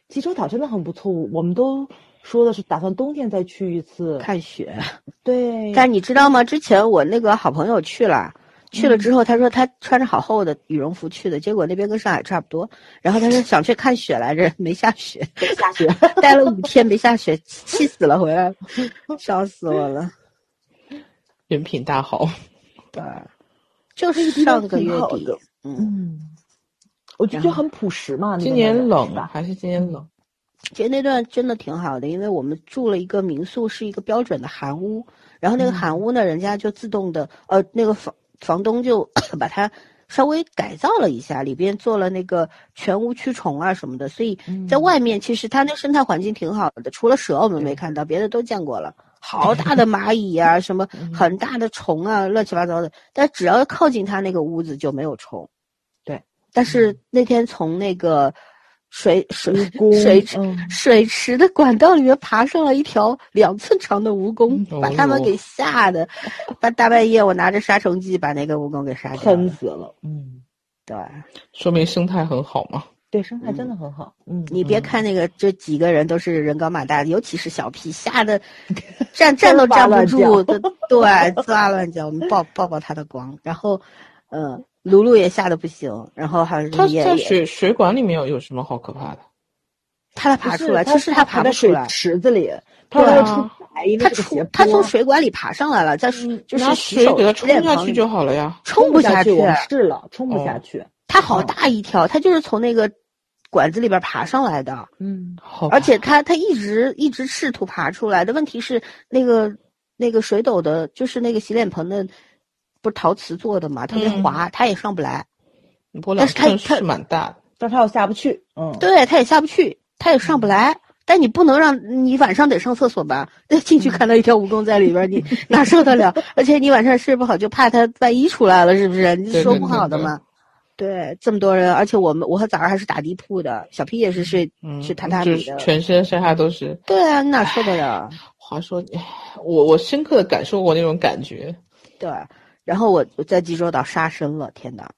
济州岛真的很不错，我们都说的是打算冬天再去一次。看雪。对，但你知道吗？之前我那个好朋友去了，去了之后，他说他穿着好厚的羽绒服去的，结果那边跟上海差不多。然后他说想去看雪来着，没下雪，下雪。待了五天没下雪，气死了，回来了，笑死我了。人品大好。对，就是上个月底嗯，嗯，我就觉得很朴实嘛。今年冷？还是今年冷？其实那段真的挺好的，因为我们住了一个民宿，是一个标准的韩屋，然后那个韩屋呢，人家就自动的，呃，那个房房东就 把它稍微改造了一下，里边做了那个全屋驱虫啊什么的，所以在外面其实它那生态环境挺好的，除了蛇我们没看到，别的都见过了。好大的蚂蚁啊，什么很大的虫啊，乱七八糟的。但只要靠近它那个屋子就没有虫。对，但是那天从那个水水蜈水池、嗯水池的管道里面爬上了一条两寸长的蜈蚣，把他们给吓得，把大半夜我拿着杀虫剂把那个蜈蚣给杀掉。喷死了。嗯，对，说明生态很好嘛。对，生态真的很好。嗯，你别看那个这几个人都是人高马大的，尤其是小 P，吓得 站站都站不住，对对，滋哇乱叫。我们抱抱抱他的光，然后，嗯，露露也吓得不行，然后还有它也也在水水管里面有有什么好可怕的？他来爬出来，其实他爬在水不出来。池子里，他对啊为了出来，他出他从水管里爬上来了，在水就是水给它冲下去就好了呀。冲不下去，去我。们试了，冲不下哦去。它好大一条，他就是从那个管子里边爬上来的，嗯，好，而且他他一直一直试图爬出来的。问题是那个那个水斗的，就是那个洗脸盆的，不是陶瓷做的嘛，特别嗯滑，它也上不来。但是它它是蛮大的。但它又下不去，嗯，对，它也下不去，它也上不来。但你不能让你晚上得上厕所吧？那 进去看到一条蜈蚣在里边，你 哪受得了？而且你晚上睡不好，就怕它万一出来了，是不是？你说不好的嘛。对，这么多人，而且我们我和早上还是打地铺的，小 P 也是睡嗯，是榻榻就是米的。全身上下都是。对啊，你哪受得了？话说，我我深刻的感受过那种感觉。对，然后我我在济州岛杀生了，天哪！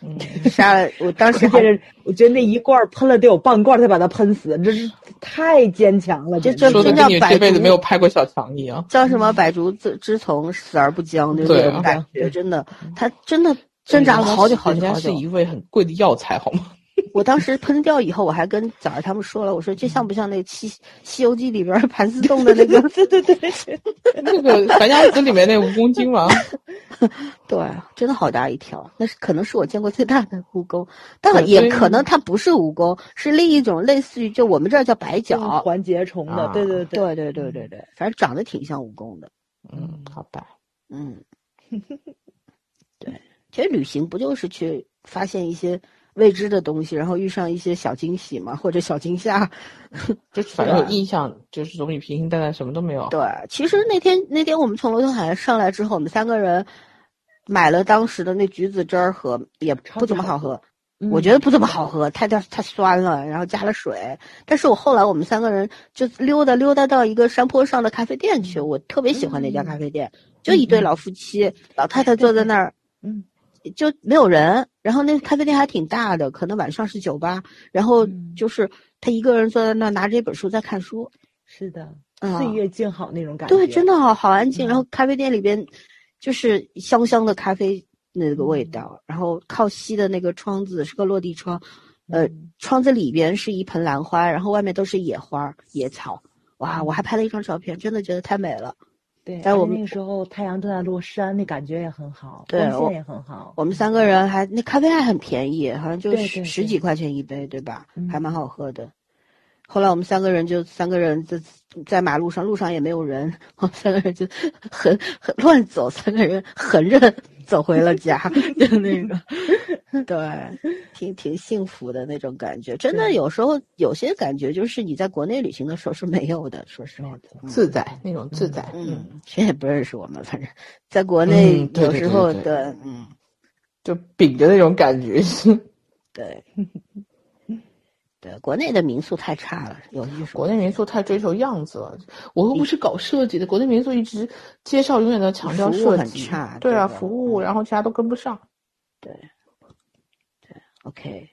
嗯，杀了，我当时 还关键是我觉得那一罐喷了得有半罐才把它喷死，这是太坚强了，这简直说的真叫百这辈子没有拍过小强一样。叫什么“百足之之虫，死而不僵”，就这种感觉，真的，他真的挣扎了好久好久好久人家是。一味很贵的药材，好吗？我当时喷掉以后，我还跟崽儿他们说了，我说这像不像那《西西游记》里边盘丝洞的那个？对对对，那个樊家子里面那蜈蚣精嘛，对，真的好大一条，那是可能是我见过最大的蜈蚣，但也可能它不是蜈蚣，是另一种类似于就我们这儿叫白叫脚。环节虫的，对对，对对对对对，反正长得挺像蜈蚣的。嗯，好吧，嗯，对，其实旅行不就是去发现一些未知的东西，然后遇上一些小惊喜嘛，或者小惊吓。就反正有印象，就是总比平平淡淡什么都没有。对，其实那天那天我们从罗东海上来之后，我们三个人买了当时的那橘子汁儿喝，也不怎么好喝。嗯我觉得不怎么好喝，太太太酸了，然后加了水。但是我后来我们三个人就溜达溜达到一个山坡上的咖啡店去，我特别喜欢那家咖啡店，就一对老夫妻，老太太坐在那儿，嗯，就没有人。然后那咖啡店还挺大的，可能晚上是酒吧，然后嗯就是他一个人坐在那儿拿着一本书在看书，是的，啊岁月静好那种感觉，对，真的好好安静。嗯然后咖啡店里边就是香香的咖啡那个味道，然后靠西的那个窗子是个落地窗，呃，嗯窗子里边是一盆兰花，然后外面都是野花野草。哇，我还拍了一张照片，真的觉得太美了。对，但我们那个时候太阳正在落山，那感觉也很好，光线也很好。我们三个人还那咖啡还很便宜，好像就十十几块钱一杯，对吧？嗯还蛮好喝的。后来我们三个人就三个人在在马路上，路上也没有人，我 们三个人就 很很乱走，三个人横着走回了家，就那个，对，挺挺幸福的那种感觉。真的，有时候有些感觉就是你在国内旅行的时候是没有的，说实话。嗯。自在那种自在，嗯，谁也不认识我们，反正。在国内有时候对对对对，嗯，就秉着那种感觉。对，对，国内的民宿太差了，有一说。国内民宿太追求样子了，我又不是搞设计的，国内民宿一直介绍永远在强调设计，差对啊，对服务，然后其他都跟不上。对，对，OK，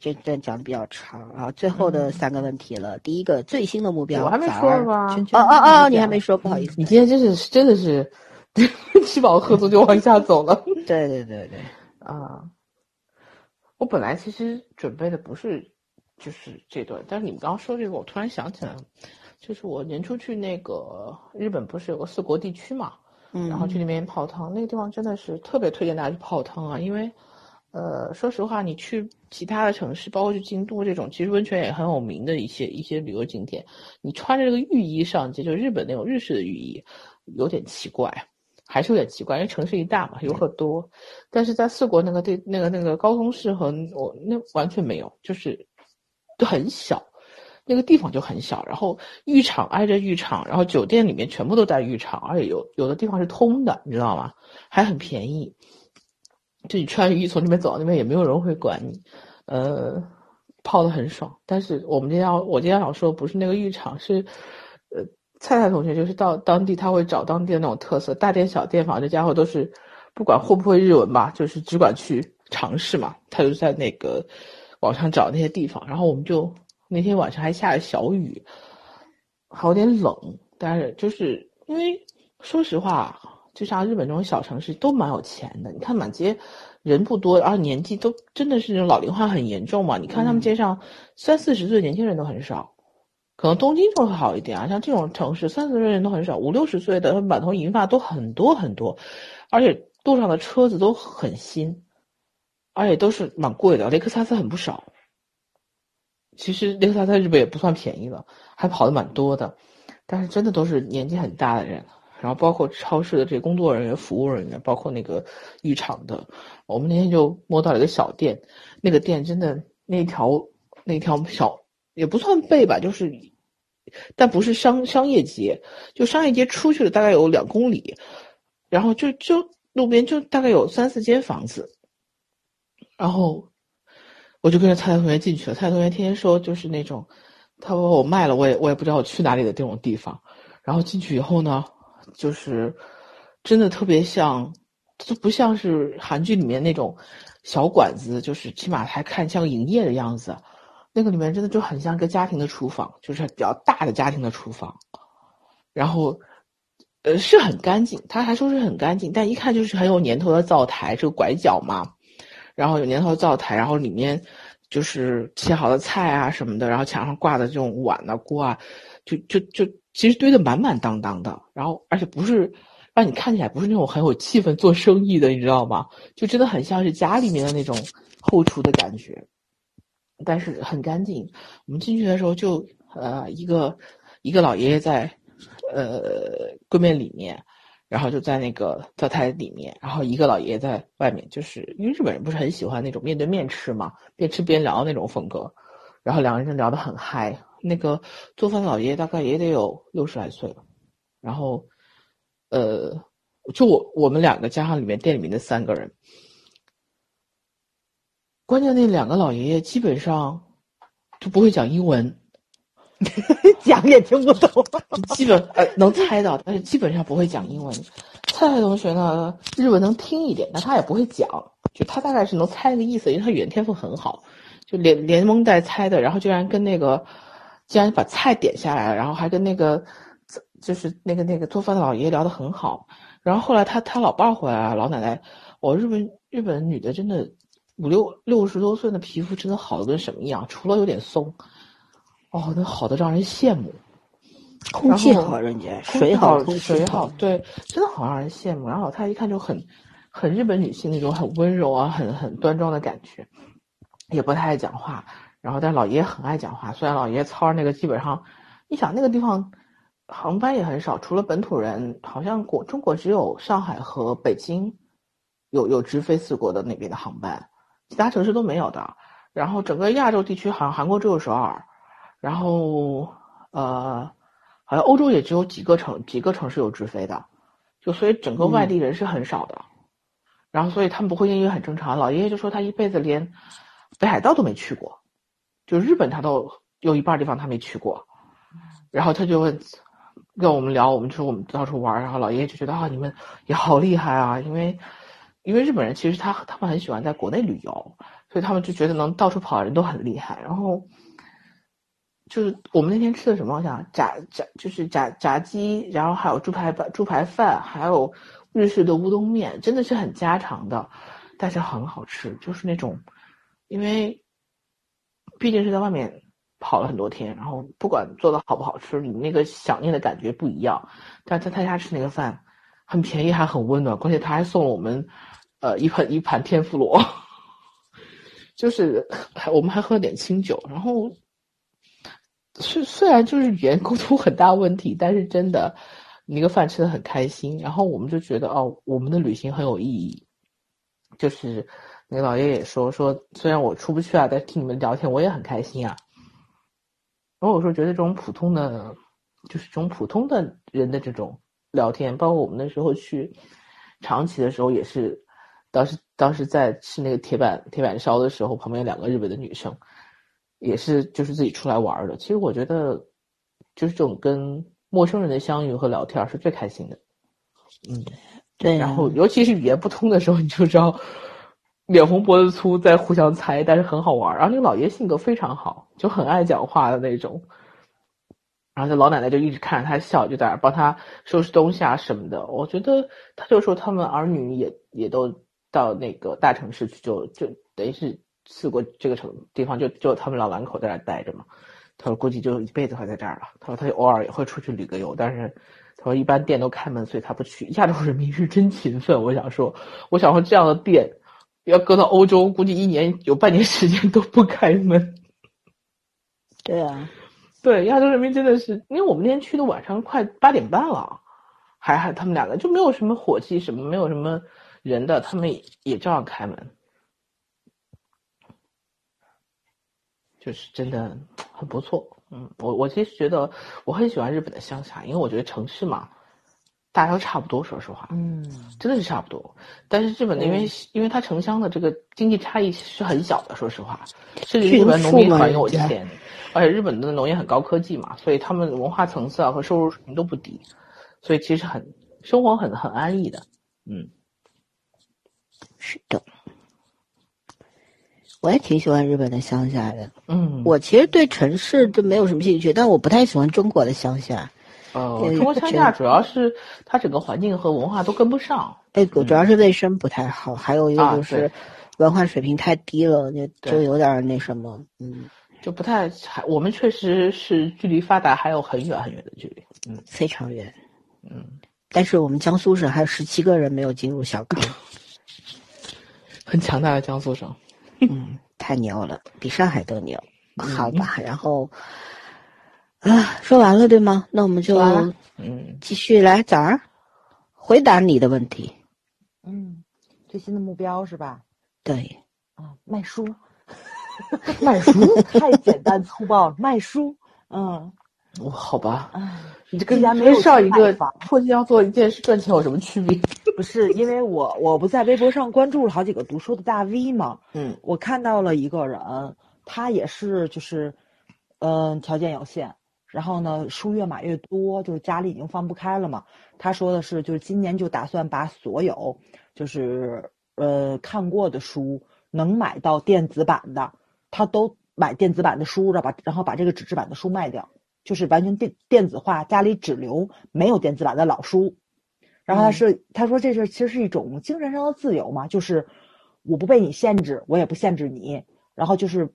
这段讲的比较长啊。最后的三个问题了，第一个最新的目标，我还没说吧？圈圈哦哦哦，你还没说，不好意思。你今天真是真的是吃饱喝足就往下走了对对对对，啊！我本来其实准备的不是就是这段，但是你们刚刚说这个，我突然想起来了，就是我年初去那个日本，不是有个四国地区嘛，嗯，然后去那边泡汤，那个地方真的是特别推荐大家去泡汤啊，因为，呃，说实话，你去其他的城市，包括去京都这种，其实温泉也很有名的一些一些旅游景点，你穿着这个浴衣上街，就日本那种日式的浴衣，有点奇怪，还是有点奇怪，因为城市一大嘛，游客多，但是在四国那个地那个那个高松市和我那完全没有，就是就很小。那个地方就很小，然后浴场挨着浴场，然后酒店里面全部都带浴场，而且有有的地方是通的，你知道吗？还很便宜。就你穿浴衣从这边走到那边，也没有人会管你，呃，泡的很爽。但是我们今天要，我今天想说，不是那个浴场，是，呃，菜菜同学就是到当地他会找当地的那种特色，大店小店，反正这家伙都是不管会不会日文吧，就是只管去尝试嘛。他就在那个网上找那些地方，然后我们就。那天晚上还下着小雨，还有点冷，但是就是因为说实话，就像日本这种小城市都蛮有钱的。你看满街人不多，而且年纪都真的是那种老龄化很严重嘛。你看他们街上三四十岁年轻人都很少，可能东京就会好一点啊。像这种城市三四十岁人都很少，五六十岁的满头银发都很多很多，而且路上的车子都很新，而且都是蛮贵的，雷克萨斯很不少。其实雷克萨斯在日本也不算便宜了，还跑的蛮多的，但是真的都是年纪很大的人，然后包括超市的这工作人员、服务人员，包括那个浴场的，我们那天就摸到了一个小店，那个店真的那条那条小也不算背吧，就是，但不是商商业街，就商业街出去了大概有两公里，然后就就路边就大概有三四间房子，然后我就跟着蔡蔡同学进去了。蔡蔡同学天天说就是那种，他把我卖了，我也我也不知道我去哪里的这种地方。然后进去以后呢，就是真的特别像，就不像是韩剧里面那种小馆子，就是起码还看像营业的样子。那个里面真的就很像一个家庭的厨房，就是比较大的家庭的厨房。然后，呃，是很干净，他还说是很干净，但一看就是很有年头的灶台，这个拐角嘛，然后有年头灶台，然后里面就是切好的菜啊什么的，然后墙上挂的这种碗啊锅啊，就就就。其实堆得满满当当的，然后而且不是让你看起来不是那种很有气氛做生意的，你知道吗？就真的很像是家里面的那种后厨的感觉，但是很干净。我们进去的时候就呃一个一个老爷爷在呃柜面里面，然后就在那个灶台里面，然后一个老爷爷在外面，就是因为日本人不是很喜欢那种面对面吃嘛，边吃边聊那种风格，然后两个人聊得很嗨。那个做饭的老爷爷大概也得有六十来岁了，然后，呃，就我我们两个加上里面店里面的三个人，关键那两个老爷爷基本上就不会讲英文，讲也听不懂，基本呃能猜到，但是基本上不会讲英文。蔡蔡同学呢，日文能听一点，但他也不会讲，就他大概是能猜个意思，因为他语言天赋很好，就连连蒙带猜的，然后居然跟那个。竟然把菜点下来了，然后还跟那个，就是那个那个做饭的老爷爷聊得很好。然后后来他他老伴儿回来了，老奶奶，我日本日本女的真的五六六十多岁的皮肤真的好的跟什么一样，除了有点松，哦，那好的让人羡慕。空气好，人家水好，水好，对，真的好让人羡慕。然后老太太一看就很很日本女性那种很温柔啊，很很端庄的感觉，也不太爱讲话。然后，但老爷爷很爱讲话。虽然老爷爷操那个基本上，你想那个地方航班也很少，除了本土人，好像国中国只有上海和北京有有直飞四国的那边的航班，其他城市都没有的。然后整个亚洲地区好像韩国只有首尔，然后呃，好像欧洲也只有几个城几个城市有直飞的，就所以整个外地人是很少的。然后所以他们不会英语很正常。老爷爷就说他一辈子连北海道都没去过。就日本，他都有一半地方他没去过，然后他就问，跟我们聊，我们就说我们到处玩，然后老爷爷就觉得啊，你们也好厉害啊，因为因为日本人其实他他们很喜欢在国内旅游，所以他们就觉得能到处跑的人都很厉害。然后就是我们那天吃的什么？我想炸炸就是炸炸鸡，然后还有猪排猪排饭，还有日式的乌冬面，真的是很家常的，但是很好吃，就是那种因为。毕竟是在外面跑了很多天，然后不管做的好不好吃，你那个想念的感觉不一样。但在他家吃那个饭，很便宜还很温暖，关键他还送了我们，呃，一盆一盘天妇罗，就是我们还喝了点清酒。然后，虽虽然就是语言沟通很大问题，但是真的，那个饭吃的很开心。然后我们就觉得哦，我们的旅行很有意义，就是。那个老爷爷说说，虽然我出不去啊，但是听你们聊天我也很开心啊。然后我说，觉得这种普通的，就是这种普通的人的这种聊天，包括我们那时候去长崎的时候，也是当时当时在吃那个铁板铁板烧的时候，旁边两个日本的女生，也是就是自己出来玩的。其实我觉得，就是这种跟陌生人的相遇和聊天是最开心的。嗯，对。然后尤其是语言不通的时候，你就知道。脸红脖子粗，在互相猜，但是很好玩。然后那个老爷性格非常好，就很爱讲话的那种。然后这老奶奶就一直看着他笑，就在那帮他收拾东西啊什么的。我觉得他就说他们儿女也也都到那个大城市去，就就等于是四国这个城地方，就就他们老两口在那待着嘛。他说估计就一辈子会在这儿了。他说他偶尔也会出去旅个游，但是他说一般店都开门，所以他不去。亚洲人民是真勤奋，我想说，我想说这样的店。要搁到欧洲，估计一年有半年时间都不开门。对啊，对亚洲人民真的是，因为我们那天去的晚上快八点半了，还还他们两个就没有什么火气，什么没有什么人的，他们也照样开门，就是真的很不错。嗯，我我其实觉得我很喜欢日本的乡下，因为我觉得城市嘛，大家都差不多，说实话，嗯，真的是差不多。但是日本的因为、因为它城乡的这个经济差异是很小的，说实话，甚至日本农民很有钱，而且日本的农业很高科技嘛，所以他们文化层次啊和收入水平都不低，所以其实很生活很很安逸的。嗯，是的，我也挺喜欢日本的乡下的。嗯，我其实对城市都没有什么兴趣，但我不太喜欢中国的乡下。呃，呃中国乡下主要是它整个环境和文化都跟不上。哎，主要是卫生不太好，还有一个啊就是文化水平太低了，就就有点儿那什么，嗯，就不太，还我们确实是距离发达还有很远很远的距离。嗯非常远。嗯，但是我们江苏省还有十七个人没有进入小康，很强大的江苏省。嗯，太牛了，比上海都牛。嗯好吧，然后啊，说完了对吗？那我们就嗯，继续来早儿回答你的问题。嗯，最新的目标是吧？对，啊，卖书，卖书。太简单粗暴了，卖书。嗯，哦，好吧，唉，你这跟既然没上一个迫切要做一件事赚钱有什么区别？不是因为我我不在微博上关注了好几个读书的大 V 嘛，嗯我看到了一个人，他也是就是，嗯、条件有限，然后呢书越买越多，就是家里已经放不开了嘛。他说的是，就是今年就打算把所有就是呃看过的书能买到电子版的，他都买电子版的书，然后把然后把这个纸质版的书卖掉，就是完全电电子化，家里只留没有电子版的老书。然后他是、他说这是其实是一种精神上的自由嘛，就是我不被你限制，我也不限制你，然后就是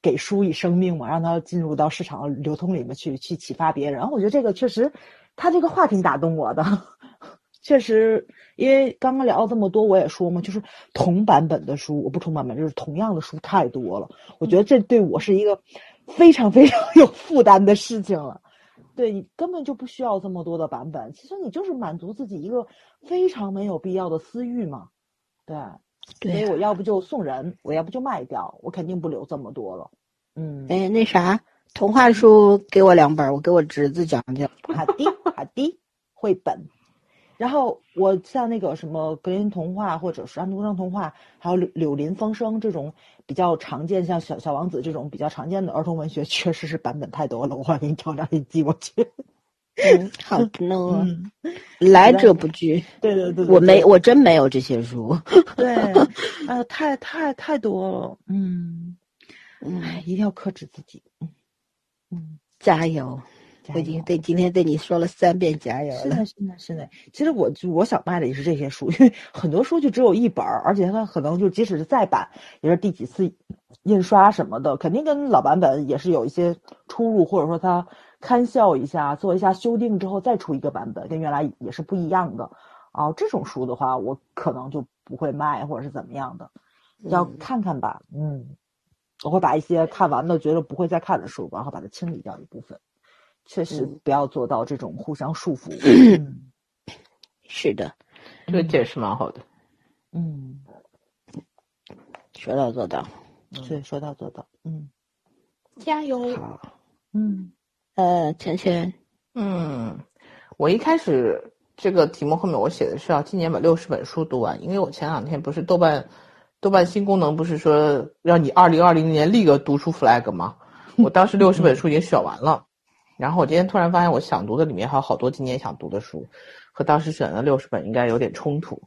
给书以生命嘛，让它进入到市场流通里面去，去启发别人。然后我觉得这个确实，他这个话挺打动我的。确实，因为刚刚聊了这么多，我也说嘛，就是同版本的书，我不同版本，就是同样的书太多了。我觉得这对我是一个非常非常 有负担的事情了。对你根本就不需要这么多的版本，其实你就是满足自己一个非常没有必要的私欲嘛。对，所以，我要不就送人，我要不就卖掉，我肯定不留这么多了。嗯，哎，那啥，童话书给我两本儿，我给我侄子讲讲。好的，好的，绘本。然后我像那个什么格林童话，或者是安徒生童话，还有柳柳林风声这种比较常见，像小小王子这种比较常见的儿童文学，确实是版本太多了。我会给你找找，给你寄过去。嗯，好的呢，嗯，来者不拒。对对对对，我没，我真没有这些书。对，哎呦，太太太多了。嗯，嗯，哎，一定要克制自己。嗯嗯，加油！加我已经对今天对你说了三遍加油了。是的，是的，是的。其实我就我想卖的也是这些书，因为很多书就只有一本儿，而且它可能就即使是再版，也是第几次印刷什么的，肯定跟老版本也是有一些出入，或者说它刊校一下，做一下修订之后再出一个版本，跟原来也是不一样的。啊，这种书的话，我可能就不会卖，或者是怎么样的，要嗯看看吧。嗯，我会把一些看完的觉得不会再看的书，然后把它清理掉一部分。确实嗯不要做到这种互相束缚。嗯 是的，这个解释蛮好的。嗯，说到做到。对，说到做到。嗯加油！好，嗯呃，圈圈，嗯，我一开始这个题目后面我写的是要今年把六十本书读完，因为我前两天不是豆瓣豆瓣新功能不是说让你二零二零年立个读书 flag 吗？我当时六十本书已经选完了，然后我今天突然发现我想读的里面还有好多今年想读的书，和当时选的六十本应该有点冲突。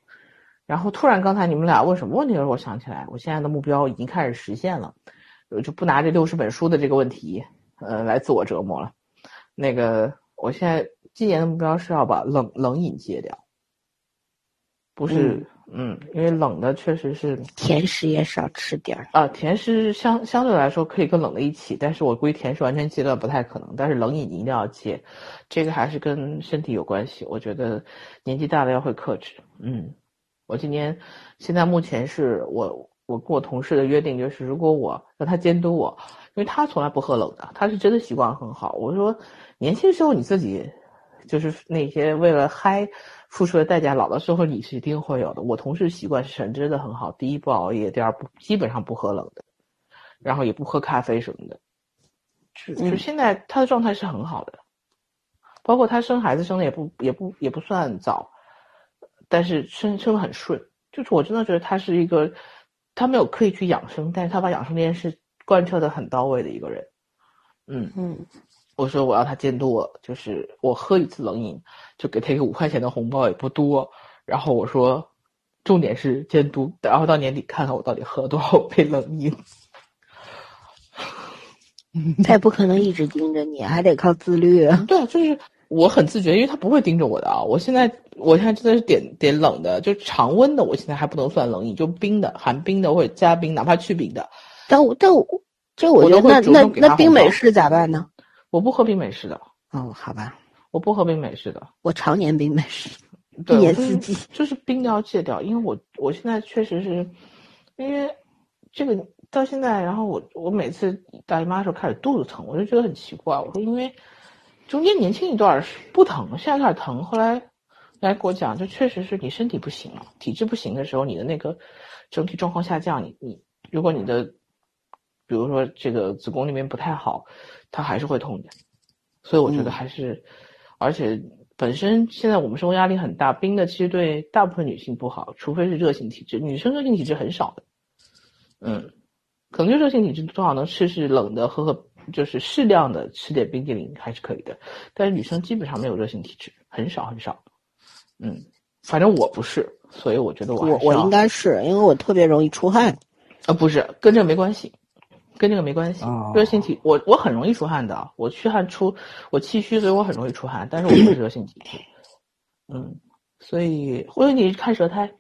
然后突然刚才你们俩问什么问题的时候，我想起来，我现在的目标已经开始实现了，我就不拿这六十本书的这个问题，呃，来自我折磨了。那个，我现在今年的目标是要把冷冷饮戒掉，不是，嗯因为冷的确实是甜食也少吃点儿。啊，甜食相相对来说可以跟冷的一起，但是我估计甜食完全戒断不太可能，但是冷饮一定要戒，这个还是跟身体有关系。我觉得年纪大了要会克制。嗯，我今年现在目前是我我跟我同事的约定就是，如果我让他监督我，因为他从来不喝冷的，他是真的习惯很好。我说年轻时候你自己就是那些为了嗨付出的代价，老的时候你是一定会有的。我同事习惯是真的很好，第一不熬夜，第二不基本上不喝冷的，然后也不喝咖啡什么的，就就现在他的状态是很好的，包括他生孩子生的也不也不也不算早，但是生生的很顺，就是我真的觉得他是一个，他没有刻意去养生，但是他把养生这件事贯彻的很到位的一个人，嗯。嗯，我说我要他监督我，就是我喝一次冷饮就给他一个五块钱的红包，也不多。然后我说，重点是监督，然后到年底看看我到底喝了多少杯冷饮。他也不可能一直盯着你，还得靠自律。啊对，就是我很自觉，因为他不会盯着我的啊。我现在我现在真的是点点冷的，就常温的，我现在还不能算冷饮，就冰的、含冰的或者加冰，哪怕去冰的，但我但我这我我觉得那那那冰美式咋办呢？我不喝冰美式的，哦，好吧，我不喝冰美式的。我常年冰美式，一年四季。就是冰的要戒掉，因为我我现在确实是，因为这个到现在，然后我我每次大姨妈的时候开始肚子疼，我就觉得很奇怪，我说因为中间年轻一段儿是不疼，现在开始疼，后来来给我讲，就确实是你身体不行了，体质不行的时候，你的那个整体状况下降，你你如果你的比如说这个子宫那边不太好，它还是会痛的，所以我觉得嗯。还是，而且本身现在我们生活压力很大，冰的其实对大部分女性不好，除非是热性体质，女生热性体质很少的，嗯，可能就热性体质多少能吃是冷的，喝喝就是适量的吃点冰激凌还是可以的，但是女生基本上没有热性体质，很少很少，嗯，反正我不是，所以我觉得我我我应该是因为我特别容易出汗。啊，不是，跟这没关系，跟这个没关系。哦热性体，我我很容易出汗的，我虚汗出，我气虚，所以我很容易出汗，但是我不是热性体质。嗯，所以或者你看舌苔，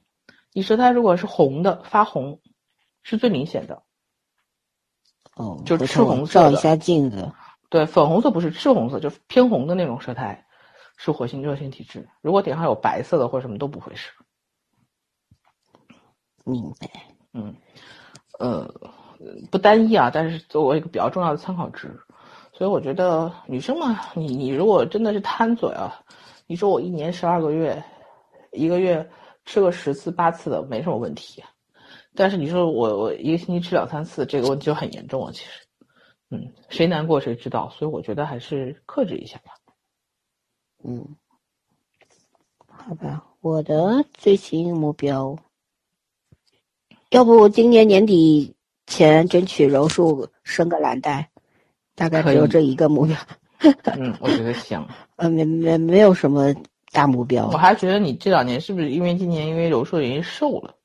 你舌苔如果是红的发红，是最明显的。哦，就回头我赤红色的照一下镜子。对，粉红色不是赤红色，就是偏红的那种舌苔，是火性热性体质。如果顶上有白色的或者什么都不会是。明白。嗯，呃，不单一啊，但是作为一个比较重要的参考值，所以我觉得女生嘛，你你如果真的是贪嘴啊，你说我一年十二个月，一个月吃个十次八次的没什么问题，但是你说我我一个星期吃两三次，这个问题就很严重了。其实，嗯，谁难过谁知道，所以我觉得还是克制一下吧。嗯，好吧，我的最新目标，要不今年年底前争取柔术生个蓝带，大概只有这一个目标，嗯，我觉得行。呃，没没没有什么大目标我。还觉得你这两年是不是因为今年因为柔术原因瘦了？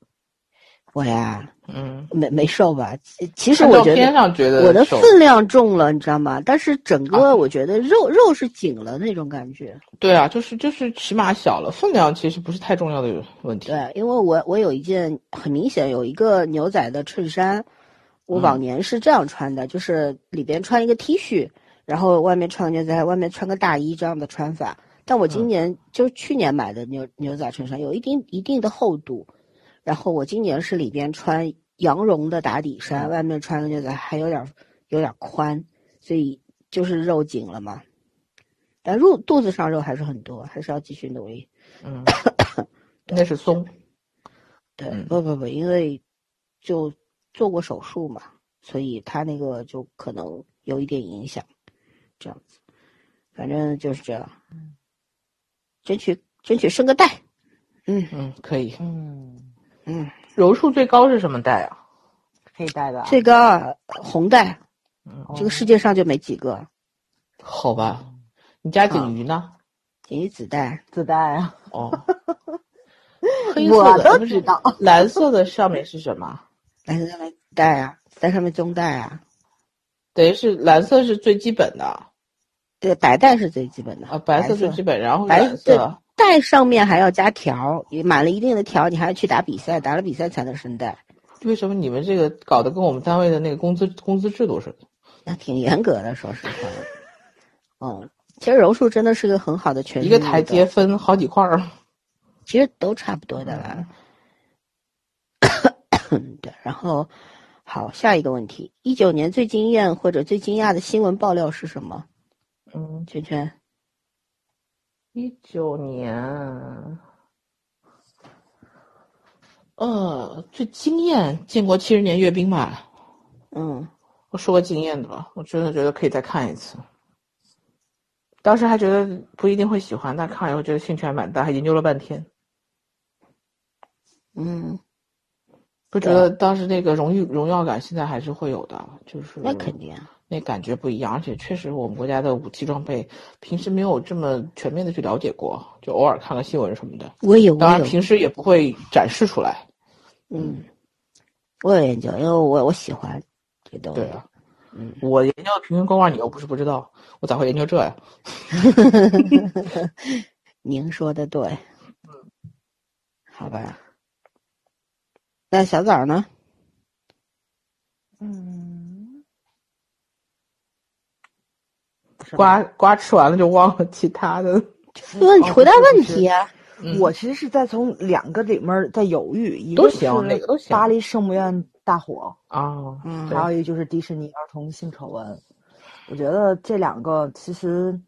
我呀，嗯，没没瘦吧？其其实我觉得觉得我的分量重了，你知道吗？但是整啊个我觉得肉肉是紧了那种感觉。对啊，就是就是起码小了，分量其实不是太重要的问题。对，因为我我有一件很明显有一个牛仔的衬衫，我嗯往年是这样穿的，就是里边穿一个 T 恤，然后外面穿个牛仔，外面穿个大衣这样的穿法。但我今嗯年、就去年买的牛牛仔衬衫有一定一定的厚度，然后我今年是里边穿羊绒的打底衫，嗯外面穿个牛仔还有点有点宽，所以就是肉紧了嘛。但肉肚子上肉还是很多，还是要继续努力。嗯，那是松。对，嗯不不不，因为就做过手术嘛，所以他那个就可能有一点影响，这样子，反正就是这样，争取争取生个带，嗯嗯，可以。嗯，嗯，柔术最高是什么带啊？可以带的啊。最高啊红带，嗯，这个世界上就没几个，好吧。你家锦鱼呢？锦鱼子带，紫带啊。哦，黑色的我都不知道蓝色的上面是什么？蓝色的带啊，在上面中带啊，等于是蓝色是最基本的对，白带是最基本的啊，白色色最基本，然后白蓝色。带上面还要加条，也满了一定的条，你还要去打比赛，打了比赛才能升带。为什么你们这个搞得跟我们单位的那个工资工资制度似的？那挺严格的，说实话。嗯，其实柔术真的是个很好的全一个台阶，分好几块儿。其实都差不多的啦。对，然后好，下一个问题：一九年最惊艳或者最惊讶的新闻爆料是什么？嗯，圈圈，一九年，呃，最惊艳建国七十年阅兵吧。嗯，我说个惊艳的吧，我真的觉得可以再看一次。当时还觉得不一定会喜欢，但看完以后觉得兴趣还蛮大，还研究了半天。嗯，不觉得当时那个荣誉荣耀感现在还是会有的，就是那肯定啊。那感觉不一样，而且确实我们国家的武器装备平时没有这么全面的去了解过，就偶尔看个新闻什么的。我有，当然平时也不会展示出来。嗯，我有研究，因为我我喜欢这东西。对啊，嗯，我研究平衡光腕，你又不是不知道，我咋会研究这呀？您说的对，嗯，好吧。那小枣呢？嗯，瓜瓜吃完了就忘了其他的。问回答问题啊！我其实是在从两个里面在犹豫，一个是巴黎圣母院大火啊，还有一个就是迪士尼儿童性丑闻。我觉得这两个其实，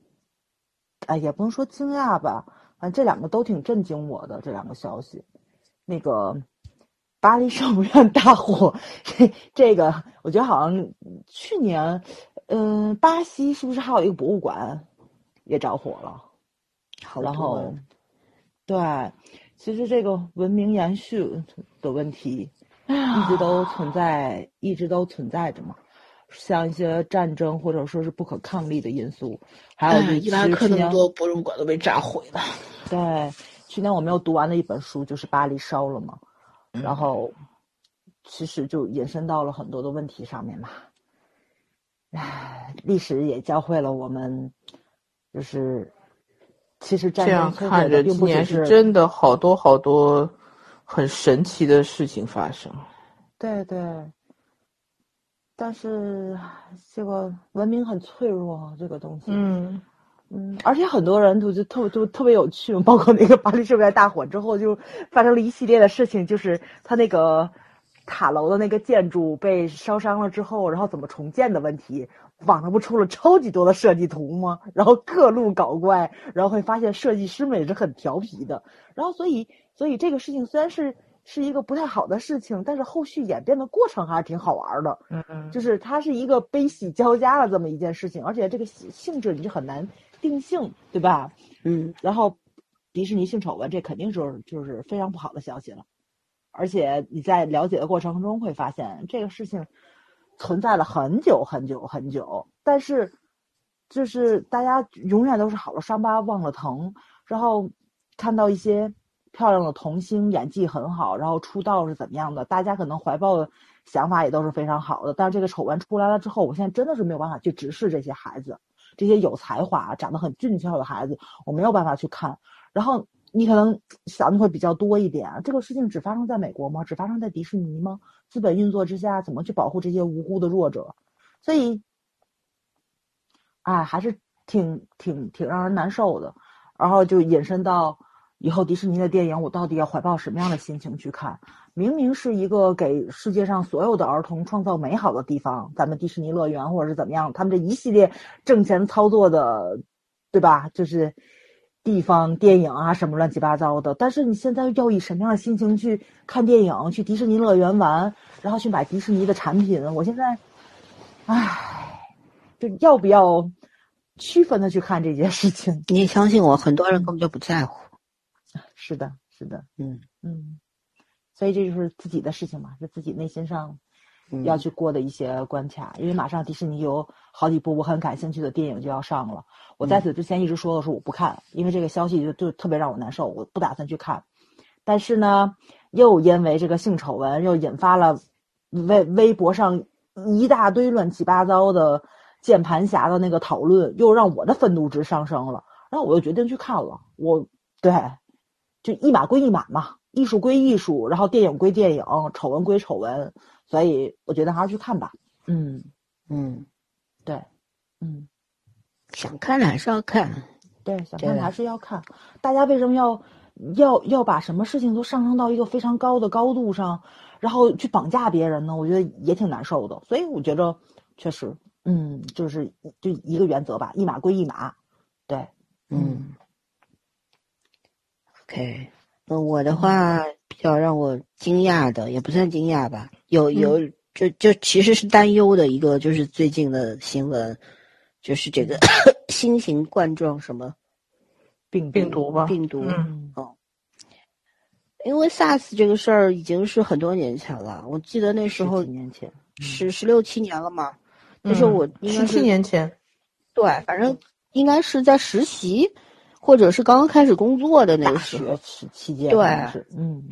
哎，也不能说惊讶吧，反正这两个都挺震惊我的。这两个消息，那个。巴黎圣母院大火，这 这个我觉得好像去年，嗯，巴西是不是还有一个博物馆也着火了？好然后，对，其实这个文明延续的问题一直都存在，一直都存在着嘛。像一些战争或者说是不可抗力的因素，还有伊拉克那么多博物馆都被炸毁了。对，去年我没有读完的一本书就是《巴黎烧了》嘛。然后，其实就延伸到了很多的问题上面嘛。唉，历史也教会了我们，就是其实这样看着，今年是真的好多好多很神奇的事情发生。对对，但是这个文明很脆弱，这个东西。嗯。嗯，而且很多人都就特就特别有趣，包括那个巴黎圣母院大火之后，就发生了一系列的事情，就是他那个塔楼的那个建筑被烧伤了之后，然后怎么重建的问题，网上不出了超级多的设计图吗？然后各路搞怪，然后会发现设计师们也是很调皮的，然后所以所以这个事情虽然是。是一个不太好的事情，但是后续演变的过程还是挺好玩的。嗯嗯，就是它是一个悲喜交加的这么一件事情，而且这个性质你就很难定性，对吧？嗯。然后，迪士尼性丑闻这肯定就是就是非常不好的消息了，而且你在了解的过程中会发现这个事情存在了很久很久很久，但是就是大家永远都是好了伤疤忘了疼，然后看到一些。漂亮的童星演技很好，然后出道是怎么样的？大家可能怀抱的想法也都是非常好的。但是这个丑闻出来了之后，我现在真的是没有办法去直视这些孩子，这些有才华、长得很俊俏的孩子，我没有办法去看。然后你可能想的会比较多一点，这个事情只发生在美国吗？只发生在迪士尼吗？资本运作之下，怎么去保护这些无辜的弱者？所以，哎，还是挺挺挺让人难受的。然后就引申到。以后迪士尼的电影，我到底要怀抱什么样的心情去看？明明是一个给世界上所有的儿童创造美好的地方，咱们迪士尼乐园或者是怎么样，他们这一系列挣钱操作的，对吧？就是地方电影啊什么乱七八糟的。但是你现在要以什么样的心情去看电影？去迪士尼乐园玩，然后去买迪士尼的产品？我现在，唉，就要不要区分的去看这件事情？你相信我，很多人根本就不在乎。是的，是的，嗯嗯，所以这就是自己的事情嘛，是自己内心上要去过的一些关卡。因为马上迪士尼有好几部我很感兴趣的电影就要上了，我在此之前一直说的是我不看，因为这个消息就就特别让我难受，我不打算去看。但是呢，又因为这个性丑闻，又引发了微微博上一大堆乱七八糟的键盘侠的那个讨论，又让我的愤怒值上升了。然后我又决定去看了，我对。就一码归一码嘛，艺术归艺术，然后电影归电影，丑闻归丑闻，所以我觉得还是去看吧。嗯嗯，对，嗯，想看还是要看，对，想看还是要看。大家为什么要要要把什么事情都上升到一个非常高的高度上，然后去绑架别人呢？我觉得也挺难受的。所以我觉得确实，嗯，就是就一个原则吧，一码归一码。对，嗯。OK，嗯，我的话比较让我惊讶的，也不算惊讶吧，有有就就其实是担忧的一个，就是最近的新闻，就是这个 新型冠状什么病病毒吧，病毒，嗯。哦，因为 SARS 这个事儿已经是很多年前了，我记得那时候几年前，十十六七年了嘛，那时候我应该十是七年前，对，反正应该是在实习，或者是刚刚开始工作的那个时候学，期期间对嗯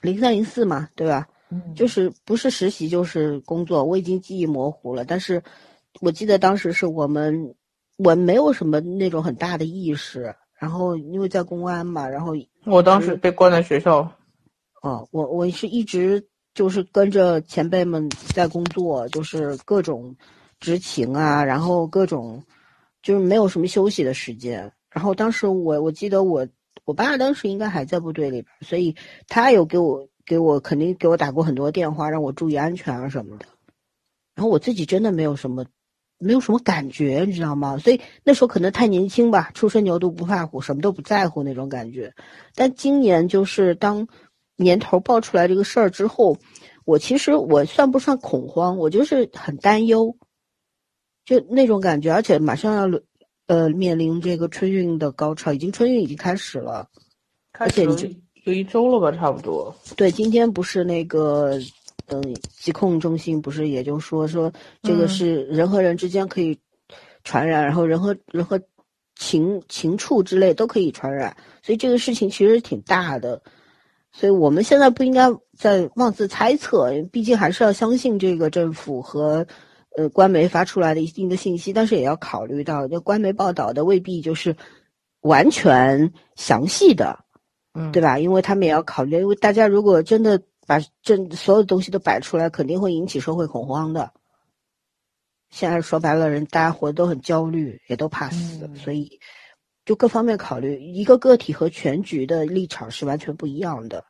零三零四嘛，对吧？嗯，就是不是实习就是工作，我已经记忆模糊了。但是我记得当时是我们我没有什么那种很大的意识，然后因为在公安嘛，然后我当时被关在学校，哦，我我是一直就是跟着前辈们在工作，就是各种执勤啊，然后各种就是没有什么休息的时间。然后当时我我记得我我爸当时应该还在部队里边，所以他有给我给我肯定给我打过很多电话，让我注意安全啊什么的。然后我自己真的没有什么没有什么感觉，你知道吗？所以那时候可能太年轻吧，初生牛犊不怕虎，什么都不在乎那种感觉。但今年就是当年头爆出来这个事儿之后，我其实我算不上恐慌，我就是很担忧，就那种感觉，而且马上要轮呃面临这个春运的高潮，已经春运已经开始了。开始有且就就一有一周了吧，差不多。对，今天不是那个，嗯，疾控中心不是也就说说这个嗯是人和人之间可以传染，然后人和人和禽禽畜之类都可以传染，所以这个事情其实挺大的。所以我们现在不应该再妄自猜测，毕竟还是要相信这个政府和呃官媒发出来的一定的信息，但是也要考虑到，就官媒报道的未必就是完全详细的。嗯，对吧？因为他们也要考虑，因为大家如果真的把这所有东西都摆出来，肯定会引起社会恐慌的。现在说白了，人大家活得都很焦虑，也都怕死，嗯所以就各方面考虑，一个个体和全局的立场是完全不一样的。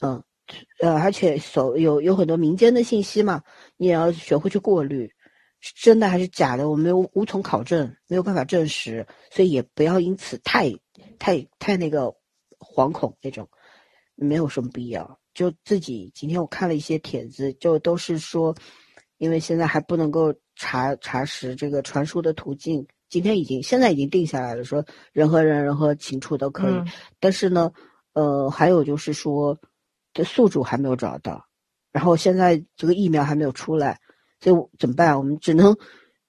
嗯，呃，而且所有有很多民间的信息嘛，你也要学会去过滤，是真的还是假的，我们无无从考证，没有办法证实，所以也不要因此太太太那个惶恐那种，没有什么必要。就自己今天我看了一些帖子，就都是说，因为现在还不能够查查实这个传输的途径，今天已经现在已经定下来了，说人和人、人和禽畜都可以。嗯但是呢，呃，还有就是说，这宿主还没有找到，然后现在这个疫苗还没有出来，所以怎么办？我们只能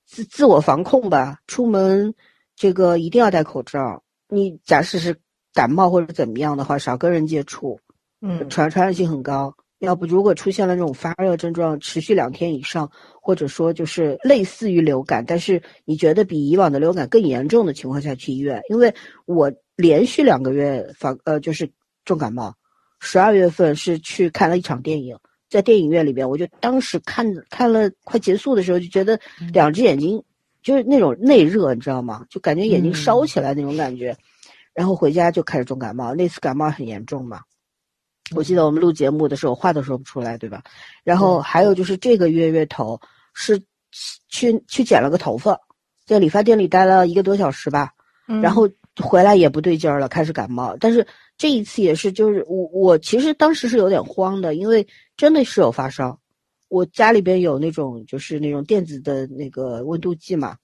自自我防控吧。出门这个一定要戴口罩。你假设是感冒或者怎么样的话，少跟人接触，嗯传传染性很高。要不，如果出现了这种发热症状，持续两天以上，或者说就是类似于流感，但是你觉得比以往的流感更严重的情况下去医院，因为我连续两个月发呃就是重感冒，十二月份是去看了一场电影，在电影院里边，我就当时看看了快结束的时候，就觉得两只眼睛就是那种内热，你知道吗？就感觉眼睛烧起来那种感觉，然后回家就开始重感冒，那次感冒很严重嘛。我记得我们录节目的时候话都说不出来，对吧？然后还有就是这个月月头是去去剪了个头发，在理发店里待了一个多小时吧，嗯然后回来也不对劲儿了，开始感冒。但是这一次也是，就是我我其实当时是有点慌的，因为真的是有发烧。我家里边有那种就是那种电子的那个温度计嘛，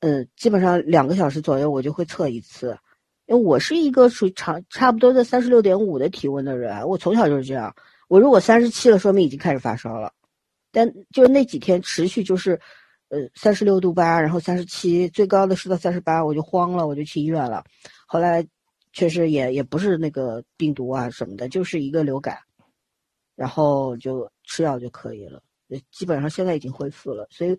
嗯，基本上两个小时左右我就会测一次。因为我是一个属于差差不多在三十六点五的体温的人，我从小就是这样。我如果三十七了，说明已经开始发烧了。但就那几天持续就是，呃，三十六度八，然后三十七，最高的是到三十八，我就慌了，我就去医院了。后来确实也也不是那个病毒啊什么的，就是一个流感，然后就吃药就可以了。呃基本上现在已经恢复了，所以，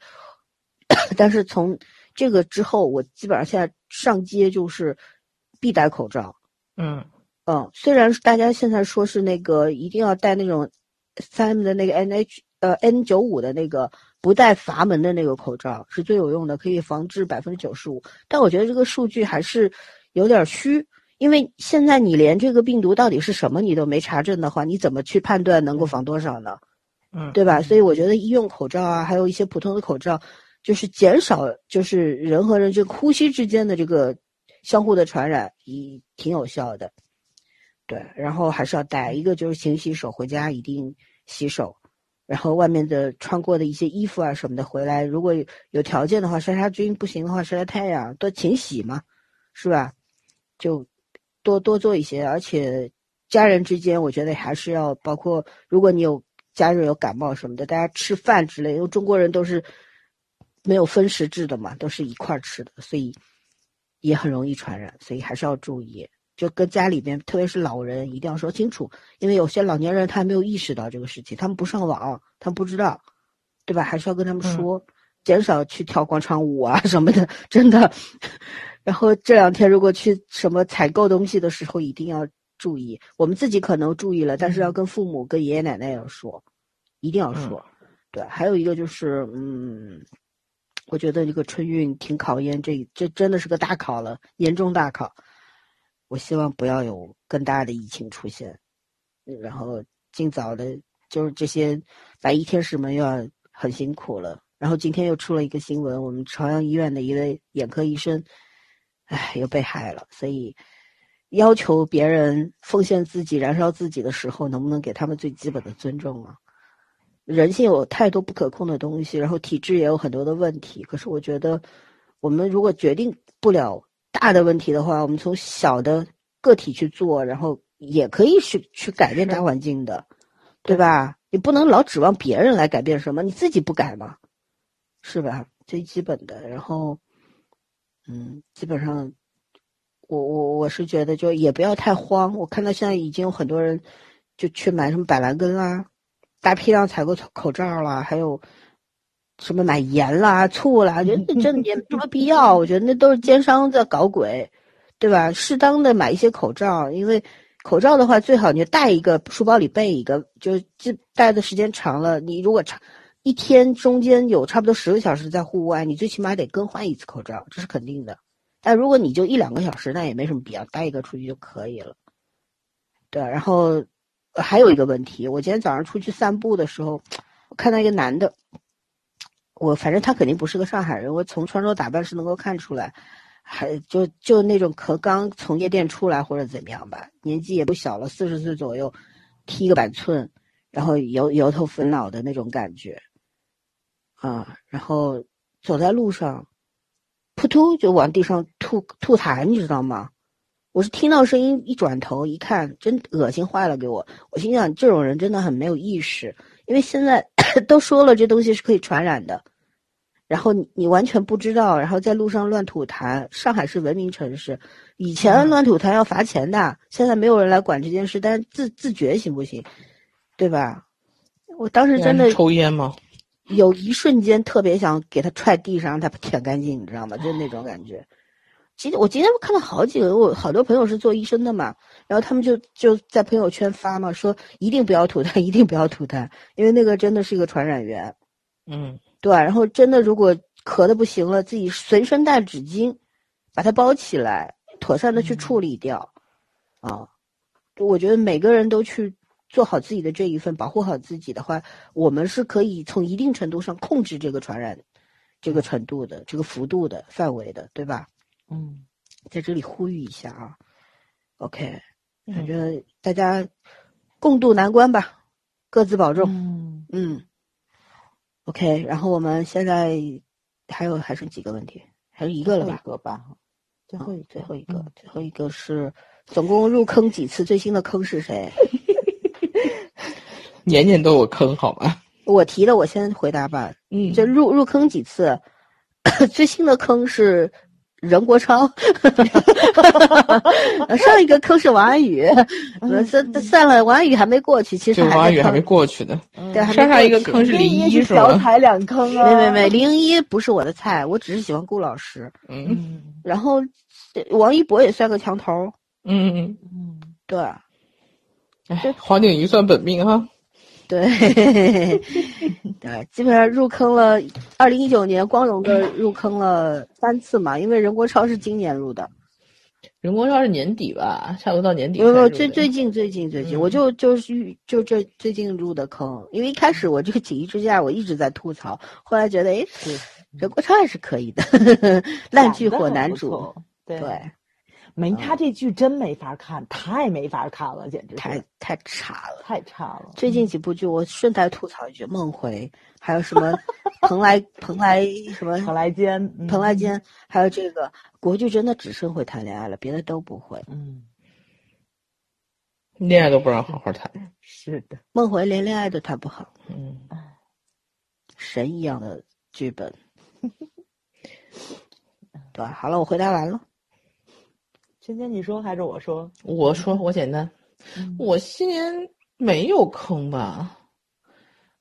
但是从这个之后，我基本上现在上街就是必戴口罩。嗯嗯，虽然大家现在说是那个一定要戴那种三 M 的那个 NH 呃 N 九五的那个不带阀门的那个口罩是最有用的，可以防治百分之九十五。但我觉得这个数据还是有点虚，因为现在你连这个病毒到底是什么你都没查证的话，你怎么去判断能够防多少呢？嗯，对吧？所以我觉得医用口罩啊，还有一些普通的口罩，就是减少就是人和人这个呼吸之间的这个相互的传染，也挺有效的。对，然后还是要带一个就是勤洗手，回家一定洗手，然后外面的穿过的一些衣服啊什么的，回来如果有条件的话杀杀菌，不行的话晒晒太阳，多勤洗嘛，是吧？就多多做一些，而且家人之间，我觉得还是要包括，如果你有家人有感冒什么的，大家吃饭之类，因为中国人都是没有分食制的嘛，都是一块儿吃的，所以也很容易传染，所以还是要注意。就跟家里边，特别是老人，一定要说清楚，因为有些老年人他还没有意识到这个事情，他们不上网，他们不知道，对吧？还是要跟他们说，减少去跳广场舞啊什么的，真的。然后这两天如果去什么采购东西的时候，一定要注意。我们自己可能注意了，但是要跟父母、跟爷爷奶奶要说，一定要说。对，还有一个就是，嗯，我觉得这个春运挺考验这，这真的是个大考了，严重大考。我希望不要有更大的疫情出现，然后尽早的，就是这些白衣天使们又要很辛苦了。然后今天又出了一个新闻，我们朝阳医院的一位眼科医生，唉，又被害了。所以要求别人奉献自己、燃烧自己的时候，能不能给他们最基本的尊重啊？人性有太多不可控的东西，然后体制也有很多的问题。可是我觉得，我们如果决定不了。大的问题的话，我们从小的个体去做，然后也可以去去改变大环境的，对吧？你不能老指望别人来改变什么，你自己不改吗？是吧？最基本的。然后，嗯，基本上，我我我是觉得就也不要太慌。我看到现在已经有很多人就去买什么板蓝根啊，大批量采购口罩啦，还有。什么买盐啦、醋啦，我觉得那真的也没什么必要。我觉得那都是奸商在搞鬼，对吧？适当的买一些口罩，因为口罩的话，最好你就带一个，书包里备一个。就这戴的时间长了，你如果长一天中间有差不多十个小时在户外，你最起码得更换一次口罩，这是肯定的。但如果你就一两个小时，那也没什么必要，带一个出去就可以了。对，然后还有一个问题，我今天早上出去散步的时候，我看到一个男的。我反正他肯定不是个上海人，我从穿着打扮是能够看出来，还就就那种可刚从夜店出来或者怎么样吧，年纪也不小了，四十岁左右，剃个板寸，然后油油头粉脑的那种感觉，啊，然后走在路上，扑通就往地上吐吐痰，你知道吗？我是听到声音一转头一看，真恶心坏了给我，我心想这种人真的很没有意识。因为现在 都说了这东西是可以传染的，然后你你完全不知道，然后在路上乱吐痰。上海是文明城市，以前乱吐痰要罚钱的，现在没有人来管这件事，但是自自觉行不行？对吧？我当时真的抽烟吗？有一瞬间特别想给他踹地上，让他舔干净，你知道吗？就是那种感觉。今我今天看到好几个，我好多朋友是做医生的嘛，然后他们就就在朋友圈发嘛，说一定不要吐痰，一定不要吐痰，因为那个真的是一个传染源。嗯，对。然后真的如果咳的不行了，自己随身带纸巾，把它包起来，妥善的去处理掉。啊，我觉得每个人都去做好自己的这一份，保护好自己的话，我们是可以从一定程度上控制这个传染这个程度的、这个幅度的范围的，对吧？嗯，在这里呼吁一下啊，OK，反正大家共度难关吧，各自保重。嗯嗯，OK，然后我们现在还有还剩几个问题，还有一个了吧？一个吧，最后最后一个，最后一个是总共入坑几次？最新的坑是谁？年年都有坑好吗？我提的，我先回答吧。嗯，这入入坑几次？最新的坑是。任国超，上一个坑是王安宇，算算了，王安宇还没过去，其实王安宇还没过去的。对，上上一个坑是林一，是吧？调两坑啊！没没没，林一不是我的菜，我只是喜欢顾老师。嗯，然后王一博也算个墙头。嗯嗯嗯，对。哎，黄景瑜算本命哈。对，对，基本上入坑了。二零一九年光荣的入坑了三次嘛，因为任国超是今年入的，任国超是年底吧，差不多到年底。没有，最最近最近最近，我就就是就这最近入的坑，因为一开始我这个 锦衣之下我一直在吐槽，后来觉得哎，任国超还是可以的，烂剧火男主，对。没他这剧真没法看，太没法看了，简直太太差了。太差了。最近几部剧，我顺带吐槽一句，《梦回》，还有什么蓬莱 蓬莱什么蓬莱间，嗯蓬莱，间，还有这个国剧，真的只剩会谈恋爱了，别的都不会。嗯，恋爱都不让好好谈。是的，梦回连恋爱都谈不好，嗯，神一样的剧本。对？好了，我回答完了。芊芊你说还是我说？我说我简单，嗯我新年没有坑吧？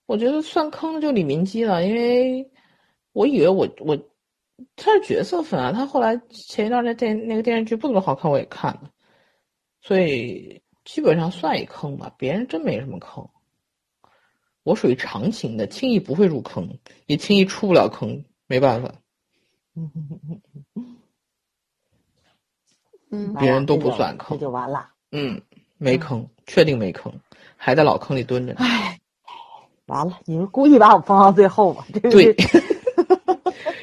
我觉得算坑的就李明基了，因为我以为我我他是角色粉啊，他后来前一段那电那个电视剧不怎么好看，我也看了，所以基本上算一坑吧。别人真没什么坑，我属于长情的，轻易不会入坑，也轻易出不了坑，没办法。嗯，别人都不算坑这就完了。嗯，没坑，确定没坑，还在老坑里蹲着呢。唉，完了，你们故意把我放到最后吧？这对是，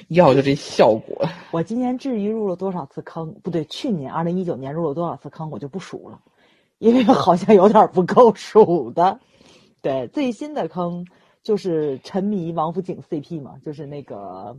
要就这效果。我今年至于入了多少次坑？不对，去年二零一九年入了多少次坑，我就不数了，因为好像有点不够数的。对，最新的坑就是沉迷王府井 CP 嘛，就是那个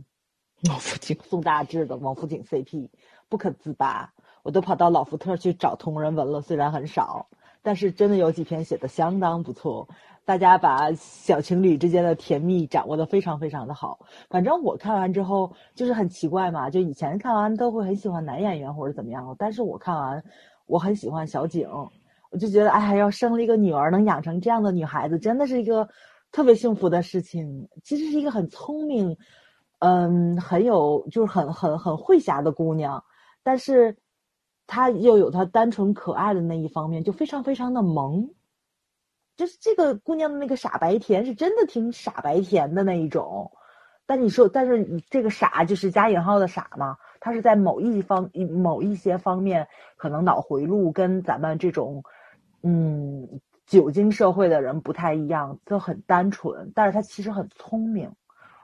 王府井，宋大志的王府井 CP，不可自拔。我都跑到老福特去找同人文了，虽然很少，但是真的有几篇写的相当不错。大家把小情侣之间的甜蜜掌握的非常非常的好。反正我看完之后就是很奇怪嘛，就以前看完都会很喜欢男演员或者怎么样，但是我看完我很喜欢小景，我就觉得哎呀，要生了一个女儿能养成这样的女孩子，真的是一个特别幸福的事情。其实是一个很聪明，嗯，很有就是很很很会侠的姑娘，但是她又有她单纯可爱的那一方面，就非常非常的萌。就是这个姑娘的那个傻白甜，是真的挺傻白甜的那一种。但你说，但是你这个傻就是加引号的傻嘛？她是在某一方、某一些方面，可能脑回路跟咱们这种，嗯，酒精社会的人不太一样，都很单纯，但是她其实很聪明，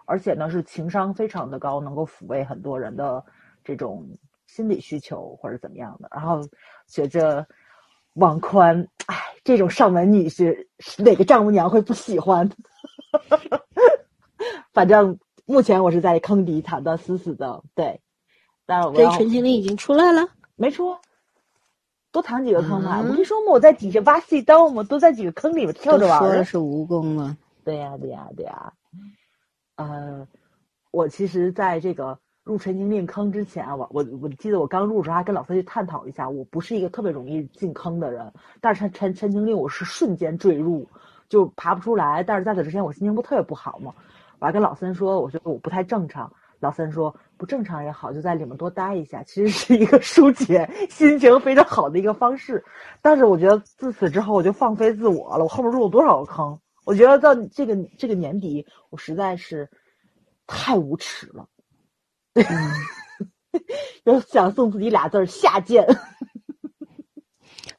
而且呢是情商非常的高，能够抚慰很多人的这种心理需求或者怎么样的。然后觉着王宽，哎，这种上门女婿，哪个丈母娘会不喜欢？反正目前我是在坑底躺的死死的，对。但是我这要陈情令已经出来了。没出，多躺几个坑吧。嗯我跟你说嘛，我在底下挖隧道嘛，多在几个坑里面跳着玩儿说的。是蜈蚣了，对呀、对呀、对呀、呃，我其实在这个入陈情令坑之前，我我我记得我刚入的时候还跟老三去探讨一下，我不是一个特别容易进坑的人，但是陈陈陈情令我是瞬间坠入，就爬不出来。但是在此之前我心情不特别不好嘛，我还跟老三说，我觉得我不太正常。老三说不正常也好，就在里面多待一下，其实是一个疏解心情非常好的一个方式。但是我觉得自此之后我就放飞自我了，我后面入了多少个坑？我觉得到这个这个年底，我实在是太无耻了，就想送自己俩字儿下贱。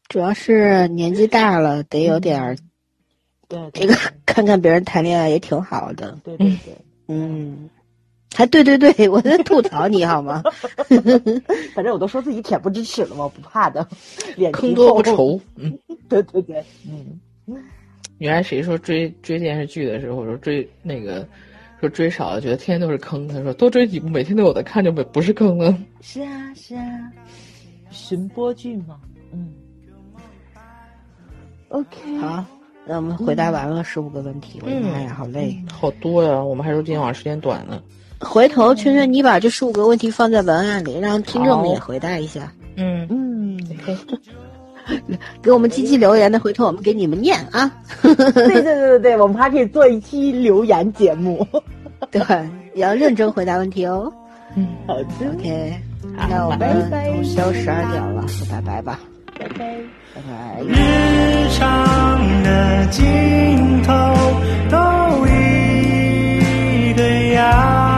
主要是年纪大了，得有点儿 对，这个 看看别人谈恋爱也挺好的。对对对，嗯，还对对对，我在吐槽你好吗？反正我都说自己恬不知耻了嘛，不怕的，脸皮坑多不厚。愁。嗯，对对对，嗯，原来谁说追追电视剧的时候说追那个说追少了，觉得天天都是坑。他说多追几部，每天都有的看，就不不是坑了。是啊是啊，寻播剧嘛，嗯。OK，好，那我们回答完了十五个问题，我的妈呀，好累。好多呀，我们还说今天晚上时间短呢。回头圈圈，你把这十五个问题放在文案里，让听众们也回答一下，嗯，嗯，给我们积极留言的，回头我们给你们念啊。对对对对对，我们还可以做一期留言节目。对，也要认真回答问题哦。嗯好的，OK，好那我拜拜们都十二点了，说拜拜吧，拜拜。拜拜。日常的尽头都一个样，